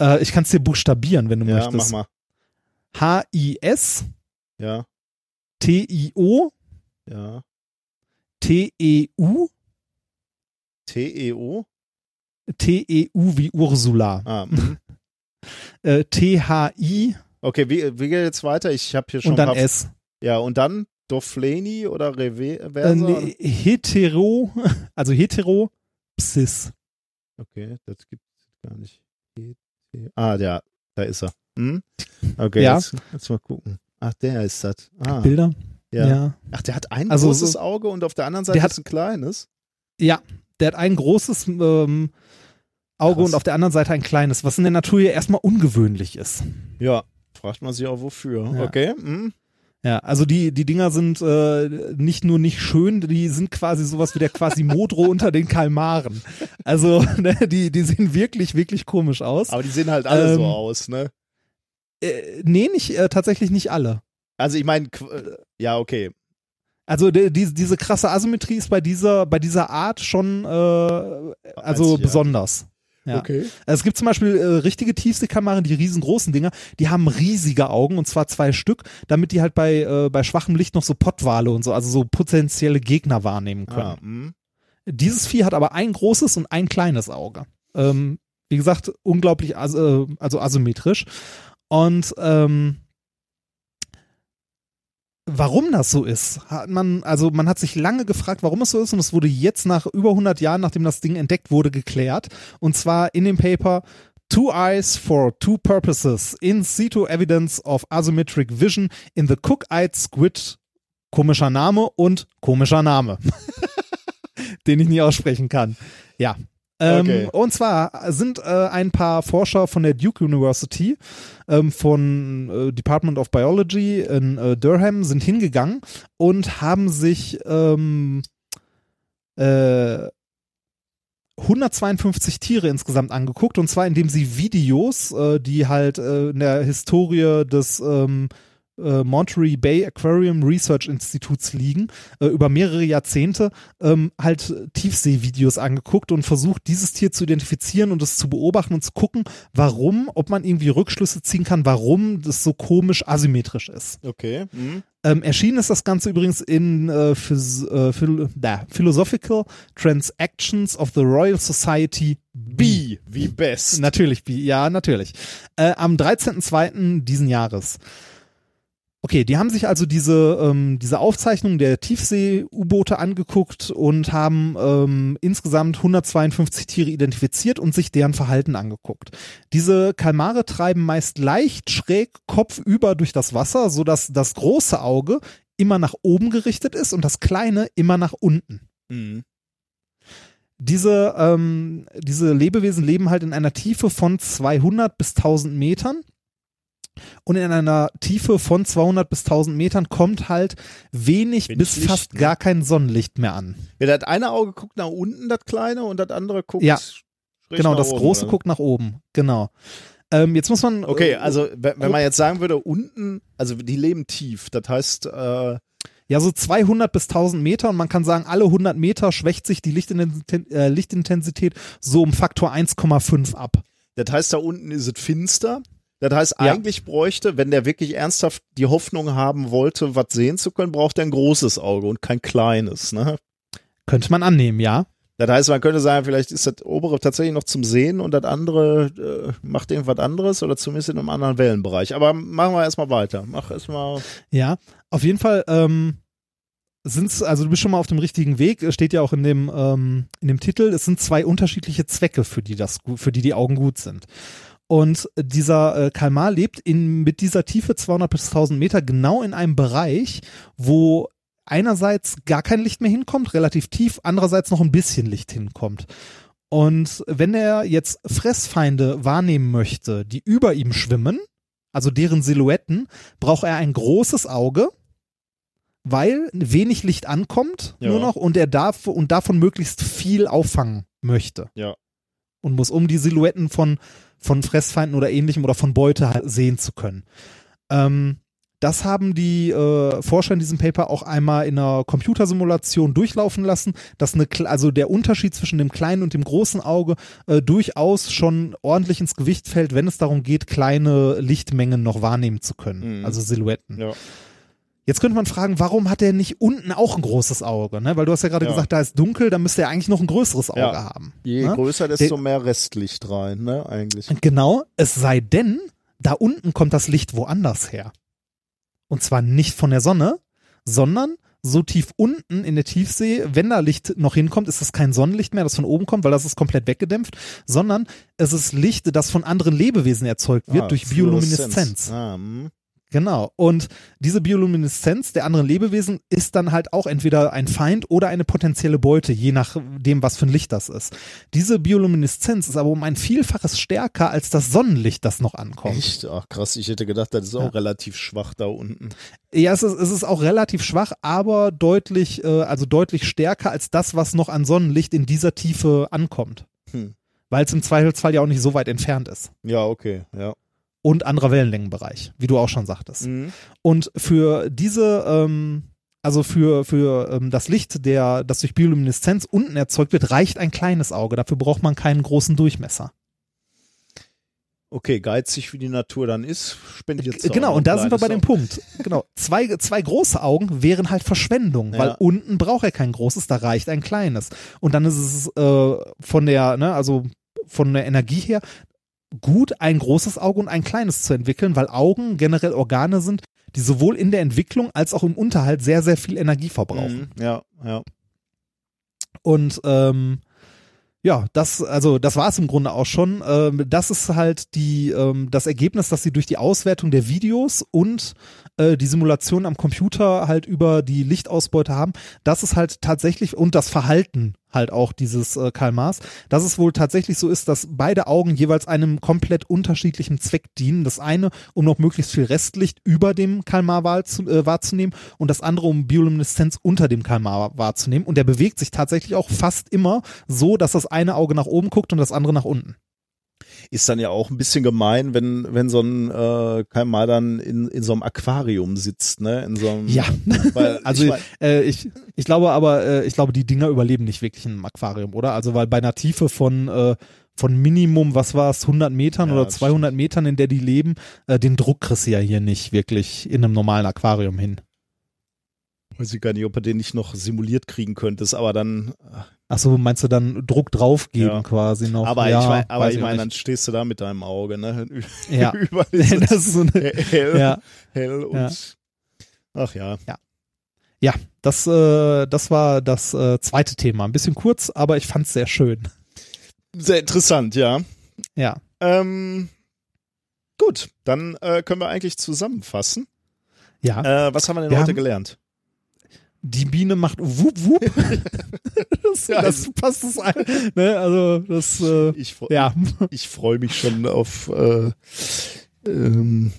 Äh, ich kann es dir buchstabieren, wenn du Ja, mach möchtest. mal. H I S Ja, T I O ja. T E U T-E-O? T E U wie Ursula. Ah, mhm. Äh, T H I Okay, wie, wie geht jetzt weiter? Ich habe hier schon und dann S. Ja, und dann Dofleni oder Äh, Reversa? nee, hetero, (laughs) also hetero Psis. Okay, das gibt es gar nicht. Ah, ja, da ist er. Hm? Okay, Ja. jetzt, jetzt mal gucken. Ach, der ist das. Ah, Bilder. Ja. Ach, der hat ein Also großes Auge und auf der anderen Seite Der hat- ist ein kleines. Ja, der hat ein großes ähm, Auge Krass. und auf der anderen Seite ein kleines, was in der Natur ja erstmal ungewöhnlich ist. Ja. Fragt man sich auch wofür. Ja. Okay. hm. Ja, also die, die Dinger sind äh, nicht nur nicht schön, die sind quasi sowas wie der Quasimodo (laughs) unter den Kalmaren. Also (laughs) ne, die, die sehen wirklich, wirklich komisch aus. Aber die sehen halt alle so Ähm, aus, ne? Äh, nee, nicht, äh, tatsächlich nicht alle. Also ich meine, ja, okay. Also die, die, diese krasse Asymmetrie ist bei dieser, bei dieser Art schon äh, also Einzigartig. besonders. Ja. Okay. Es gibt zum Beispiel äh, richtige Tiefseekameren, die riesengroßen Dinger, die haben riesige Augen und zwar zwei Stück, damit die halt bei, äh, bei schwachem Licht noch so Pottwale und so, also so potenzielle Gegner wahrnehmen können. Ah. Dieses Vieh hat aber ein großes und ein kleines Auge. Ähm, wie gesagt, unglaublich, as äh, also asymmetrisch. Und ähm, warum das so ist, hat man, also man hat sich lange gefragt, warum es so ist und es wurde jetzt nach über 100 Jahren, nachdem das Ding entdeckt wurde, geklärt. Und zwar in dem Paper Two Eyes for Two Purposes in situ evidence of asymmetric vision in the Cook-Eyed Squid. Komischer Name und komischer Name. (laughs) Den ich nie aussprechen kann. Ja. Ähm, Okay. Und zwar sind äh, ein paar Forscher von der Duke University ähm, von äh, Department of Biology in äh, Durham sind hingegangen und haben sich ähm, äh, 152 Tiere insgesamt angeguckt und zwar indem sie Videos, äh, die halt äh, in der Historie des ähm, äh, Monterey Bay Aquarium Research Instituts liegen, äh, über mehrere Jahrzehnte ähm, halt Tiefseevideos angeguckt und versucht, dieses Tier zu identifizieren und es zu beobachten und zu gucken, warum, ob man irgendwie Rückschlüsse ziehen kann, warum das so komisch asymmetrisch ist. Okay. Hm. Ähm, erschienen ist das Ganze übrigens in äh, Phys äh, Phil da, Philosophical Transactions of the Royal Society B wie best. Natürlich, wie- ja, natürlich. Äh, am 13.02. diesen Jahres. Okay, die haben sich also diese, ähm, diese Aufzeichnung der Tiefsee-U-Boote angeguckt und haben ähm, insgesamt 152 Tiere identifiziert und sich deren Verhalten angeguckt. Diese Kalmare treiben meist leicht schräg kopfüber durch das Wasser, sodass das große Auge immer nach oben gerichtet ist und das kleine immer nach unten. Hm. Diese, ähm, diese Lebewesen leben halt in einer Tiefe von 200 bis 1000 Metern. Und in einer Tiefe von 200 bis 1000 Metern kommt halt wenig, Wenig bis fast ne? gar kein Sonnenlicht mehr an. Ja, das eine Auge guckt nach unten, das kleine, und das andere guckt. Ja, genau, das oben, große oder? guckt nach oben. Genau. Ähm, jetzt muss man. Okay, äh, also wenn, wenn man jetzt sagen würde, unten, also die leben tief, das heißt, äh, Ja, so 200 bis 1000 Meter und man kann sagen, alle 100 Meter schwächt sich die Lichtintensität, äh, Lichtintensität so um Faktor 1,5 ab. das heißt, da unten ist es finster. Das heißt, Ja. eigentlich bräuchte, wenn der wirklich ernsthaft die Hoffnung haben wollte, was sehen zu können, braucht er ein großes Auge und kein kleines, ne? Könnte man annehmen, ja. Das heißt, man könnte sagen, vielleicht ist das obere tatsächlich noch zum Sehen und das andere äh, macht irgendwas anderes oder zumindest in einem anderen Wellenbereich. Aber machen wir erstmal weiter. Mach erstmal. Ja, auf jeden Fall ähm, sind's, also du bist schon mal auf dem richtigen Weg, Es steht ja auch in dem, ähm, in dem Titel, es sind zwei unterschiedliche Zwecke, für die das für die die Augen gut sind. Und dieser äh, Kalmar lebt in, mit dieser Tiefe 200 bis 1000 Meter genau in einem Bereich, wo einerseits gar kein Licht mehr hinkommt, relativ tief, andererseits noch ein bisschen Licht hinkommt. Und wenn er jetzt Fressfeinde wahrnehmen möchte, die über ihm schwimmen, also deren Silhouetten, braucht er ein großes Auge, weil wenig Licht ankommt Ja. nur noch und er darf und davon möglichst viel auffangen möchte. Ja. Und muss, um die Silhouetten von, von Fressfeinden oder ähnlichem oder von Beute halt sehen zu können. Ähm, das haben die äh, Forscher in diesem Paper auch einmal in einer Computersimulation durchlaufen lassen, dass eine, also der Unterschied zwischen dem kleinen und dem großen Auge äh, durchaus schon ordentlich ins Gewicht fällt, wenn es darum geht, kleine Lichtmengen noch wahrnehmen zu können, Mhm. also Silhouetten. Ja. Jetzt könnte man fragen, warum hat er nicht unten auch ein großes Auge? Ne? Weil du hast ja gerade Ja. gesagt, da ist dunkel, da müsste er eigentlich noch ein größeres Auge Ja. haben. Je ne? größer, desto mehr Restlicht rein, ne? Eigentlich. Genau, es sei denn, da unten kommt das Licht woanders her. Und zwar nicht von der Sonne, sondern so tief unten in der Tiefsee, wenn da Licht noch hinkommt, ist das kein Sonnenlicht mehr, das von oben kommt, weil das ist komplett weggedämpft, sondern es ist Licht, das von anderen Lebewesen erzeugt wird Ah, durch Biolumineszenz. Ah, hm. Genau. Und diese Biolumineszenz der anderen Lebewesen ist dann halt auch entweder ein Feind oder eine potenzielle Beute, je nachdem, was für ein Licht das ist. Diese Biolumineszenz ist aber um ein Vielfaches stärker als das Sonnenlicht, das noch ankommt. Echt? Ach krass, ich hätte gedacht, das ist auch Ja. relativ schwach da unten. Ja, es ist, es ist auch relativ schwach, aber deutlich, äh, also deutlich stärker als das, was noch an Sonnenlicht in dieser Tiefe ankommt. Hm. Weil es im Zweifelsfall ja auch nicht so weit entfernt ist. Ja, okay, ja. Und anderer Wellenlängenbereich, wie du auch schon sagtest. Mhm. Und für diese, ähm, also für, für ähm, das Licht, der, das durch Biolumineszenz unten erzeugt wird, reicht ein kleines Auge. Dafür braucht man keinen großen Durchmesser. Okay, geizig wie die Natur dann ist, spendiert sie Genau, und da sind wir bei dem Punkt. Genau. Zwei, zwei große Augen wären halt Verschwendung, Ja. weil unten braucht er kein großes, da reicht ein kleines. Und dann ist es äh, von der, ne, also von der Energie her gut, ein großes Auge und ein kleines zu entwickeln, weil Augen generell Organe sind, die sowohl in der Entwicklung als auch im Unterhalt sehr, sehr viel Energie verbrauchen. Mhm. Ja, ja. Und ähm, ja, das, also das war es im Grunde auch schon. Ähm, das ist halt die, ähm, das Ergebnis, dass sie durch die Auswertung der Videos und äh, die Simulation am Computer halt über die Lichtausbeute haben, das ist halt tatsächlich und das Verhalten halt auch dieses äh, Kalmars, dass es wohl tatsächlich so ist, dass beide Augen jeweils einem komplett unterschiedlichen Zweck dienen. Das eine, um noch möglichst viel Restlicht über dem Kalmar äh, wahrzunehmen und das andere, um Biolumineszenz unter dem Kalmar wahrzunehmen. Und der bewegt sich tatsächlich auch fast immer so, dass das eine Auge nach oben guckt und das andere nach unten. Ist dann ja auch ein bisschen gemein, wenn, wenn so ein äh, Kalmar dann in, in so einem Aquarium sitzt, ne? In so einem, Ja, weil, (laughs) also ich mein, äh, ich, ich glaube aber, äh, ich glaube, die Dinger überleben nicht wirklich in einem Aquarium, oder? Also weil bei einer Tiefe von äh, von Minimum, was war es, 100 Metern Ja, oder das 200 Metern, in der die leben, äh, den Druck kriegst du ja hier nicht wirklich in einem normalen Aquarium hin. weiß ich gar nicht, ob er den nicht noch simuliert kriegen könntest, aber dann, Ach so, meinst du dann Druck draufgeben Ja. quasi noch? aber ja, ich mein, aber ich meine, dann stehst du da mit deinem Auge, ne? (laughs) ja. (laughs) Überall (laughs) das ist so eine, hell, ja. hell und, Ja. ach ja. Ja, das, äh, das war das äh, zweite Thema. Ein bisschen kurz, aber ich fand's sehr schön. Sehr interessant, ja. Ja. Ähm, gut, dann äh, können wir eigentlich zusammenfassen. Ja. Äh, was haben wir denn Wir heute haben- gelernt? Die Biene macht wup wup. (laughs) das, Ja, das passt es ein. Ne? Also das äh, Ich, ja. ich freue mich schon auf, äh, ähm,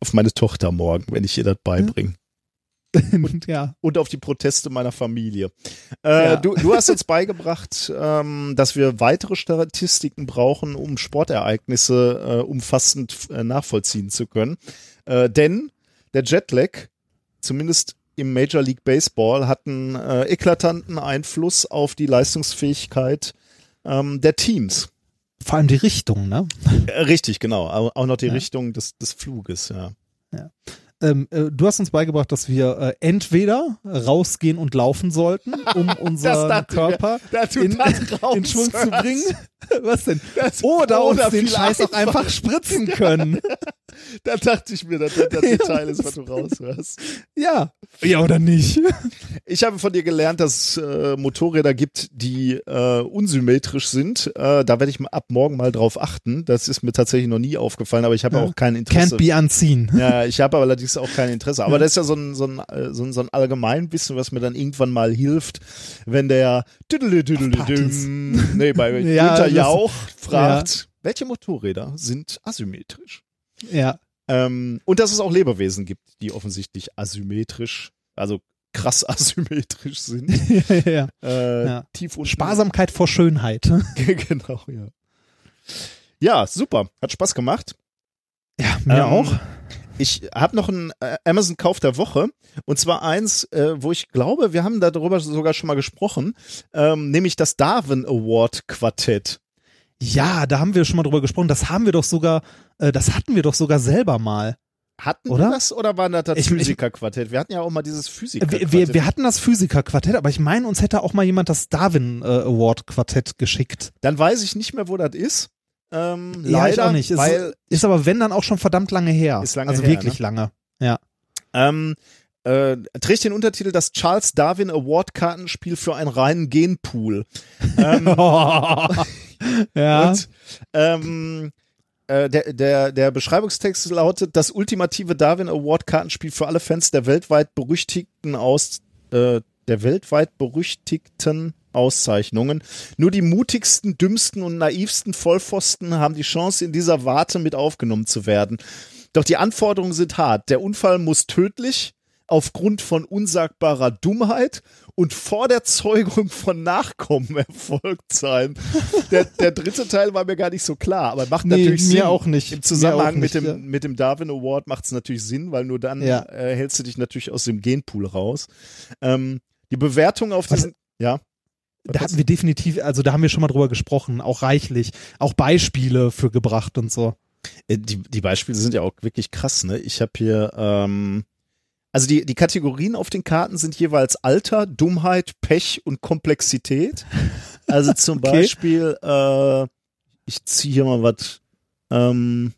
auf meine Tochter morgen, wenn ich ihr das beibringe. (laughs) ja. Und auf die Proteste meiner Familie. Äh, Ja. du, du hast uns beigebracht, ähm, dass wir weitere Statistiken brauchen, um Sportereignisse äh, umfassend äh, nachvollziehen zu können. Äh, denn der Jetlag, zumindest im Major League Baseball, hat einen äh, eklatanten Einfluss auf die Leistungsfähigkeit ähm, der Teams. Vor allem die Richtung, ne? Äh, richtig, genau. Au- Auch noch die Ja. Richtung des, des Fluges, ja. Ähm, äh, du hast uns beigebracht, dass wir äh, entweder rausgehen und laufen sollten, um (laughs) unseren. Körper du in, (laughs) in Schwung zu bringen. (laughs) Was denn? Das- Oder uns den Scheiß auch einfach spritzen können. Da dachte ich mir, dass das das Detail ist, was du raushörst. ja. Ja oder nicht? Ich habe von dir gelernt, dass es äh, Motorräder gibt, die äh, unsymmetrisch sind. Äh, da werde ich ab morgen mal drauf achten. Das ist mir tatsächlich noch nie aufgefallen, aber ich habe Ja. auch kein Interesse. Can't be unseen. Ja, ich habe allerdings auch kein Interesse. Aber das ist ja so ein, so ein, äh, so ein, so ein Allgemeinwissen, was mir dann irgendwann mal hilft, wenn der nee, bei (laughs) Ja, Günther das- Jauch fragt, welche Motorräder sind asymmetrisch? Ja. Ähm, und dass es auch Lebewesen gibt, die offensichtlich asymmetrisch, also krass (laughs) asymmetrisch sind. ja, (laughs) ja. Äh, Ja. Tief unten. Sparsamkeit vor Schönheit. genau, ja. Ja, super. Hat Spaß gemacht. Ja, mir Ähm, auch. Ich habe noch einen äh, Amazon-Kauf der Woche. Und zwar eins, äh, wo ich glaube, wir haben darüber sogar schon mal gesprochen, ähm, nämlich das Darwin Award Quartett. Ja, da haben wir schon mal drüber gesprochen. Das haben wir doch sogar, äh, das hatten wir doch sogar selber mal. Hatten Oder? wir das oder war das das Physiker-Quartett? Wir hatten ja auch mal dieses Physiker-Quartett. Wir, wir, wir hatten das Physiker-Quartett, aber ich meine, uns hätte auch mal jemand das Darwin äh, Award-Quartett geschickt. Dann weiß ich nicht mehr, wo das ist. Ähm, leider, ich auch nicht. Ist, weil ist aber wenn dann auch schon verdammt lange her. Ist lange also her, wirklich lange. Ja. Ähm, äh, trägt den Untertitel das Charles Darwin Award Kartenspiel für einen reinen Genpool. ähm, (laughs) ja. und, ähm, Äh, der, der, der Beschreibungstext lautet: Das ultimative Darwin Award Kartenspiel für alle Fans der weltweit berüchtigten aus äh, der weltweit berüchtigten Auszeichnungen. Nur die mutigsten, dümmsten und naivsten Vollpfosten haben die Chance, in dieser Warte mit aufgenommen zu werden. Doch die Anforderungen sind hart. Der Unfall muss tödlich, aufgrund von unsagbarer Dummheit und vor der Zeugung von Nachkommen (laughs) erfolgt sein. Der, der dritte Teil war mir gar nicht so klar, aber macht Nee, natürlich mir Sinn. auch nicht. Im Zusammenhang nicht, mit, dem, ja. mit dem Darwin Award macht es natürlich Sinn, weil nur dann Ja. äh, hältst du dich natürlich aus dem Genpool raus. Ähm, die Bewertung auf Was- diesen, ja. Da hatten wir definitiv, also da haben wir schon mal drüber gesprochen, auch reichlich, auch Beispiele für gebracht und so. Äh, Die, die Beispiele sind ja auch wirklich krass, ne? Ich habe hier, ähm, also die, die Kategorien auf den Karten sind jeweils Alter, Dummheit, Pech und Komplexität. Also (laughs) zum Okay. Beispiel, äh, ich ziehe hier mal was, ähm,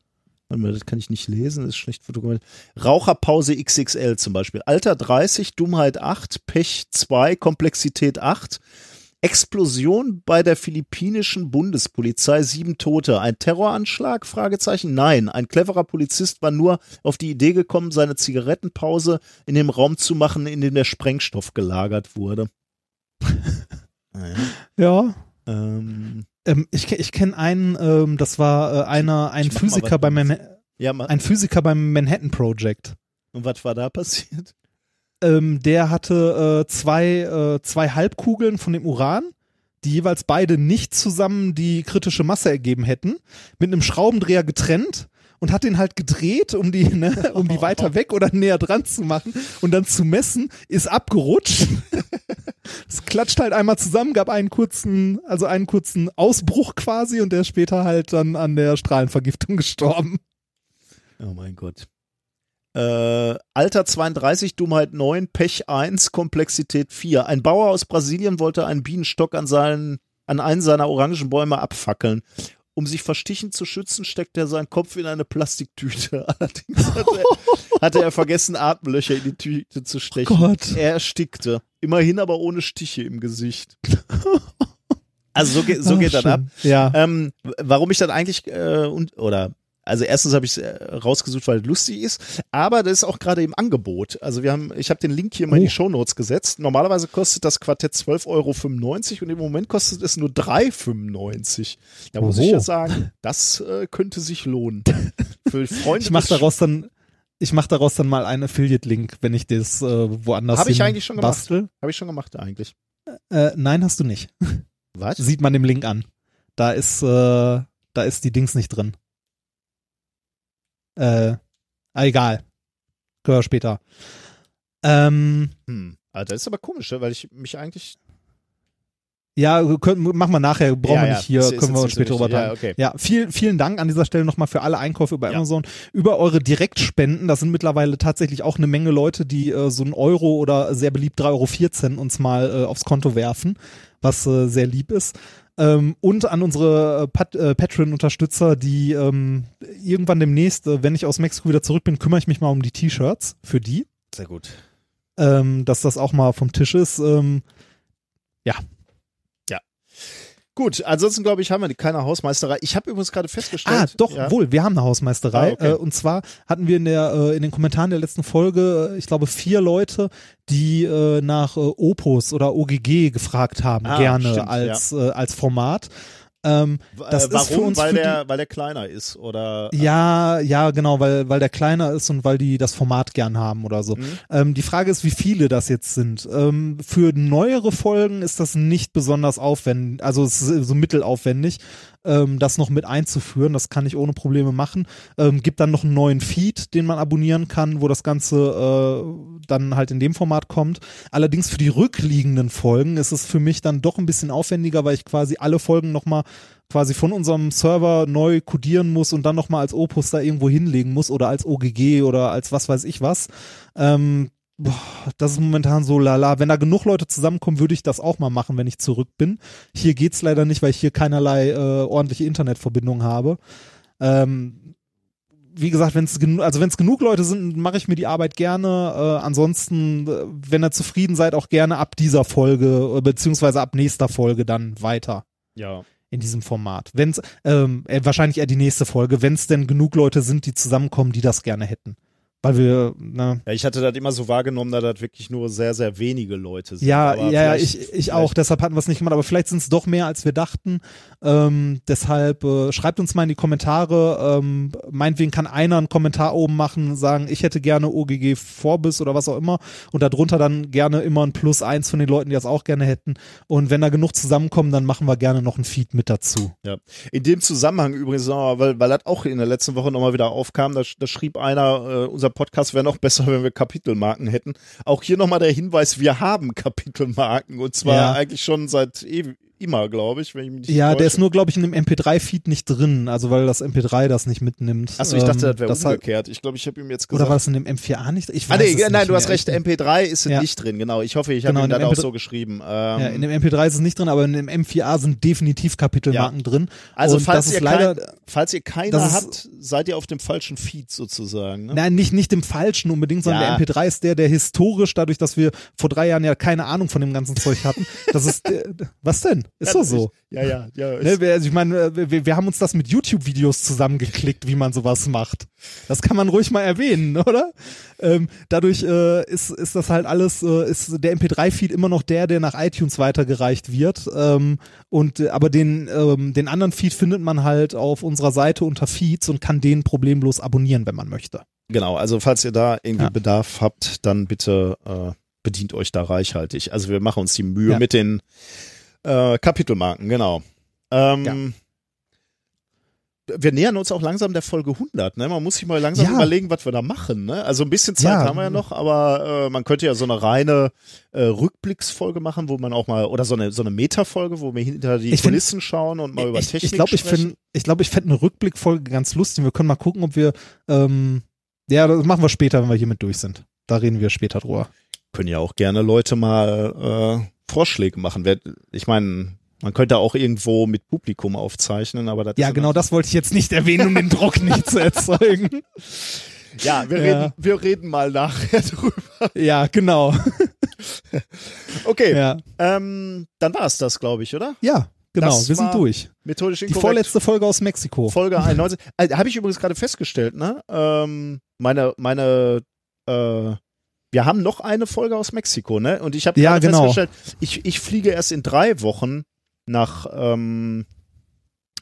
warte mal, das kann ich nicht lesen, das ist schlecht fotografiert. Raucherpause XXL zum Beispiel. Alter 30, Dummheit 8, Pech 2, Komplexität 8. Explosion bei der philippinischen Bundespolizei, sieben Tote. Ein Terroranschlag? Fragezeichen. Nein, ein cleverer Polizist war nur auf die Idee gekommen, seine Zigarettenpause in dem Raum zu machen, in dem der Sprengstoff gelagert wurde. (laughs) Ja. ähm, Ähm, ich ich kenne einen, ähm, das war äh, einer, ein Physiker beim ja, ein Physiker beim Manhattan Project. und was war da passiert? Ähm, der hatte äh, zwei, äh, zwei Halbkugeln von dem Uran, die jeweils beide nicht zusammen die kritische Masse ergeben hätten, mit einem Schraubendreher getrennt und hat den halt gedreht, um die, ne, um die weiter weg oder näher dran zu machen und dann zu messen, ist abgerutscht. (laughs) Es klatscht halt einmal zusammen, gab einen kurzen, also einen kurzen Ausbruch quasi und der ist später halt dann an der Strahlenvergiftung gestorben. Oh mein Gott. Äh, Alter 32, Dummheit 9, Pech 1, Komplexität 4. Ein Bauer aus Brasilien wollte einen Bienenstock an, seinen, an einen seiner Orangenbäume abfackeln. Um sich vor Stichen zu schützen, steckt er seinen Kopf in eine Plastiktüte. (laughs) Allerdings hatte er, hatte er vergessen, Atemlöcher in die Tüte zu stechen. Gott. Er erstickte. Immerhin aber ohne Stiche im Gesicht. (laughs) Also so, geht so Ah, geht das schön. ab. Ja. Ähm, warum ich dann eigentlich äh, und oder also erstens habe ich es äh, rausgesucht, weil es lustig ist, aber das ist auch gerade im Angebot. Also wir haben, ich habe den Link hier mal in die Oh. Shownotes gesetzt. Normalerweise kostet das Quartett 12,95 Euro und im Moment kostet es nur 3,95. Da muss ich Oho. ja sagen, das äh, könnte sich lohnen. (laughs) Für Freunde Ich mach des- daraus dann, ich mach daraus dann mal einen Affiliate-Link, wenn ich das äh, woanders Hab ich eigentlich schon gemacht. bastel. Habe ich schon gemacht eigentlich. Äh, nein, hast du nicht. Was? Sieht man dem Link an. Da ist, äh, da ist die Dings nicht drin. Äh, ah, egal. Können wir später. Ähm, Hm. Ah, das ist aber komisch, weil ich mich eigentlich. ja, können, machen wir nachher, brauchen Ja, wir ja, nicht hier, ist- ist können wir jetzt uns später drüber. Ja, okay. Ja, vielen, vielen Dank an dieser Stelle nochmal für alle Einkäufe über Ja. Amazon, über eure Direktspenden. Das sind mittlerweile tatsächlich auch eine Menge Leute, die äh, so ein Euro oder sehr beliebt 3,14 Euro uns mal äh, aufs Konto werfen, was äh, sehr lieb ist. Ähm, und an unsere äh, Pat äh, Patreon-Unterstützer, die ähm, irgendwann demnächst, äh, wenn ich aus Mexiko wieder zurück bin, kümmere ich mich mal um die T-Shirts für die, Sehr gut. ähm, dass das auch mal vom Tisch ist. Ähm, Gut, ansonsten glaube ich, haben wir keine Hausmeisterei. Ich habe übrigens gerade festgestellt. Ah, doch, ja, wohl, wir haben eine Hausmeisterei. Ah, okay. äh, und zwar hatten wir in, der, äh, in den Kommentaren der letzten Folge, äh, ich glaube, vier Leute, die äh, nach äh, Opus oder OGG gefragt haben, Ah, gerne stimmt, als, äh, als Format. Ähm, das äh, ist warum? für uns weil für der, weil der kleiner ist oder. ja, ja, genau, weil, weil der kleiner ist und weil die das Format gern haben oder so. Mhm. Ähm, die Frage ist, wie viele das jetzt sind. Ähm, für neuere Folgen ist das nicht besonders aufwendig, also es ist so mittelaufwendig, ähm, das noch mit einzuführen. Das kann ich ohne Probleme machen. Ähm, gibt dann noch einen neuen Feed, den man abonnieren kann, wo das Ganze äh, dann halt in dem Format kommt. Allerdings für die rückliegenden Folgen ist es für mich dann doch ein bisschen aufwendiger, weil ich quasi alle Folgen nochmal quasi von unserem Server neu codieren muss und dann nochmal als Opus da irgendwo hinlegen muss oder als OGG oder als was weiß ich was. Ähm, boah, das ist momentan so lala. Wenn da genug Leute zusammenkommen, würde ich das auch mal machen, wenn ich zurück bin. Hier geht's leider nicht, weil ich hier keinerlei äh, ordentliche Internetverbindung habe. Ähm, wie gesagt, wenn es genug, also wenn es genug Leute sind, mache ich mir die Arbeit gerne. Äh, ansonsten, äh, wenn ihr zufrieden seid, auch gerne ab dieser Folge äh, beziehungsweise ab nächster Folge dann weiter Ja. in diesem Format. Wenn's, ähm, äh, wahrscheinlich eher die nächste Folge, wenn es denn genug Leute sind, die zusammenkommen, die das gerne hätten. Weil wir, ne, Ja, ich hatte das immer so wahrgenommen, dass das wirklich nur sehr, sehr wenige Leute sind. Ja, Aber ja, ich, ich auch. Deshalb hatten wir es nicht gemacht. Aber vielleicht sind es doch mehr, als wir dachten. Ähm, deshalb äh, schreibt uns mal in die Kommentare. Ähm, meinetwegen kann einer einen Kommentar oben machen, sagen, ich hätte gerne OGG Vorbis oder was auch immer. Und darunter dann gerne immer ein Plus eins von den Leuten, die das auch gerne hätten. Und wenn da genug zusammenkommen, dann machen wir gerne noch ein Feed mit dazu. Ja. In dem Zusammenhang übrigens weil, weil das auch in der letzten Woche nochmal wieder aufkam, da, da schrieb einer, äh, unser Podcast wäre noch besser, wenn wir Kapitelmarken hätten. Auch hier nochmal der Hinweis, wir haben Kapitelmarken und zwar Ja. eigentlich schon seit ew- immer, glaube ich, wenn ich mich nicht Ja, der täusche. ist nur, glaube ich, in dem MP3-Feed nicht drin. Also weil das MP3 das nicht mitnimmt. Achso, ich dachte, Ähm, das wäre umgekehrt. Ich glaube, ich habe ihm jetzt gesagt. Oder war das in dem M4A nicht? Ich Ah, weiß nee, es nein, nicht du hast mehr. recht, Ich- MP3 ist Ja. nicht drin, genau. Ich hoffe, ich habe Genau, ihm in das dem auch MP3 so geschrieben. Ähm, Ja, in dem MP3 ist es nicht drin, aber in dem M4A sind definitiv Kapitelmarken drin. also Und falls ihr, leider, kein, falls ihr keine habt, seid ihr auf dem falschen Feed sozusagen. Ne? nein, nicht, nicht dem falschen unbedingt, sondern Ja. der MP3 ist der, der historisch, dadurch, dass wir vor drei Jahren ja keine Ahnung von dem ganzen Zeug hatten, das ist, der, (laughs) was denn? Ist doch so. Ja, ja, ja. Ne, wir, also ich meine, wir, wir haben uns das mit YouTube-Videos zusammengeklickt, wie man sowas macht. Das kann man ruhig mal erwähnen, (laughs) oder? Ähm, dadurch äh, ist, ist das halt alles, äh, ist der MP3-Feed immer noch der, der nach iTunes weitergereicht wird. Ähm, und äh, aber den, ähm, den anderen Feed findet man halt auf unserer Seite unter Feeds und kann den problemlos abonnieren, wenn man möchte. Genau, also falls ihr da irgendwie Ja. Bedarf habt, dann bitte äh, bedient euch da reichhaltig. Also wir machen uns die Mühe Ja. mit den äh, Kapitelmarken, genau. Ähm, Wir nähern uns auch langsam der Folge 100. Ne? Man muss sich mal langsam Ja. überlegen, was wir da machen. Ne? Also ein bisschen Zeit Ja. haben wir ja noch, aber äh, man könnte ja so eine reine äh, Rückblicksfolge machen, wo man auch mal, oder so eine, so eine Metafolge, wo wir hinter die Ich find- Kulissen schauen und mal über ich Technik ich glaube, ich sprechen. ich glaube, ich fände eine Rückblickfolge ganz lustig. Wir können mal gucken, ob wir, ähm, ja, das machen wir später, wenn wir hiermit durch sind. Da reden wir später drüber. können ja auch gerne Leute mal äh, Vorschläge machen. Ich meine, man könnte auch irgendwo mit Publikum aufzeichnen, aber das Ja, genau das wollte ich jetzt nicht erwähnen, um den Druck nicht zu erzeugen. Ja, wir, Ja. Reden, wir reden mal nachher (laughs) drüber. Ja, genau. Okay, Ja, ähm, dann war es das, glaube ich, oder? ja genau. Das wir sind durch. Methodisch Die inkorrekt. vorletzte Folge aus Mexiko. Folge 91. Äh, Habe ich übrigens gerade festgestellt, ne? Ähm, meine, meine, äh, wir haben noch eine Folge aus Mexiko, ne? Und ich habe Ja, genau. festgestellt, ich, ich fliege erst in drei Wochen nach, ähm,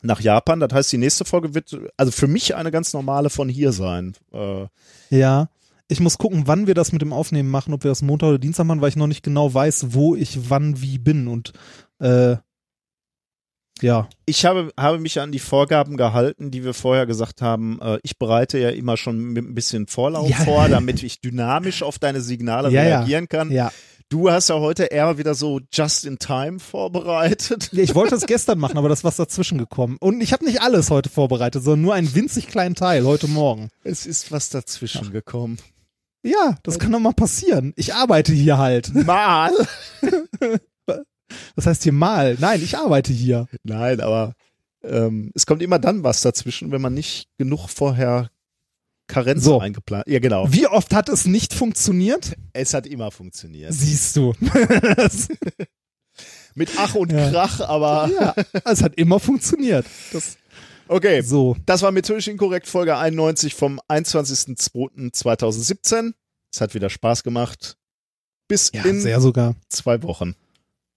nach Japan. Das heißt, die nächste Folge wird also für mich eine ganz normale von hier sein. Äh, Ja. Ich muss gucken, wann wir das mit dem Aufnehmen machen, ob wir das Montag oder Dienstag machen, weil ich noch nicht genau weiß, wo ich wann wie bin. Und äh, ja, ich habe, habe mich an die Vorgaben gehalten, die wir vorher gesagt haben. Äh, ich bereite ja immer schon mit ein bisschen Vorlauf Ja. vor, damit ich dynamisch auf deine Signale Ja, reagieren kann. ja. Du hast ja heute eher wieder so just in time vorbereitet. Ich wollte es gestern machen, aber das ist was dazwischen gekommen. Und ich habe nicht alles heute vorbereitet, sondern nur einen winzig kleinen Teil heute Morgen. Es ist was dazwischen gekommen. Ja, das kann doch mal passieren. Ich arbeite hier halt. Mal. (laughs) Das heißt hier mal. Nein, ich arbeite hier. Nein, aber ähm, es kommt immer dann was dazwischen, wenn man nicht genug vorher Karenz So. eingeplant. Ja, genau. Wie oft hat es nicht funktioniert? Es hat immer funktioniert. Siehst du. (laughs) Mit Ach und Ja. Krach, aber ja, es hat immer funktioniert. Das, okay. so. Das war methodisch inkorrekt Folge 91 vom 21.02.2017. Es hat wieder Spaß gemacht. Bis Ja, in sehr sogar. zwei Wochen.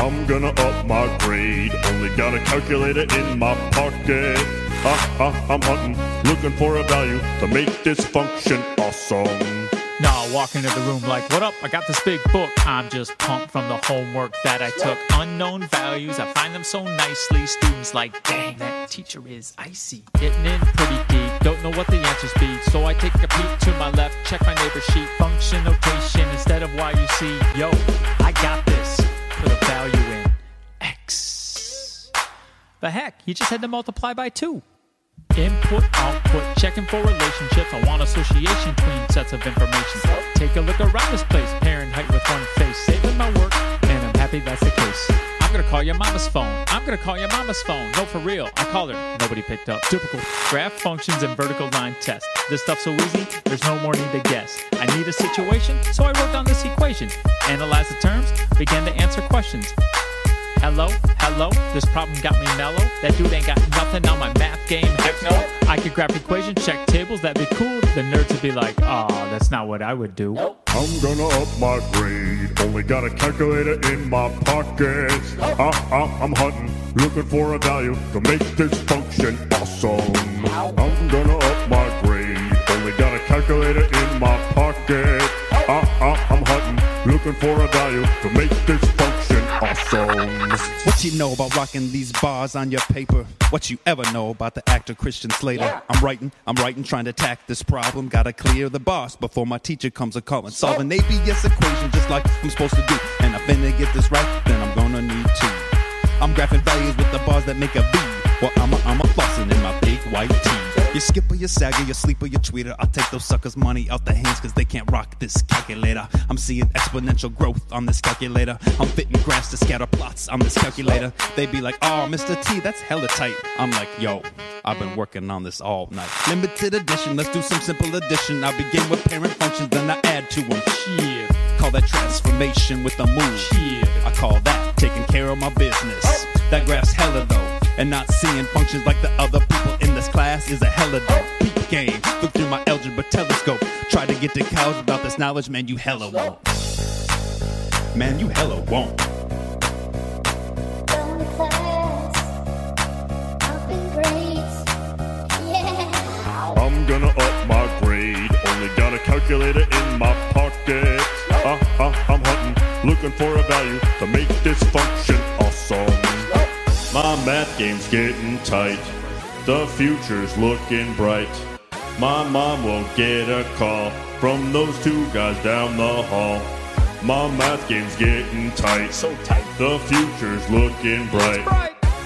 I'm gonna up my grade. Only got a calculator in my pocket. Ha ha, I'm hunting, looking for a value to make this function awesome. Nah, walk into the room like, what up? I got this big book. I'm just pumped from the homework that I took. Unknown values, I find them so nicely. Students like, dang, that teacher is icy. Getting in pretty deep, don't know what the answers be. So I take a peek to my left, check my neighbor's sheet. Function notation instead of Y you see. Yo, I got this put a value in x. But heck, you just had to multiply by 2. Input, output, checking for relationships. I want association between sets of information. Take a look around this place, parent height with one face. Saving my work, and I'm happy that's the case. I'm gonna call your mama's phone. I'm gonna call your mama's phone. No, for real. I called her. Nobody picked up. Typical. Graph functions and vertical line test. This stuff's so easy, there's no more need to guess. I need a situation, so I wrote down this equation. Analyze the terms, began to answer questions. Hello, hello, this problem got me mellow. That dude ain't got nothing on my math game. Heck no. I could graph equations, check tables, that'd be cool. The nerds would be like, oh, that's not what I would do. I'm gonna up my grade. Only got a calculator in my pocket. Ah, ah, I'm hunting, looking for a value to make this function awesome. I'm gonna up my grade. Only got a calculator in my pocket. Ah, ah, I'm hunting, looking for a value to make this function awesome. What you know about rocking these bars on your paper? What you ever know about the actor Christian Slater? I'm writing, I'm writing, trying to attack this problem. Gotta clear the boss before my teacher comes a calling. Solve an ABS equation just like I'm supposed to do. And if I get this right, then I'm gonna need to. I'm graphing values with the bars that make a V. Well, I'm a, I'm a flossing in my big white tee. You skipper, you sagger, you sleeper, you tweeter. I'll take those suckers' money out the hands cause they can't rock this calculator. I'm seeing exponential growth on this calculator. I'm fitting graphs to scatter plots on this calculator. They'd be like, oh, Mr. T, that's hella tight. I'm like, yo, I've been working on this all night. Limited edition, let's do some simple addition. I begin with parent functions, then I add to them. Shit. Call that transformation with a move. Shit. I call that taking care of my business. That graph's hella though. And not seeing functions like the other people in this class is a hella dope. Peep game. Look through my algebra telescope. Try to get to college without this knowledge, man, you hella won't. Man, you hella won't. I'm gonna up my grade. Only got a calculator in my pocket. Ah, ah, I'm hunting, looking for a value to make this function awesome. My math game's getting tight. The future's looking bright. My mom won't get a call from those two guys down the hall. My math game's getting tight. So tight. The future's looking bright.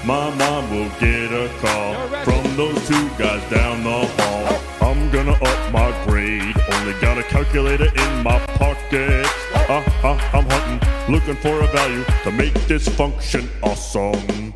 My mom will get a call from those two guys down the hall. I'm gonna up my grade. Only got a calculator in my pocket. Ah, ah, I'm hunting, looking for a value to make this function awesome.